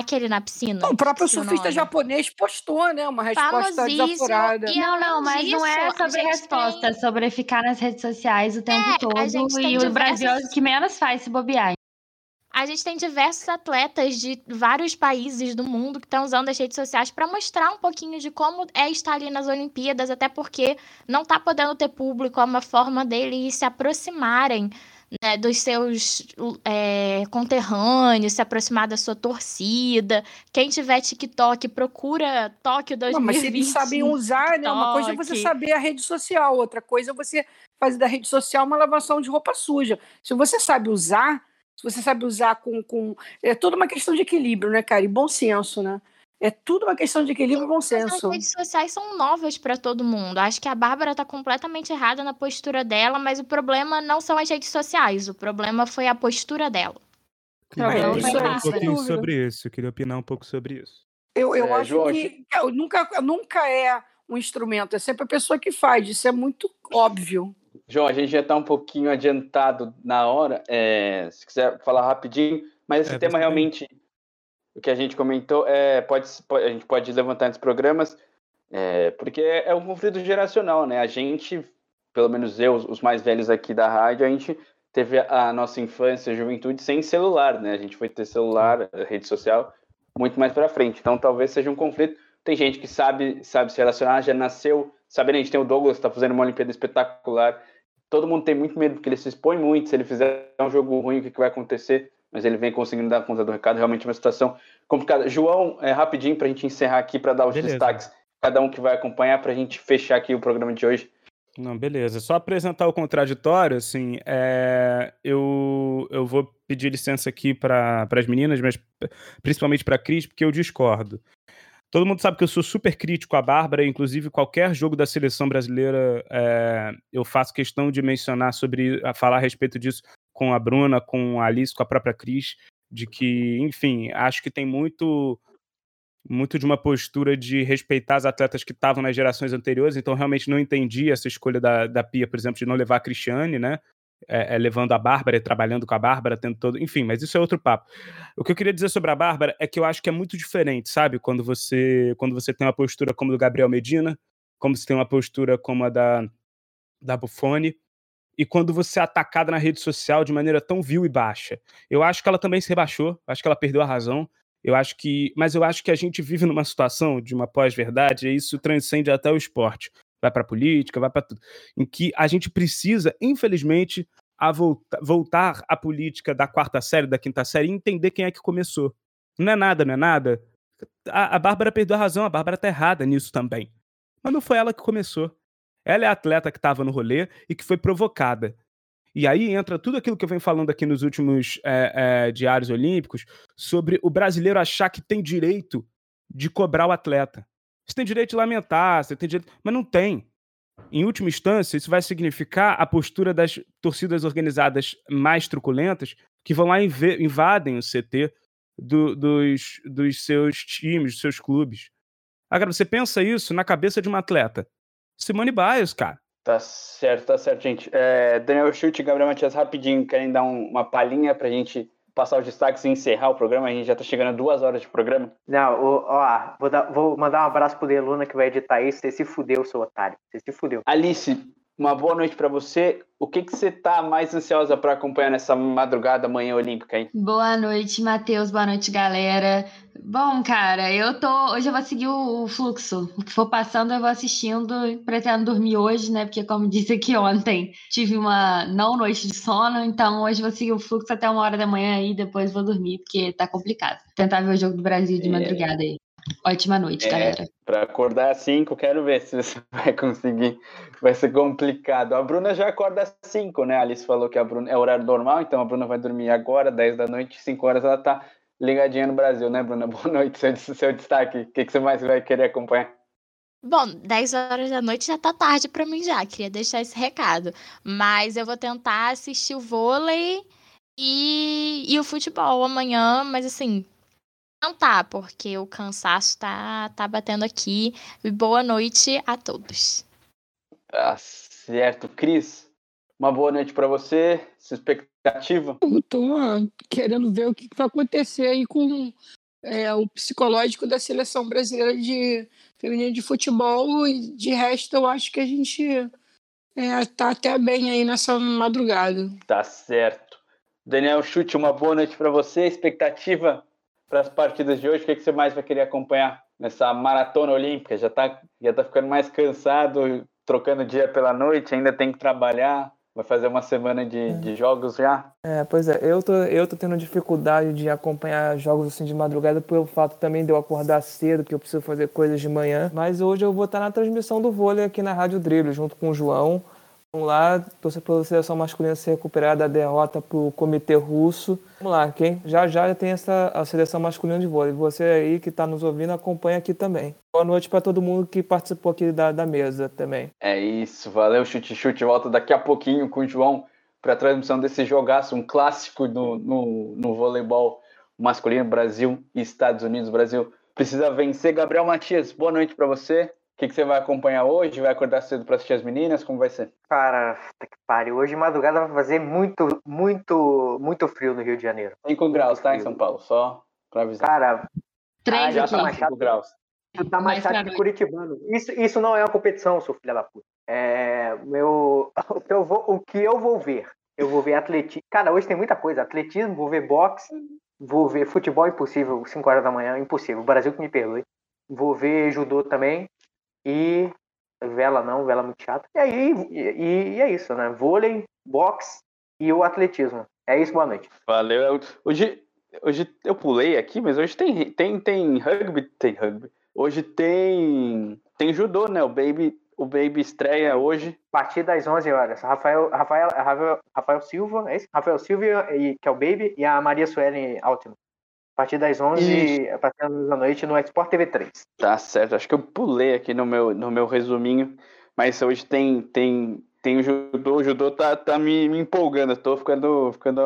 aquele na piscina. O próprio surfista japonês postou, né? Uma resposta desaforada. Não, não, mas não é sobre resposta, tem- é sobre ficar nas redes sociais o tempo É, todo. E o Brasil é o que menos faz se bobear. A gente tem diversos atletas de vários países do mundo que estão usando as redes sociais para mostrar um pouquinho de como é estar ali nas Olimpíadas, até porque não está podendo ter público, é uma forma deles se aproximarem né, dos seus é, conterrâneos, se aproximar da sua torcida. Quem tiver TikTok, procura Tóquio 2020. Não, mas se eles sabem usar, né? Uma coisa é você saber a rede social, outra coisa é você fazer da rede social uma lavação de roupa suja. Se você sabe usar, se você sabe usar com. com é tudo uma questão de equilíbrio, né, cara? E bom senso, né? É tudo uma questão de equilíbrio e bom Mas as senso. redes sociais são novas para todo mundo. Acho que a Bárbara tá completamente errada na postura dela, mas o problema não são as redes sociais, o problema foi a postura dela. Não, Queria é, opinar um pouquinho sobre isso. Eu queria opinar um pouco sobre isso. Eu, eu É, acho João, que eu nunca, nunca é um instrumento, é sempre a pessoa que faz. Isso é muito óbvio. João, a gente já está um pouquinho adiantado na hora. é, se quiser falar rapidinho, mas esse É, tema realmente, o que a gente comentou, é, pode, a gente pode levantar nos programas, é, porque é um conflito geracional, né? A gente, pelo menos eu, os mais velhos aqui da rádio, a gente teve a nossa infância, juventude sem celular, né? A gente foi ter celular, rede social, muito mais para frente. Então, talvez seja um conflito. Tem gente que sabe, sabe se relacionar, já nasceu sabendo. A gente tem o Douglas, está fazendo uma Olimpíada espetacular. Todo mundo tem muito medo, porque ele se expõe muito. Se ele fizer um jogo ruim, o que, que vai acontecer? Mas ele vem conseguindo dar conta do recado. Realmente é uma situação complicada. João, é, rapidinho para a gente encerrar aqui, para dar os Beleza. destaques. Cada um que vai acompanhar, para a gente fechar aqui o programa de hoje. Não, beleza. Só apresentar o contraditório, assim, é, eu, eu vou pedir licença aqui para as meninas, mas principalmente para a Cris, porque eu discordo. Todo mundo sabe que eu sou super crítico à Bárbara, inclusive qualquer jogo da seleção brasileira é, eu faço questão de mencionar sobre, a falar a respeito disso com a Bruna, com a Alice, com a própria Cris, de que, enfim, acho que tem muito muito de uma postura de respeitar as atletas que estavam nas gerações anteriores, então realmente não entendi essa escolha da, da Pia, por exemplo, de não levar a Cristiane, né? É, é, levando a Bárbara, e trabalhando com a Bárbara, tendo todo. Enfim, mas isso é outro papo. O que eu queria dizer sobre a Bárbara é que eu acho que é muito diferente, sabe? Quando você, quando você tem uma postura como a do Gabriel Medina, como você tem uma postura como a da, da Buffoni, e quando você é atacada na rede social de maneira tão vil e baixa. Eu acho que ela também se rebaixou, acho que ela perdeu a razão. Eu acho que, mas eu acho que a gente vive numa situação de uma pós-verdade, e isso transcende até o esporte. Vai para política, vai para tudo, em que a gente precisa, infelizmente, a volta, voltar à política da quarta série, da quinta série e entender quem é que começou. Não é nada, não é nada. A, a Bárbara perdeu a razão, a Bárbara tá errada nisso também. Mas não foi ela que começou. Ela é a atleta que estava no rolê e que foi provocada. E aí entra tudo aquilo que eu venho falando aqui nos últimos é, é, diários olímpicos sobre o brasileiro achar que tem direito de cobrar o atleta. Você tem direito de lamentar, você tem direito. Mas não tem. Em última instância, isso vai significar a postura das torcidas organizadas mais truculentas que vão lá e invadem o CT do, dos, dos seus times, dos seus clubes. Agora, você pensa isso na cabeça de uma atleta. Simone Biles, cara. Tá certo, tá certo, gente. É, Daniel Chute e Gabriel Matias, rapidinho, querem dar um, uma palhinha pra gente passar os destaques e encerrar o programa? A gente já tá chegando a duas horas de programa. Não, ó, ó, vou, dar- vou mandar um abraço pro Deluna que vai editar isso. Você se fudeu, seu otário. Você se fudeu. Alice, uma boa noite pra você. O que, que você tá mais ansiosa pra acompanhar nessa madrugada, manhã olímpica aí? Boa noite, Matheus. Boa noite, galera. Bom, cara, eu tô. Hoje eu vou seguir o fluxo. O que for passando, eu vou assistindo. Pretendo dormir hoje, né? Porque, como disse aqui ontem, tive uma não noite de sono. Então, hoje eu vou seguir o fluxo até uma hora da manhã e depois vou dormir, porque tá complicado. Tentar ver o jogo do Brasil de É. madrugada aí. Ótima noite, É. galera. Pra acordar às 5, quero ver se você (laughs) vai conseguir. Vai ser complicado. A Bruna já acorda às 5, né? A Alice falou que a Bruna é horário normal, então a Bruna vai dormir agora, 10 da noite, 5 horas ela tá ligadinha no Brasil, né, Bruna? (laughs) Boa noite, seu, seu destaque. O que, que você mais vai querer acompanhar? Bom, 10 horas da noite já tá tarde pra mim já, queria deixar esse recado. Mas eu vou tentar assistir o vôlei e, e o futebol amanhã, mas assim, não tá, porque o cansaço tá, tá batendo aqui. E boa noite a todos. Tá certo. Cris, uma boa noite pra você. Sua expectativa? Eu tô querendo ver o que vai acontecer aí com é, o psicológico da seleção brasileira de feminino de futebol e de resto eu acho que a gente é, tá até bem aí nessa madrugada. Tá certo. Daniel Chute, uma boa noite pra você. Expectativa para as partidas de hoje? O que, que você mais vai querer acompanhar nessa maratona olímpica? Já tá, já tá ficando mais cansado, trocando dia pela noite, ainda tem que trabalhar. Vai fazer uma semana de, de jogos já? É, pois é, eu tô, eu tô tendo dificuldade de acompanhar jogos assim de madrugada pelo fato também de eu acordar cedo, que eu preciso fazer coisas de manhã. Mas hoje eu vou estar na transmissão do vôlei aqui na Rádio Drible, junto com o João. Vamos lá, torcer pela seleção masculina se recuperar da derrota pro comitê russo. Vamos lá, quem já já tem essa a seleção masculina de vôlei. Você aí que está nos ouvindo, acompanha aqui também. Boa noite para todo mundo que participou aqui da, da mesa também. É isso, valeu, chute chute. Volta daqui a pouquinho com o João para a transmissão desse jogaço, um clássico no, no, no voleibol masculino, Brasil e Estados Unidos. Brasil precisa vencer. Gabriel Matias, boa noite para você. O que, que você vai acompanhar hoje? Vai acordar cedo para assistir as meninas? Como vai ser? Cara, puta que pariu. Hoje de madrugada vai fazer muito, muito, muito frio no Rio de Janeiro. 5 graus, tá? Em São Paulo, só para avisar. Cara, Três já aqui. tá mais 5 graus. tu tá mais Mais pra chato que. Curitibano. Isso, isso não é uma competição, seu filho da puta. É, meu, (laughs) o, que eu vou, o que eu vou ver? Eu vou ver atletismo. Cara, hoje tem muita coisa. Atletismo, vou ver boxe, vou ver futebol impossível, 5 horas da manhã, impossível. O Brasil que me perdoe. Vou ver judô também. E vela não, vela muito chato. E aí, e, e é isso, né? Vôlei, boxe e o atletismo. É isso, boa noite. Valeu. Eu- Hoje, hoje eu pulei aqui, mas hoje tem, tem, tem rugby. Tem rugby. Hoje tem, tem judô, né? O Baby, o Baby estreia hoje. A partir das 11 horas. Rafael, Rafael, Rafael, Rafael Silva, é isso? Rafael Silva, e, que é o Baby, e a Maria Suelen Altman. A partir das 11 a partir das 11 da noite no Sport TV 3. Tá certo, acho que eu pulei aqui no meu, no meu resuminho, mas hoje tem tem tem o judô, o judô tá, tá me, me empolgando, eu tô ficando, ficando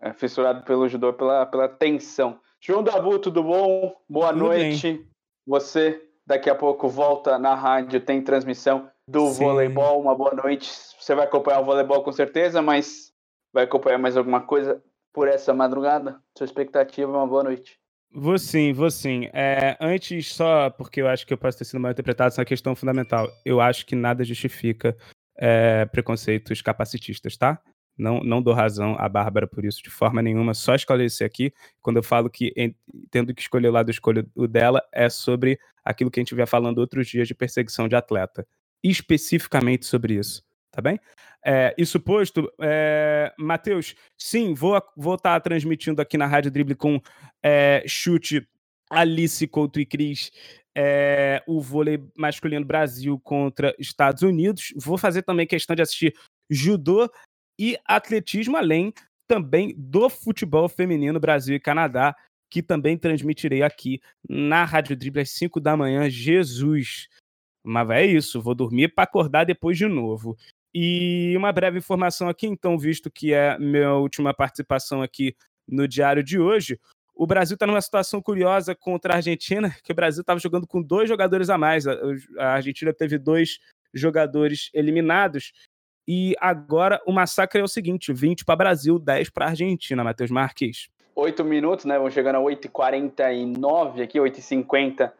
é, fissurado pelo judô, pela, pela tensão. João Dabu, tudo bom? Boa Tudo noite. Você daqui a pouco volta na rádio, tem transmissão do Sim. voleibol, uma boa noite. Você vai acompanhar o voleibol com certeza, mas vai acompanhar mais alguma coisa por essa madrugada? Sua expectativa, uma boa noite. Vou sim, vou sim. É, antes, só porque eu acho que eu posso ter sido mal interpretado, essa é uma questão fundamental. Eu acho que nada justifica é, preconceitos capacitistas, tá? Não, não dou razão à Bárbara por isso de forma nenhuma, só esclarecer aqui, quando eu falo que en- tendo que escolher o lado, escolho o dela, é sobre aquilo que a gente vinha falando outros dias de perseguição de atleta. Especificamente sobre isso, tá bem? É, isso posto, é, Matheus, sim, vou vou estar transmitindo aqui na Rádio Drible com é, chute Alice Couto e Cris, é, o vôlei masculino Brasil contra Estados Unidos. Vou fazer também questão de assistir judô e atletismo, além também do futebol feminino Brasil e Canadá, que também transmitirei aqui na Rádio Drible às 5 da manhã. Jesus! Mas é isso, vou dormir para acordar depois de novo. E uma breve informação aqui, então, visto que é minha última participação aqui no diário de hoje. O Brasil está numa situação curiosa contra a Argentina, que o Brasil estava jogando com dois jogadores a mais. A, Argentina teve dois jogadores eliminados. E agora o massacre é o seguinte: 20 para Brasil, 10 para Argentina, Matheus Marques. 8 minutos, né? Vamos chegando a 8h49 aqui, 8h50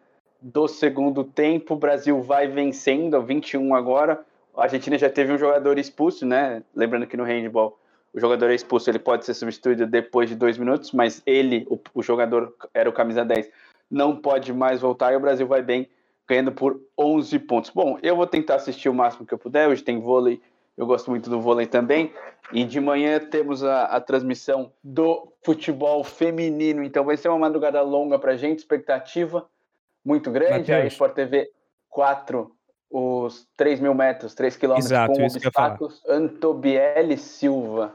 do segundo tempo. O Brasil vai vencendo, 21 agora. A Argentina já teve um jogador expulso, né? Lembrando que no handball o jogador é expulso, ele pode ser substituído depois de dois minutos, mas ele, o, o jogador, era o camisa 10, não pode mais voltar e o Brasil vai bem, ganhando por 11 pontos. Bom, eu vou tentar assistir o máximo que eu puder. Hoje tem vôlei, eu gosto muito do vôlei também. E de manhã temos a, a transmissão do futebol feminino. Então vai ser uma madrugada longa para gente, expectativa muito grande. Mateus. A Sport TV 4, os 3 mil metros, 3 quilômetros Exato, com obstáculos. Antobiele Silva.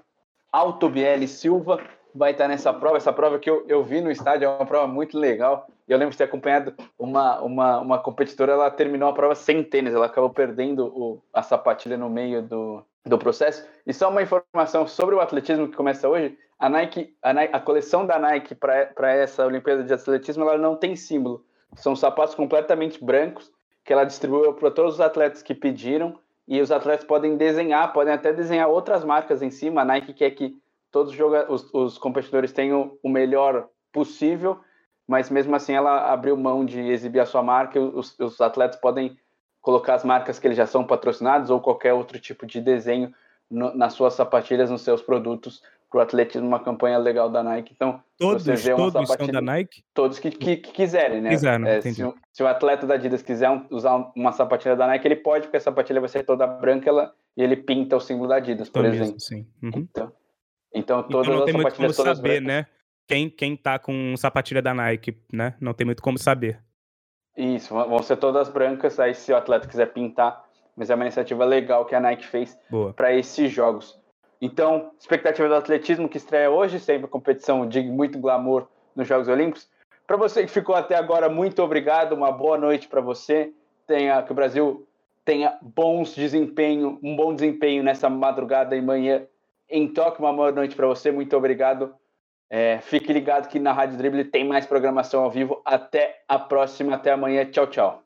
Altobiele Silva vai estar nessa prova. Essa prova que eu, eu vi no estádio é uma prova muito legal. Eu lembro de ter acompanhado uma, uma, uma competidora, ela terminou a prova sem tênis, ela acabou perdendo o, a sapatilha no meio do, do processo. E só uma informação sobre o atletismo que começa hoje: a Nike, a, Nike, a coleção da Nike para essa Olimpíada de Atletismo ela não tem símbolo. São sapatos completamente brancos que ela distribuiu para todos os atletas que pediram. E os atletas podem desenhar, podem até desenhar outras marcas em cima. A Nike quer que todos os, os competidores tenham o melhor possível, mas mesmo assim ela abriu mão de exibir a sua marca. Os, os atletas podem colocar as marcas que eles já são patrocinados ou qualquer outro tipo de desenho no, nas suas sapatilhas, nos seus produtos para o atletismo, uma campanha legal da Nike. Então, todos, você vê uma todos são da Nike? Todos que, que, que quiserem, né? Quiseram, é, se, se, o atleta da Adidas quiser usar uma sapatilha da Nike, ele pode, porque a sapatilha vai ser toda branca ela, e ele pinta o símbolo da Adidas, por exemplo. Mesmo. Uhum. Então, então, todas então não tem muito como saber, brancas. né? Quem, quem tá com sapatilha da Nike, né? Não tem muito como saber. Isso, vão ser todas brancas, aí se o atleta quiser pintar, mas é uma iniciativa legal que a Nike fez para esses jogos. Então, expectativa do atletismo que estreia hoje, sempre competição de muito glamour nos Jogos Olímpicos. Para você que ficou até agora, muito obrigado, uma boa noite para você. Tenha que o Brasil tenha bons desempenho, um bom desempenho nessa madrugada e manhã em Tóquio. Uma boa noite para você, muito obrigado. É, fique ligado que na Rádio Dribble tem mais programação ao vivo. Até a próxima, até amanhã. Tchau, tchau.